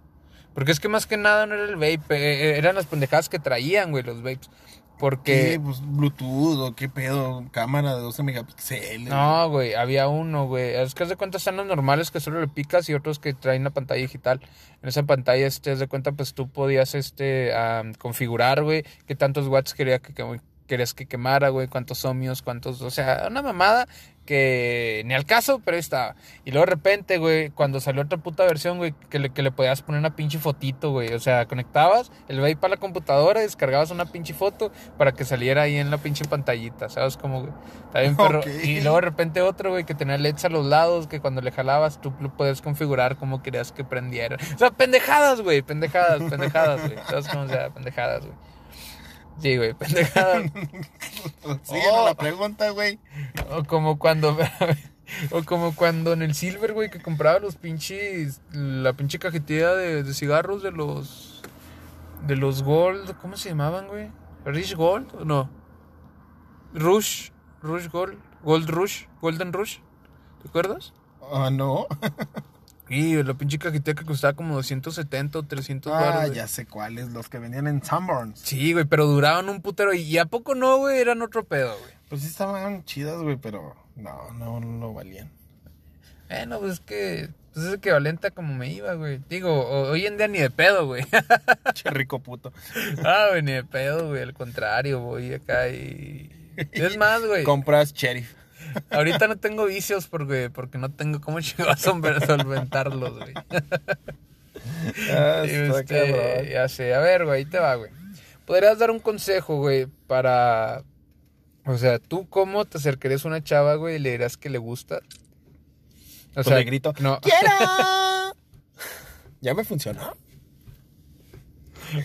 Porque es que más que nada no era el vape, eh, eran las pendejadas que traían, güey, los vapes. Porque... ¿Qué? Pues Bluetooth o qué pedo, cámara de 12 megapíxeles. No, güey, había uno, güey. Es que haz de cuenta están los normales que solo le picas y otros que traen la pantalla digital. En esa pantalla, este, haz de cuenta, pues tú podías, este, am, configurar, güey, qué tantos watts quería que, que- querías que quemara, güey, cuántos ohmios, cuántos, o sea, una mamada que ni al caso, pero ahí estaba. Y luego de repente, güey, cuando salió otra puta versión, güey, que le, que le podías poner una pinche fotito, güey. O sea, conectabas el vape para la computadora, descargabas una pinche foto para que saliera ahí en la pinche pantallita, ¿sabes? Como, güey, está bien. Ok. Y luego de repente otro, güey, que tenía LEDs a los lados, que cuando le jalabas tú lo puedes configurar como querías que prendiera. O sea, pendejadas, güey, pendejadas, pendejadas, güey. ¿Sabes cómo sea? Pendejadas, güey. Sí, güey, pendejadas. Sigue Oh. la pregunta, güey. O como cuando. O como cuando en el Silver, güey, que compraba los pinches. La pinche cajetilla de, de cigarros de los. De los Gold. ¿Cómo se llamaban, güey? ¿Rich Gold? ¿O no? Rush. Rush Gold. Gold Rush. Golden Rush. ¿Te acuerdas? Ah, no. Y la pinche cajetilla que costaba como 270 o 300 Ah, baros, güey. ya sé cuáles, los que venían en Sanborns. Sí, güey, pero duraban un putero. ¿Y a poco no, güey? Eran otro pedo, güey. Pues sí estaban chidas, güey, pero no, no, no lo valían. Bueno, pues es que pues es equivalente a como me iba, güey. Digo, hoy en día ni de pedo, güey. Che rico puto. ah, güey, ni de pedo, güey. Al contrario, voy acá y... Es más, güey. Compras sheriff. Ahorita no tengo vicios porque, porque no tengo cómo llegar a solventarlos, güey. Ah, este, ya sé. A ver, güey, ahí te va, güey. ¿Podrías dar un consejo, güey, para... O sea, ¿tú cómo te acercarías a una chava, güey, y le dirás que le gusta? O Pues le grito, No. ¡Quiero! ¿Ya me funcionó?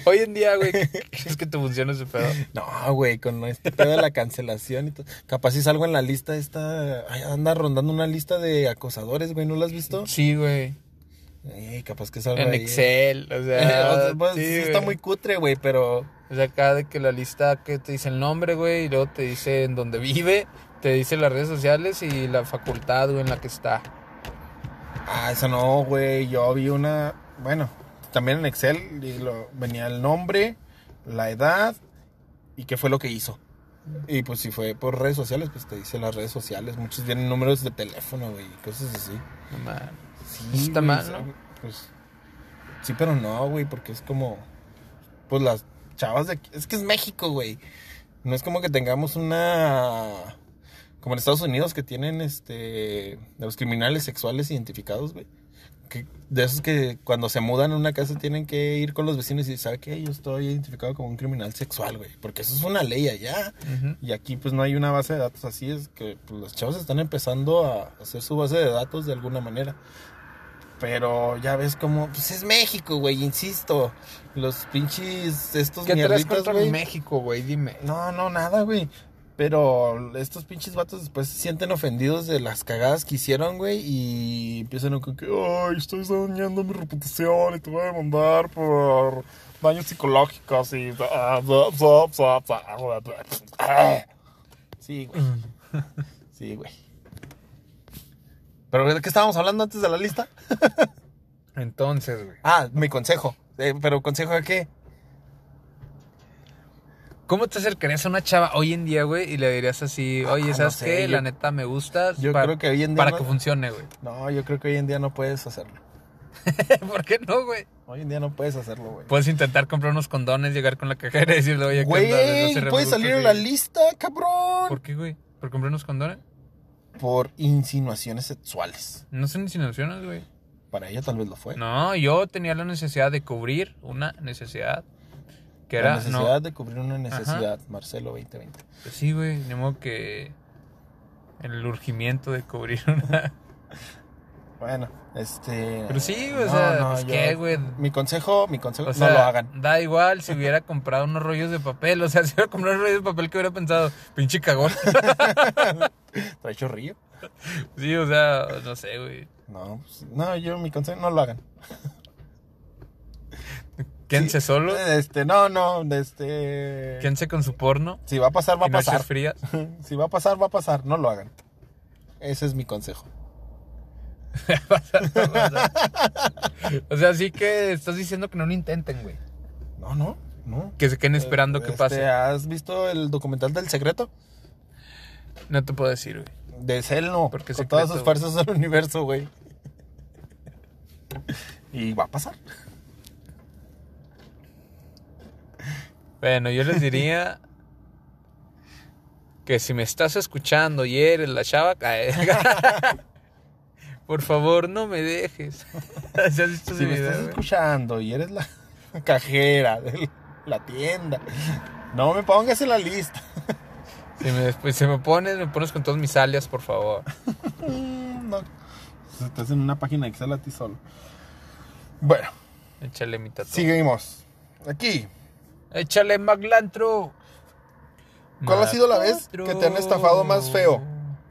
Hoy en día, güey, ¿crees que te funciona ese pedo? No, güey, con este pedo de la cancelación y todo. Capaz si salgo en la lista esta... ay, anda rondando una lista de acosadores, güey, ¿no lo has visto? Sí, güey. Eh, capaz que salga En ahí. Excel, o sea, o sea, pues, sí, sí está muy cutre, güey, pero... O sea, acá de que la lista que te dice el nombre, güey, y luego te dice en dónde vive, te dice las redes sociales y la facultad, güey, en la que está. Ah, esa no, güey. Yo vi una. Bueno, también en Excel y lo, venía el nombre, la edad y qué fue lo que hizo. Y pues si fue por redes sociales, pues te dice las redes sociales. Muchos tienen números de teléfono, güey, cosas así. No mames. Sí, Está güey, mal, ¿no? Pues sí, pero no, güey, porque es como. Pues las chavas de aquí. Es que es México, güey. No es como que tengamos una. Como en Estados Unidos que tienen este. De los criminales sexuales identificados, güey. Que, de esos que cuando se mudan a una casa tienen que ir con los vecinos y decir, ¿sabe qué? Yo estoy identificado como un criminal sexual, güey. Porque eso es una ley allá. Y aquí pues no hay una base de datos así, es que pues, los chavos están empezando a hacer su base de datos de alguna manera. Pero ya ves como, pues es México, güey, insisto. Los pinches, estos ¿Qué traes contra güey. México, güey? Dime. No, no, nada, güey. Pero estos pinches vatos después se sienten ofendidos de las cagadas que hicieron, güey. Y empiezan con que, ay, estoy dañando mi reputación y te voy a demandar por daños psicológicos y... Sí, güey. Sí, güey. ¿Pero de qué estábamos hablando antes de la lista? Entonces, güey. Ah, mi consejo. Eh, ¿Pero consejo de qué? ¿Cómo te acercarías a una chava hoy en día, güey, y le dirías así, oye, Ah, no ¿sabes sé, qué? yo- La neta me gustas. yo pa- creo que hoy en día Para no- que funcione, güey. No, yo creo que hoy en día no puedes hacerlo. ¿Por qué no, güey? Hoy en día no puedes hacerlo, güey. Puedes intentar comprar unos condones, llegar con la cajera y decirle, oye, Güey, hace puedes salir en la lista, cabrón. ¿Por qué, güey? ¿Por comprar unos condones? Por insinuaciones sexuales. No son insinuaciones, güey. Para ella tal vez lo fue. No, yo tenía la necesidad de cubrir una necesidad. Que la era, necesidad no, de cubrir una necesidad, Marcelo 2020. pues sí, güey, ni modo que el urgimiento de cubrir una... Bueno, este. Pero sí, güey, o sea, pues, ¿qué, güey? Mi consejo, mi consejo, O sea, no lo hagan. da igual si hubiera comprado unos rollos de papel. O sea, si hubiera comprado unos rollos de papel, que hubiera pensado? Pinche cagón. Trae chorrillo. sí, o sea, no sé, güey. No, pues, no, yo mi consejo, no lo hagan. Quédense Sí, solo. Este, no, no, este. Quédense con su porno. Si va a pasar, va a pasar. frías. Si va a pasar, va a pasar. No lo hagan. Ese es mi consejo. O sea, sí que estás diciendo que no lo intenten, güey. No, no, no. Que se queden esperando que Este, pase. ¿Has visto el documental del secreto? No te puedo decir, güey. De Cell no. Porque con secreto, todas sus fuerzas del universo, güey. Y va a pasar. Bueno, yo les diría que si me estás escuchando y eres la chava, por favor no me dejes. ¿Sí has visto ese Si me estás güey? escuchando y eres la cajera de la tienda, no me pongas en la lista. Si me, después, si me pones, me pones con todos mis alias, por favor. No. Estás en una página de Excel a ti solo. Bueno, Échale mi tatu. seguimos. Aquí. Échale Maglantro. ¿Cuál ha sido la vez que te han estafado más feo?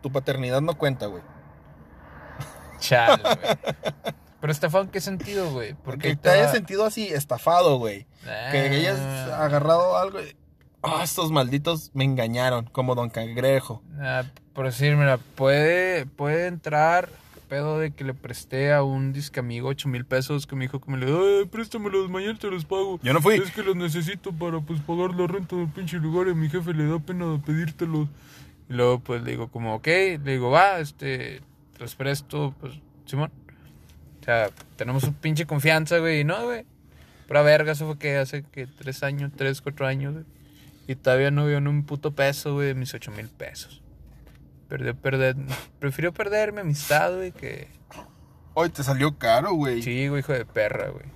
Tu paternidad no cuenta, güey. Chale, güey. Pero estafado en qué sentido, güey? Porque ahí te hayas va- sentido así, estafado, güey. Que hayas Ah. agarrado algo y... Ah, estos malditos me engañaron, como Don Cangrejo. Ah, por decir, mira, puede, puede entrar pedo de que le presté a un disque amigo 8 mil pesos que me dijo que me le ay, préstamelos, mañana te los pago. Yo no fui. Es que los necesito para pues pagar la renta del pinche lugar y a mi jefe le da pena pedírtelos. Y luego pues le digo como, ok, le digo, va, este, te los presto, pues, Simón. O sea, tenemos un pinche confianza, güey, y no, güey. Pura verga, eso fue que hace que tres años, tres, cuatro años, güey. Y todavía no veo ni un puto peso, güey, de mis ocho mil pesos. Perdió, perder, prefirió perder mi amistad, güey, que... Hoy te salió caro, güey. Sí, güey, hijo de perra, güey.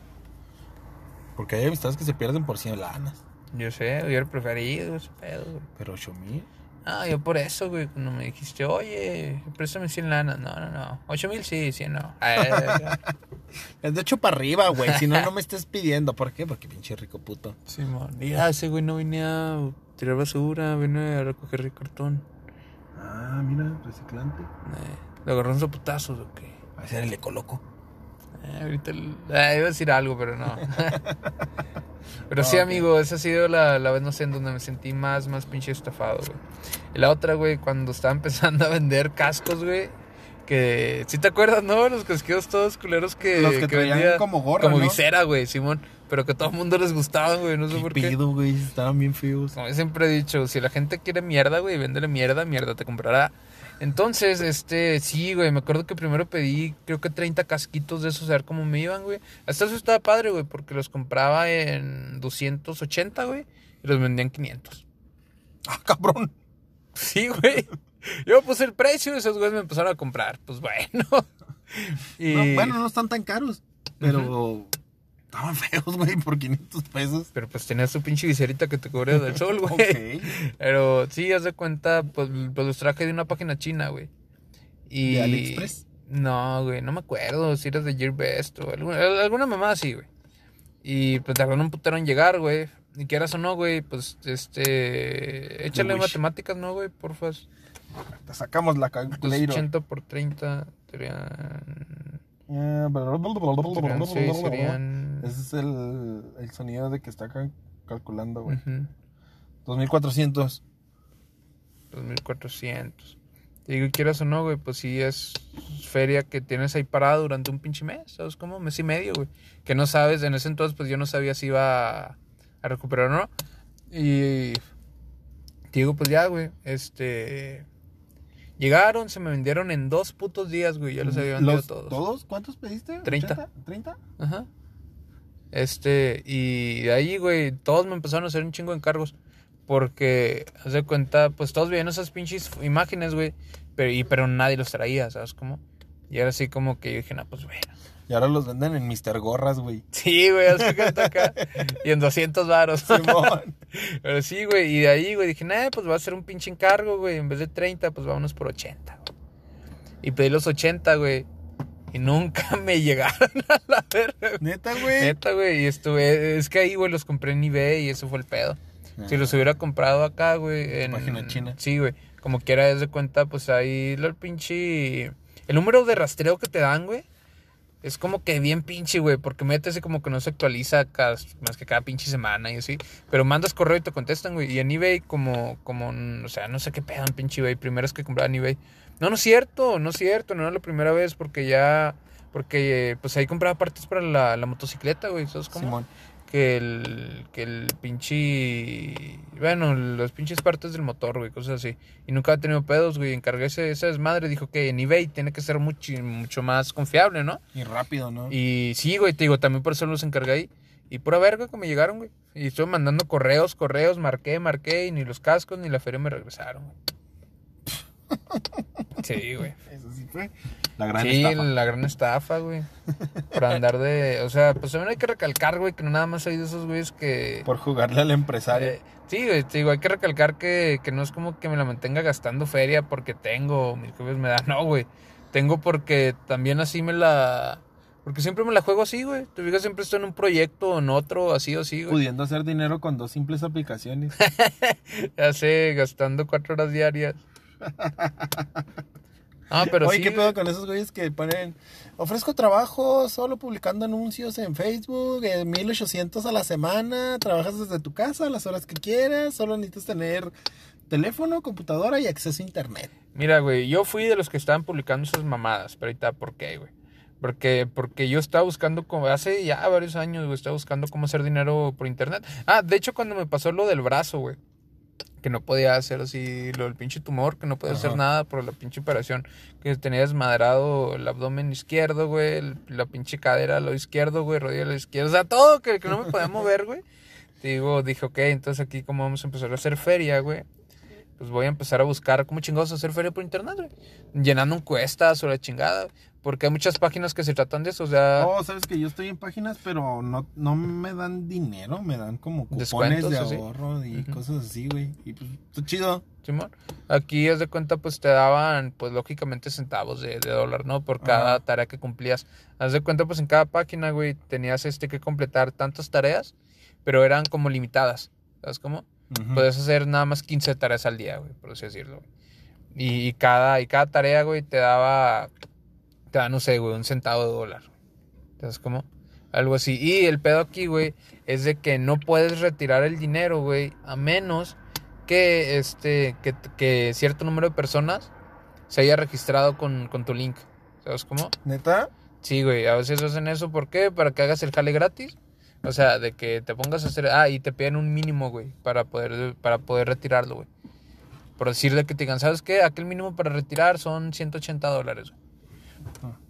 Porque hay amistades que se pierden por 100 lanas. Yo sé, hubiera preferido ese pedo, güey. Pero 8 mil. Ah, yo por eso, güey, cuando me dijiste, oye, préstame 100 lanas. No, no, no. 8 mil sí, 100 no. Ay, Es de hecho para arriba, güey. Si no, no me estés pidiendo. ¿Por qué? Porque pinche rico puto. Simón. Mira, ese güey no venía a tirar basura, vino a recoger el cartón. Ah, mira, reciclante. Eh, le agarró un zaputazos o qué. A ser el ecoloco. Eh, ahorita eh, iba a decir algo, pero no. pero sí, amigo, esa ha sido la, la vez, no sé, en donde me sentí más, más pinche estafado, güey. Y la otra, güey, cuando estaba empezando a vender cascos, güey. Que, ¿sí te acuerdas, no? Los casquillos todos culeros que, Los que traían vendía como gorra, Como ¿no? visera, güey, Simón. Pero que a todo el mundo les gustaba, güey, no sé por qué. Pido, güey. Estaban bien feos. Como yo siempre he dicho, si la gente quiere mierda, güey, véndele mierda, mierda te comprará. Entonces, este, sí, güey, me acuerdo que primero pedí, creo que 30 casquitos de esos, a ver cómo me iban, güey. Hasta eso estaba padre, güey, porque los compraba en 280, güey, y los vendían 500. Ah, cabrón. Sí, güey. Yo puse el precio y esos güeyes me empezaron a comprar. Pues bueno. Y- No, bueno, no están tan caros. Pero estaban feos, güey, por 500 pesos. Pero pues tenías tu pinche viserita que te cubría del sol, güey. Ok. Pero sí, haz de cuenta, pues, pues los traje de una página china, güey. Y... ¿De AliExpress? No, güey, no me acuerdo si era de Gearbest o alguna, alguna mamá así, güey. Y pues tardaron un putero en llegar, güey. Y quieras o no, güey, pues este. Échale matemáticas, ¿no, güey? Porfa. Te sacamos la calculator. 280 por 30 serían. Sí, serían. Ese es el, el sonido de que está acá calculando, güey. ujú, 2400. 2400. Te digo, quieras o no, güey, pues sí es feria que tienes ahí parada durante un pinche mes, ¿sabes cómo? Mes y medio, güey. Que no sabes, en ese entonces, pues yo no sabía si iba a, a recuperar o no. Y. Te digo, pues ya, güey, este. Llegaron, se me vendieron en dos putos días, güey. Ya los había vendido Los- todos. ¿Cuántos pediste? 30. ¿30? Ajá. Este, y de ahí, güey, todos me empezaron a hacer un chingo de encargos. Porque, haz de cuenta, pues todos veían esas pinches imágenes, güey. Pero, y, pero nadie los traía, ¿sabes cómo? Y era así como que yo dije, no, pues bueno. Y ahora los venden en Mr. Gorras, güey. Sí, güey, de cuenta acá. y en 200 varos. Simón. pero sí, güey, y de ahí, güey, dije, nah, pues va a ser un pinche encargo, güey. En vez de 30, pues vámonos por 80, güey. Y pedí los 80, güey. Y nunca me llegaron a la verga. Neta, güey. Neta, güey, y estuve, es que ahí, güey, los compré en eBay y eso fue el pedo. Si los hubiera comprado acá, güey, en... Página china. Sí, güey, como quiera, es de cuenta, pues ahí el pinche... El número de rastreo que te dan, güey, Es como que bien pinche, güey, porque metes como que no se actualiza cada- más que cada pinche semana y así. Pero mandas correo y te contestan, güey. Y en eBay, como, como, o sea, no sé qué pedo pinche eBay. Primero es que compraba en eBay. No, no es cierto, no es cierto, no era la primera vez porque ya, porque pues ahí compraba partes para la, la motocicleta, güey. ¿Sabes cómo? Simón. Que el, que el pinche, bueno, las pinches partes del motor, güey, cosas así. Y nunca ha tenido pedos, güey. Encargué ese, esa desmadre. Dijo que en eBay tiene que ser mucho, mucho más confiable, ¿no? Y rápido, ¿no? Y sí, güey, te digo, también por eso los encargué ahí. Y pura verga que me llegaron, güey. Y estuve mandando correos, correos, marqué, marqué, y ni los cascos ni la feria me regresaron, güey. Sí, güey. Eso sí fue la gran Sí, estafa. la gran estafa, güey. Por andar de. O sea, pues también hay que recalcar, güey, que no nada más hay de esos güeyes que. Por jugarle al empresario. Eh, sí, güey, te digo, hay que recalcar que, que no es como que me la mantenga gastando feria porque tengo, mis jefes me dan, no, güey. Tengo porque también así me la. Porque siempre me la juego así, güey. Te fijas, siempre estoy en un proyecto o en otro, así o así, güey. Pudiendo hacer dinero con dos simples aplicaciones. Ya sé, gastando cuatro horas diarias. Ah, pero Oye, sí. ¿qué pedo con esos güeyes que ponen, ofrezco trabajo solo publicando anuncios en Facebook, eh, 1800 a la semana, trabajas desde tu casa las horas que quieras, solo necesitas tener teléfono, computadora y acceso a internet. Mira, güey, yo fui de los que estaban publicando esas mamadas, pero ahorita, ¿por qué, güey? Porque, porque yo estaba buscando, como, hace ya varios años, güey, estaba buscando cómo hacer dinero por internet. Ah, de hecho, cuando me pasó lo del brazo, güey, que no podía hacer así, lo del pinche tumor, que no podía hacer nada por la pinche operación, que tenía desmadrado el abdomen izquierdo, güey, el- la pinche cadera a lo izquierdo, güey, rodilla a lo izquierdo, o sea, todo, que, que no me podía mover, güey. Digo, dije, ok, entonces aquí como vamos a empezar a hacer feria, güey pues voy a empezar a buscar cómo chingados hacer feria por internet, güey. Llenando encuestas o la chingada. Porque hay muchas páginas que se tratan de eso, o sea, Oh, sabes que yo estoy en páginas, pero no, no me dan dinero, me dan como cupones de así. ahorro y cosas así, güey. Y pues, está chido. Simón. Aquí, haz de cuenta, pues te daban, pues lógicamente centavos de, de dólar, ¿no? Por cada tarea que cumplías. Haz de cuenta, pues en cada página, güey, tenías este que completar tantas tareas, pero eran como limitadas. ¿Sabes cómo? Ujú. Puedes hacer nada más 15 tareas al día, güey, por así decirlo. Y, y cada, y cada tarea, güey, te daba, te da, no sé, güey, un centavo de dólar. ¿Sabes cómo? Algo así. Y el pedo aquí, güey, es de que no puedes retirar el dinero, güey, a menos que, este, que, que cierto número de personas se haya registrado con, con tu link. ¿Sabes cómo? ¿Neta? Sí, güey, a veces hacen eso. ¿Por qué? Para que hagas el jale gratis. O sea, de que te pongas a hacer... Ah, y te piden un mínimo, güey, para poder, para poder retirarlo, güey. Por decirle que te digan, ¿sabes qué? Aquel mínimo para retirar son 180 dólares, güey.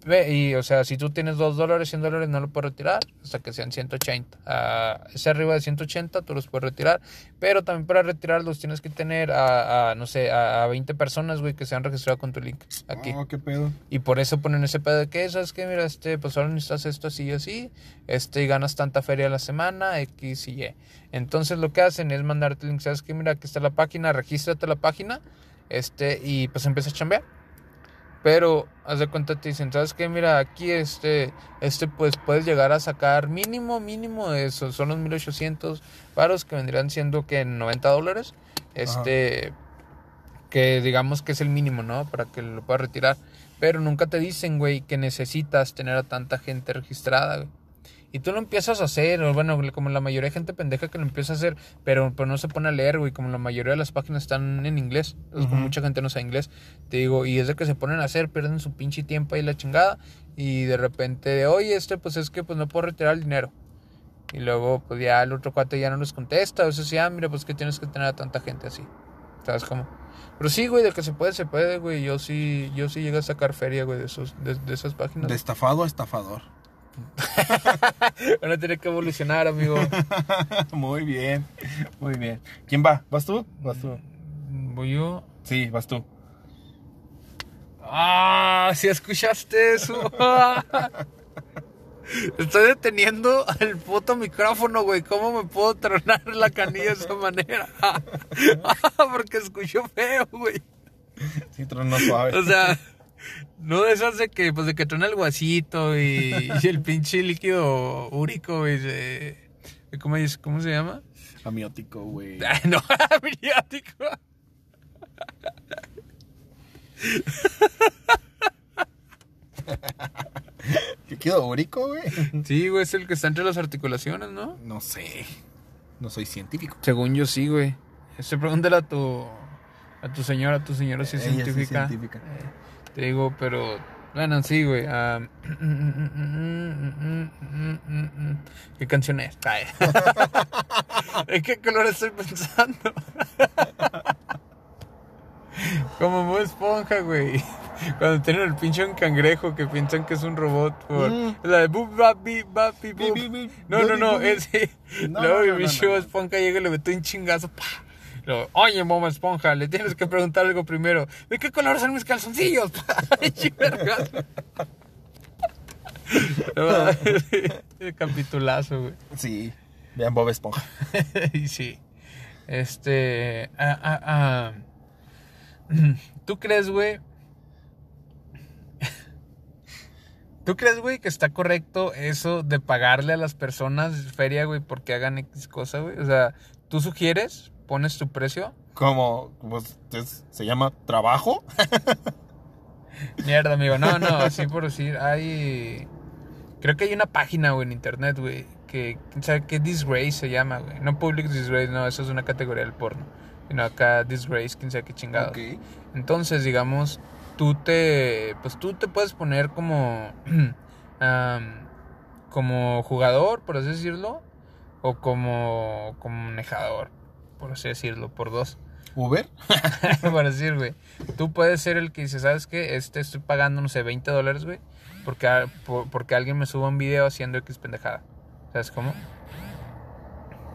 Ve, y, o sea, si tú tienes 2 dólares, 100 dólares, no lo puedes retirar hasta que sean 180. Ah, ese arriba de 180 tú los puedes retirar. Pero también para retirarlos tienes que tener a, a, no sé, a, a 20 personas, güey, que se han registrado con tu link aquí. Oh, qué pedo. Y por eso ponen ese pedo de que, ¿sabes qué? Mira, este, pues ahora necesitas esto así y así, este, y ganas tanta feria a la semana, X y Y. Entonces lo que hacen es mandarte el link, ¿sabes qué? Mira, aquí está la página, regístrate la página, este, y pues empieza a chambear. Pero, haz de cuenta, te dicen, ¿sabes qué? Mira, aquí, este, este, pues puedes llegar a sacar mínimo, mínimo, de eso, son los 1800 varos que vendrían siendo que 90 dólares, este, que digamos que es el mínimo, ¿no? Para que lo puedas retirar. Pero nunca te dicen, güey, que necesitas tener a tanta gente registrada, güey. Y tú lo empiezas a hacer, o bueno, como la mayoría de gente pendeja que lo empieza a hacer, pero, pero no se pone a leer, güey, como la mayoría de las páginas están en inglés, como mucha gente no sabe inglés, te digo, y es de que se ponen a hacer, pierden su pinche tiempo ahí la chingada, y de repente, oye, este, pues es que pues no puedo retirar el dinero. Y luego, pues ya el otro cuate ya no les contesta, o sea, sí, ah, mira, pues que tienes que tener a tanta gente así. ¿Sabes cómo? Pero sí, güey, de que se puede, se puede, güey. Yo sí, yo sí llegué a sacar feria, güey, de, esos, de, de esas páginas. De estafado a estafador. Van a tener que evolucionar, amigo. muy bien, muy bien. ¿Quién va? ¿Vas tú? ¿Vas tú? Voy yo. Sí, vas tú. ¡Ah! ¿Sí escuchaste eso? Estoy deteniendo el puto micrófono, güey. ¿Cómo me puedo tronar la canilla de esa manera? Porque escucho feo, güey. Sí, trono suave. O sea, no de esas de que, pues de que truena el guasito y, y el pinche líquido úrico, güey. de- de- ¿Cómo, es- ¿Cómo se llama? Amiótico, güey. Ay, no, amniótico. Líquido úrico, güey. Sí, güey, es el que está entre las articulaciones, ¿no? No sé. No soy científico. Según yo sí, güey. Este, pregúntale a tu, a tu señora, a tu señora si es Ella sí es científica. científica. Eh, te digo, pero... Bueno, sí, güey. ah, ¿Qué canción es? ¿En qué color estoy pensando? Como Bob Esponja, güey. Cuando tienen el pinche un cangrejo que piensan que es un robot. Por... Mm. La de bap, bip, bap, bip. No, no, no, ese. No, Luego no. Esponja llega y le mete un chingazo. ¡pa! Luego, Oye, Bob Esponja, le tienes que preguntar algo primero. ¿De qué color son mis calzoncillos? Capitulazo, güey. Sí. Vean Bob Esponja. sí. Este. ah, ah, ah. ¿Tú crees, güey? ¿Tú crees, güey, que está correcto eso de pagarle a las personas feria, güey, porque hagan X cosa, güey? O sea, ¿tú sugieres? ¿Pones tu precio? Como, pues, es- se llama trabajo. Mierda, amigo. No, no, así por decir. Hay. Creo que hay una página, güey, en internet, güey. Que, sabe qué Disgrace se llama, güey. No Public Disgrace, no, eso es una categoría del porno. Sino acá Disgrace, quién sabe qué chingado. Ok. Entonces, digamos, tú te. Pues tú te puedes poner como. como jugador, por así decirlo. O como. como manejador, por así decirlo, por dos. Uber. Para decir, güey. Tú puedes ser el que dice, ¿sabes qué? Este estoy pagando, no sé, 20 dólares, güey. Porque, a- por- porque alguien me suba un video haciendo X pendejada. ¿Sabes cómo?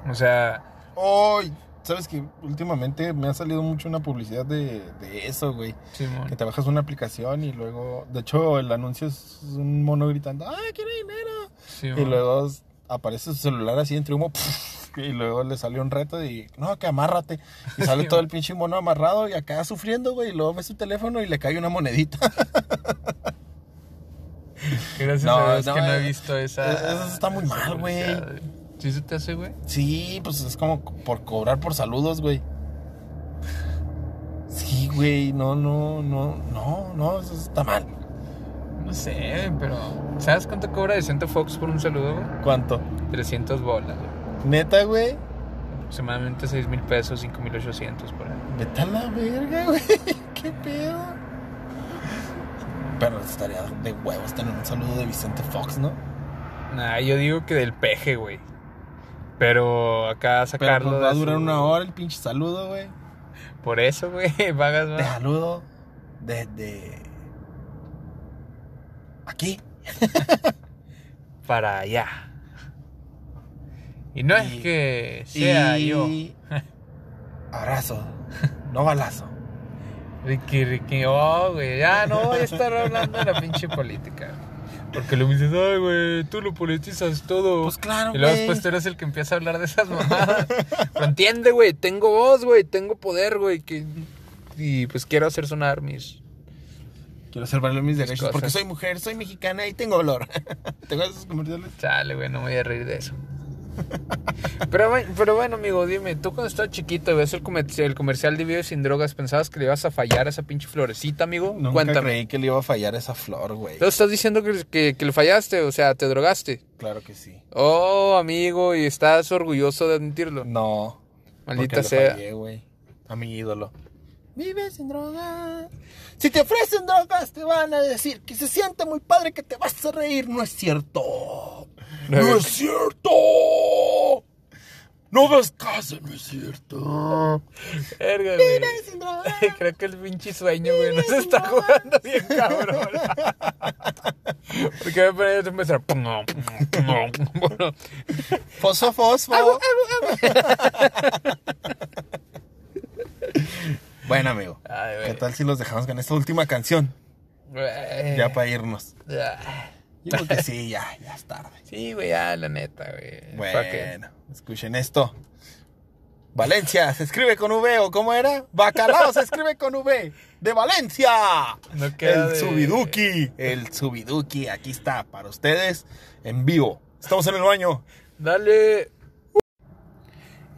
O sea, Ay, sabes que últimamente me ha salido mucho una publicidad de, de eso, güey. Simón. Que te bajas una aplicación y luego, de hecho, el anuncio es un mono gritando, ¡ay, quiero dinero! Simón. Y luego aparece su celular así entre humo, y luego le sale un reto y, no, que amárrate. Y sale todo el pinche mono amarrado y acá sufriendo, güey, y luego ve su teléfono y le cae una monedita. Gracias No, a Dios no, que no he eh, visto esa. eso está muy mal, güey. ¿Sí se te hace, güey? Sí, pues es como por cobrar por saludos, güey. Sí, güey, no, no, no, no, no, eso está mal. No sé, pero. ¿Sabes cuánto cobra Vicente Fox por un saludo, güey? ¿Cuánto? 300 bolas, güey. Neta, güey. Aproximadamente 6 mil pesos, 5 mil 800 por ahí. Vete a la verga, güey. ¿Qué pedo? Pero estaría de huevos tener un saludo de Vicente Fox, ¿no? Nah, yo digo que del peje, güey. Pero acá Pero sacarlo. pues, va a durar su- una hora el pinche saludo, güey. Por eso, güey, pagas Te saludo desde aquí. Para allá. Y no es que sea yo. y abrazo, no balazo. Ricky, Ricky, oh, güey. Ya no voy a estar hablando de la pinche política. Porque me dices, ay, güey, tú lo politizas todo. Pues claro, Y luego güey. después tú eres el que empieza a hablar de esas mamadas. Pero entiende, güey, tengo voz, güey, tengo poder, güey. Que... Y pues quiero hacer sonar mis. Quiero hacer valer mis derechos cosas. porque soy mujer, soy mexicana y tengo olor. ¿Te acuerdas de esos comerciales? Chale, güey, no me voy a reír de eso. Pero, bueno- pero bueno, amigo, dime, tú cuando estabas chiquito y ves el, comer- el comercial de Vive sin drogas, ¿pensabas que le ibas a fallar a esa pinche florecita, amigo? Nunca Cuéntame. creí que le iba a fallar esa flor, güey. Entonces estás diciendo que, que- que le fallaste, o sea, te drogaste. Claro que sí. Oh, amigo, y estás orgulloso de admitirlo. No. Maldita sea. fallé, güey. A mi ídolo. Vive sin drogas. Si te ofrecen drogas, te van a decir que se siente muy padre que te vas a reír. No es cierto. No, es cierto. No ves caso, no es cierto. Verga, güey. Creo que el pinche sueño, güey, nos está jugando bien cabrón. Porque me parece que empezar. Fosfo, fosfo. bueno, amigo. ay, ¿Qué tal si los dejamos con esta última canción? Ya para irnos. Ya. Yo creo que sí, ya, ya es tarde. Sí, güey, ya, la neta, güey. Bueno, escuchen esto. Valencia se escribe con V o cómo era? Bacalao se escribe con V. De Valencia. No queda el de- Subiduki. El Subiduki. Aquí está para ustedes en vivo. Estamos en el baño. Dale.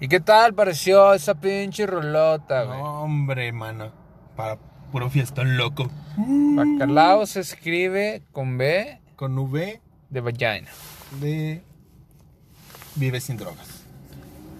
¿Y qué tal pareció esa pinche rolota, güey? No, hombre, mano. Para puro fiestón loco. Bacalao se escribe con B. Con V De vagina. de Vive sin drogas.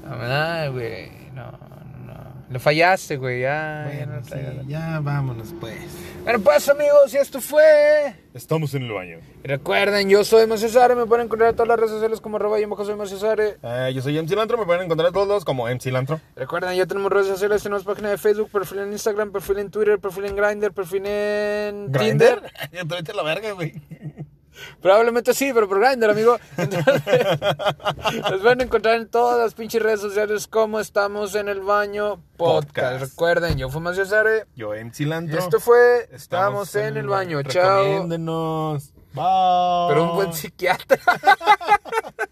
Ah, güey. No, no, no. Lo fallaste, güey. Ya, ya no Bueno, sí, traigas- ya vámonos pues. Bueno, pues amigos, y esto fue. Estamos en el baño. Y recuerden, yo soy Macio Sare, me pueden encontrar en todas las redes sociales como arroba y en bajo soy Macio Sare. Eh, yo soy MC Lantro, me pueden encontrar todos lados como MC Lantro. Recuerden, ya tenemos redes sociales, tenemos página de Facebook, perfil en Instagram, perfil en Twitter, perfil en Grindr, perfil en Tinder. Ya te la verga, güey. Probablemente sí, pero por Grindr, amigo. Entonces, los van a encontrar en todas las pinches redes sociales como estamos en el baño podcast. Podcast. Recuerden, yo fui Macio Sare. Yo MC Y Lantro. esto fue Estamos, en, el baño. Chao. Bye. Pero un buen psiquiatra.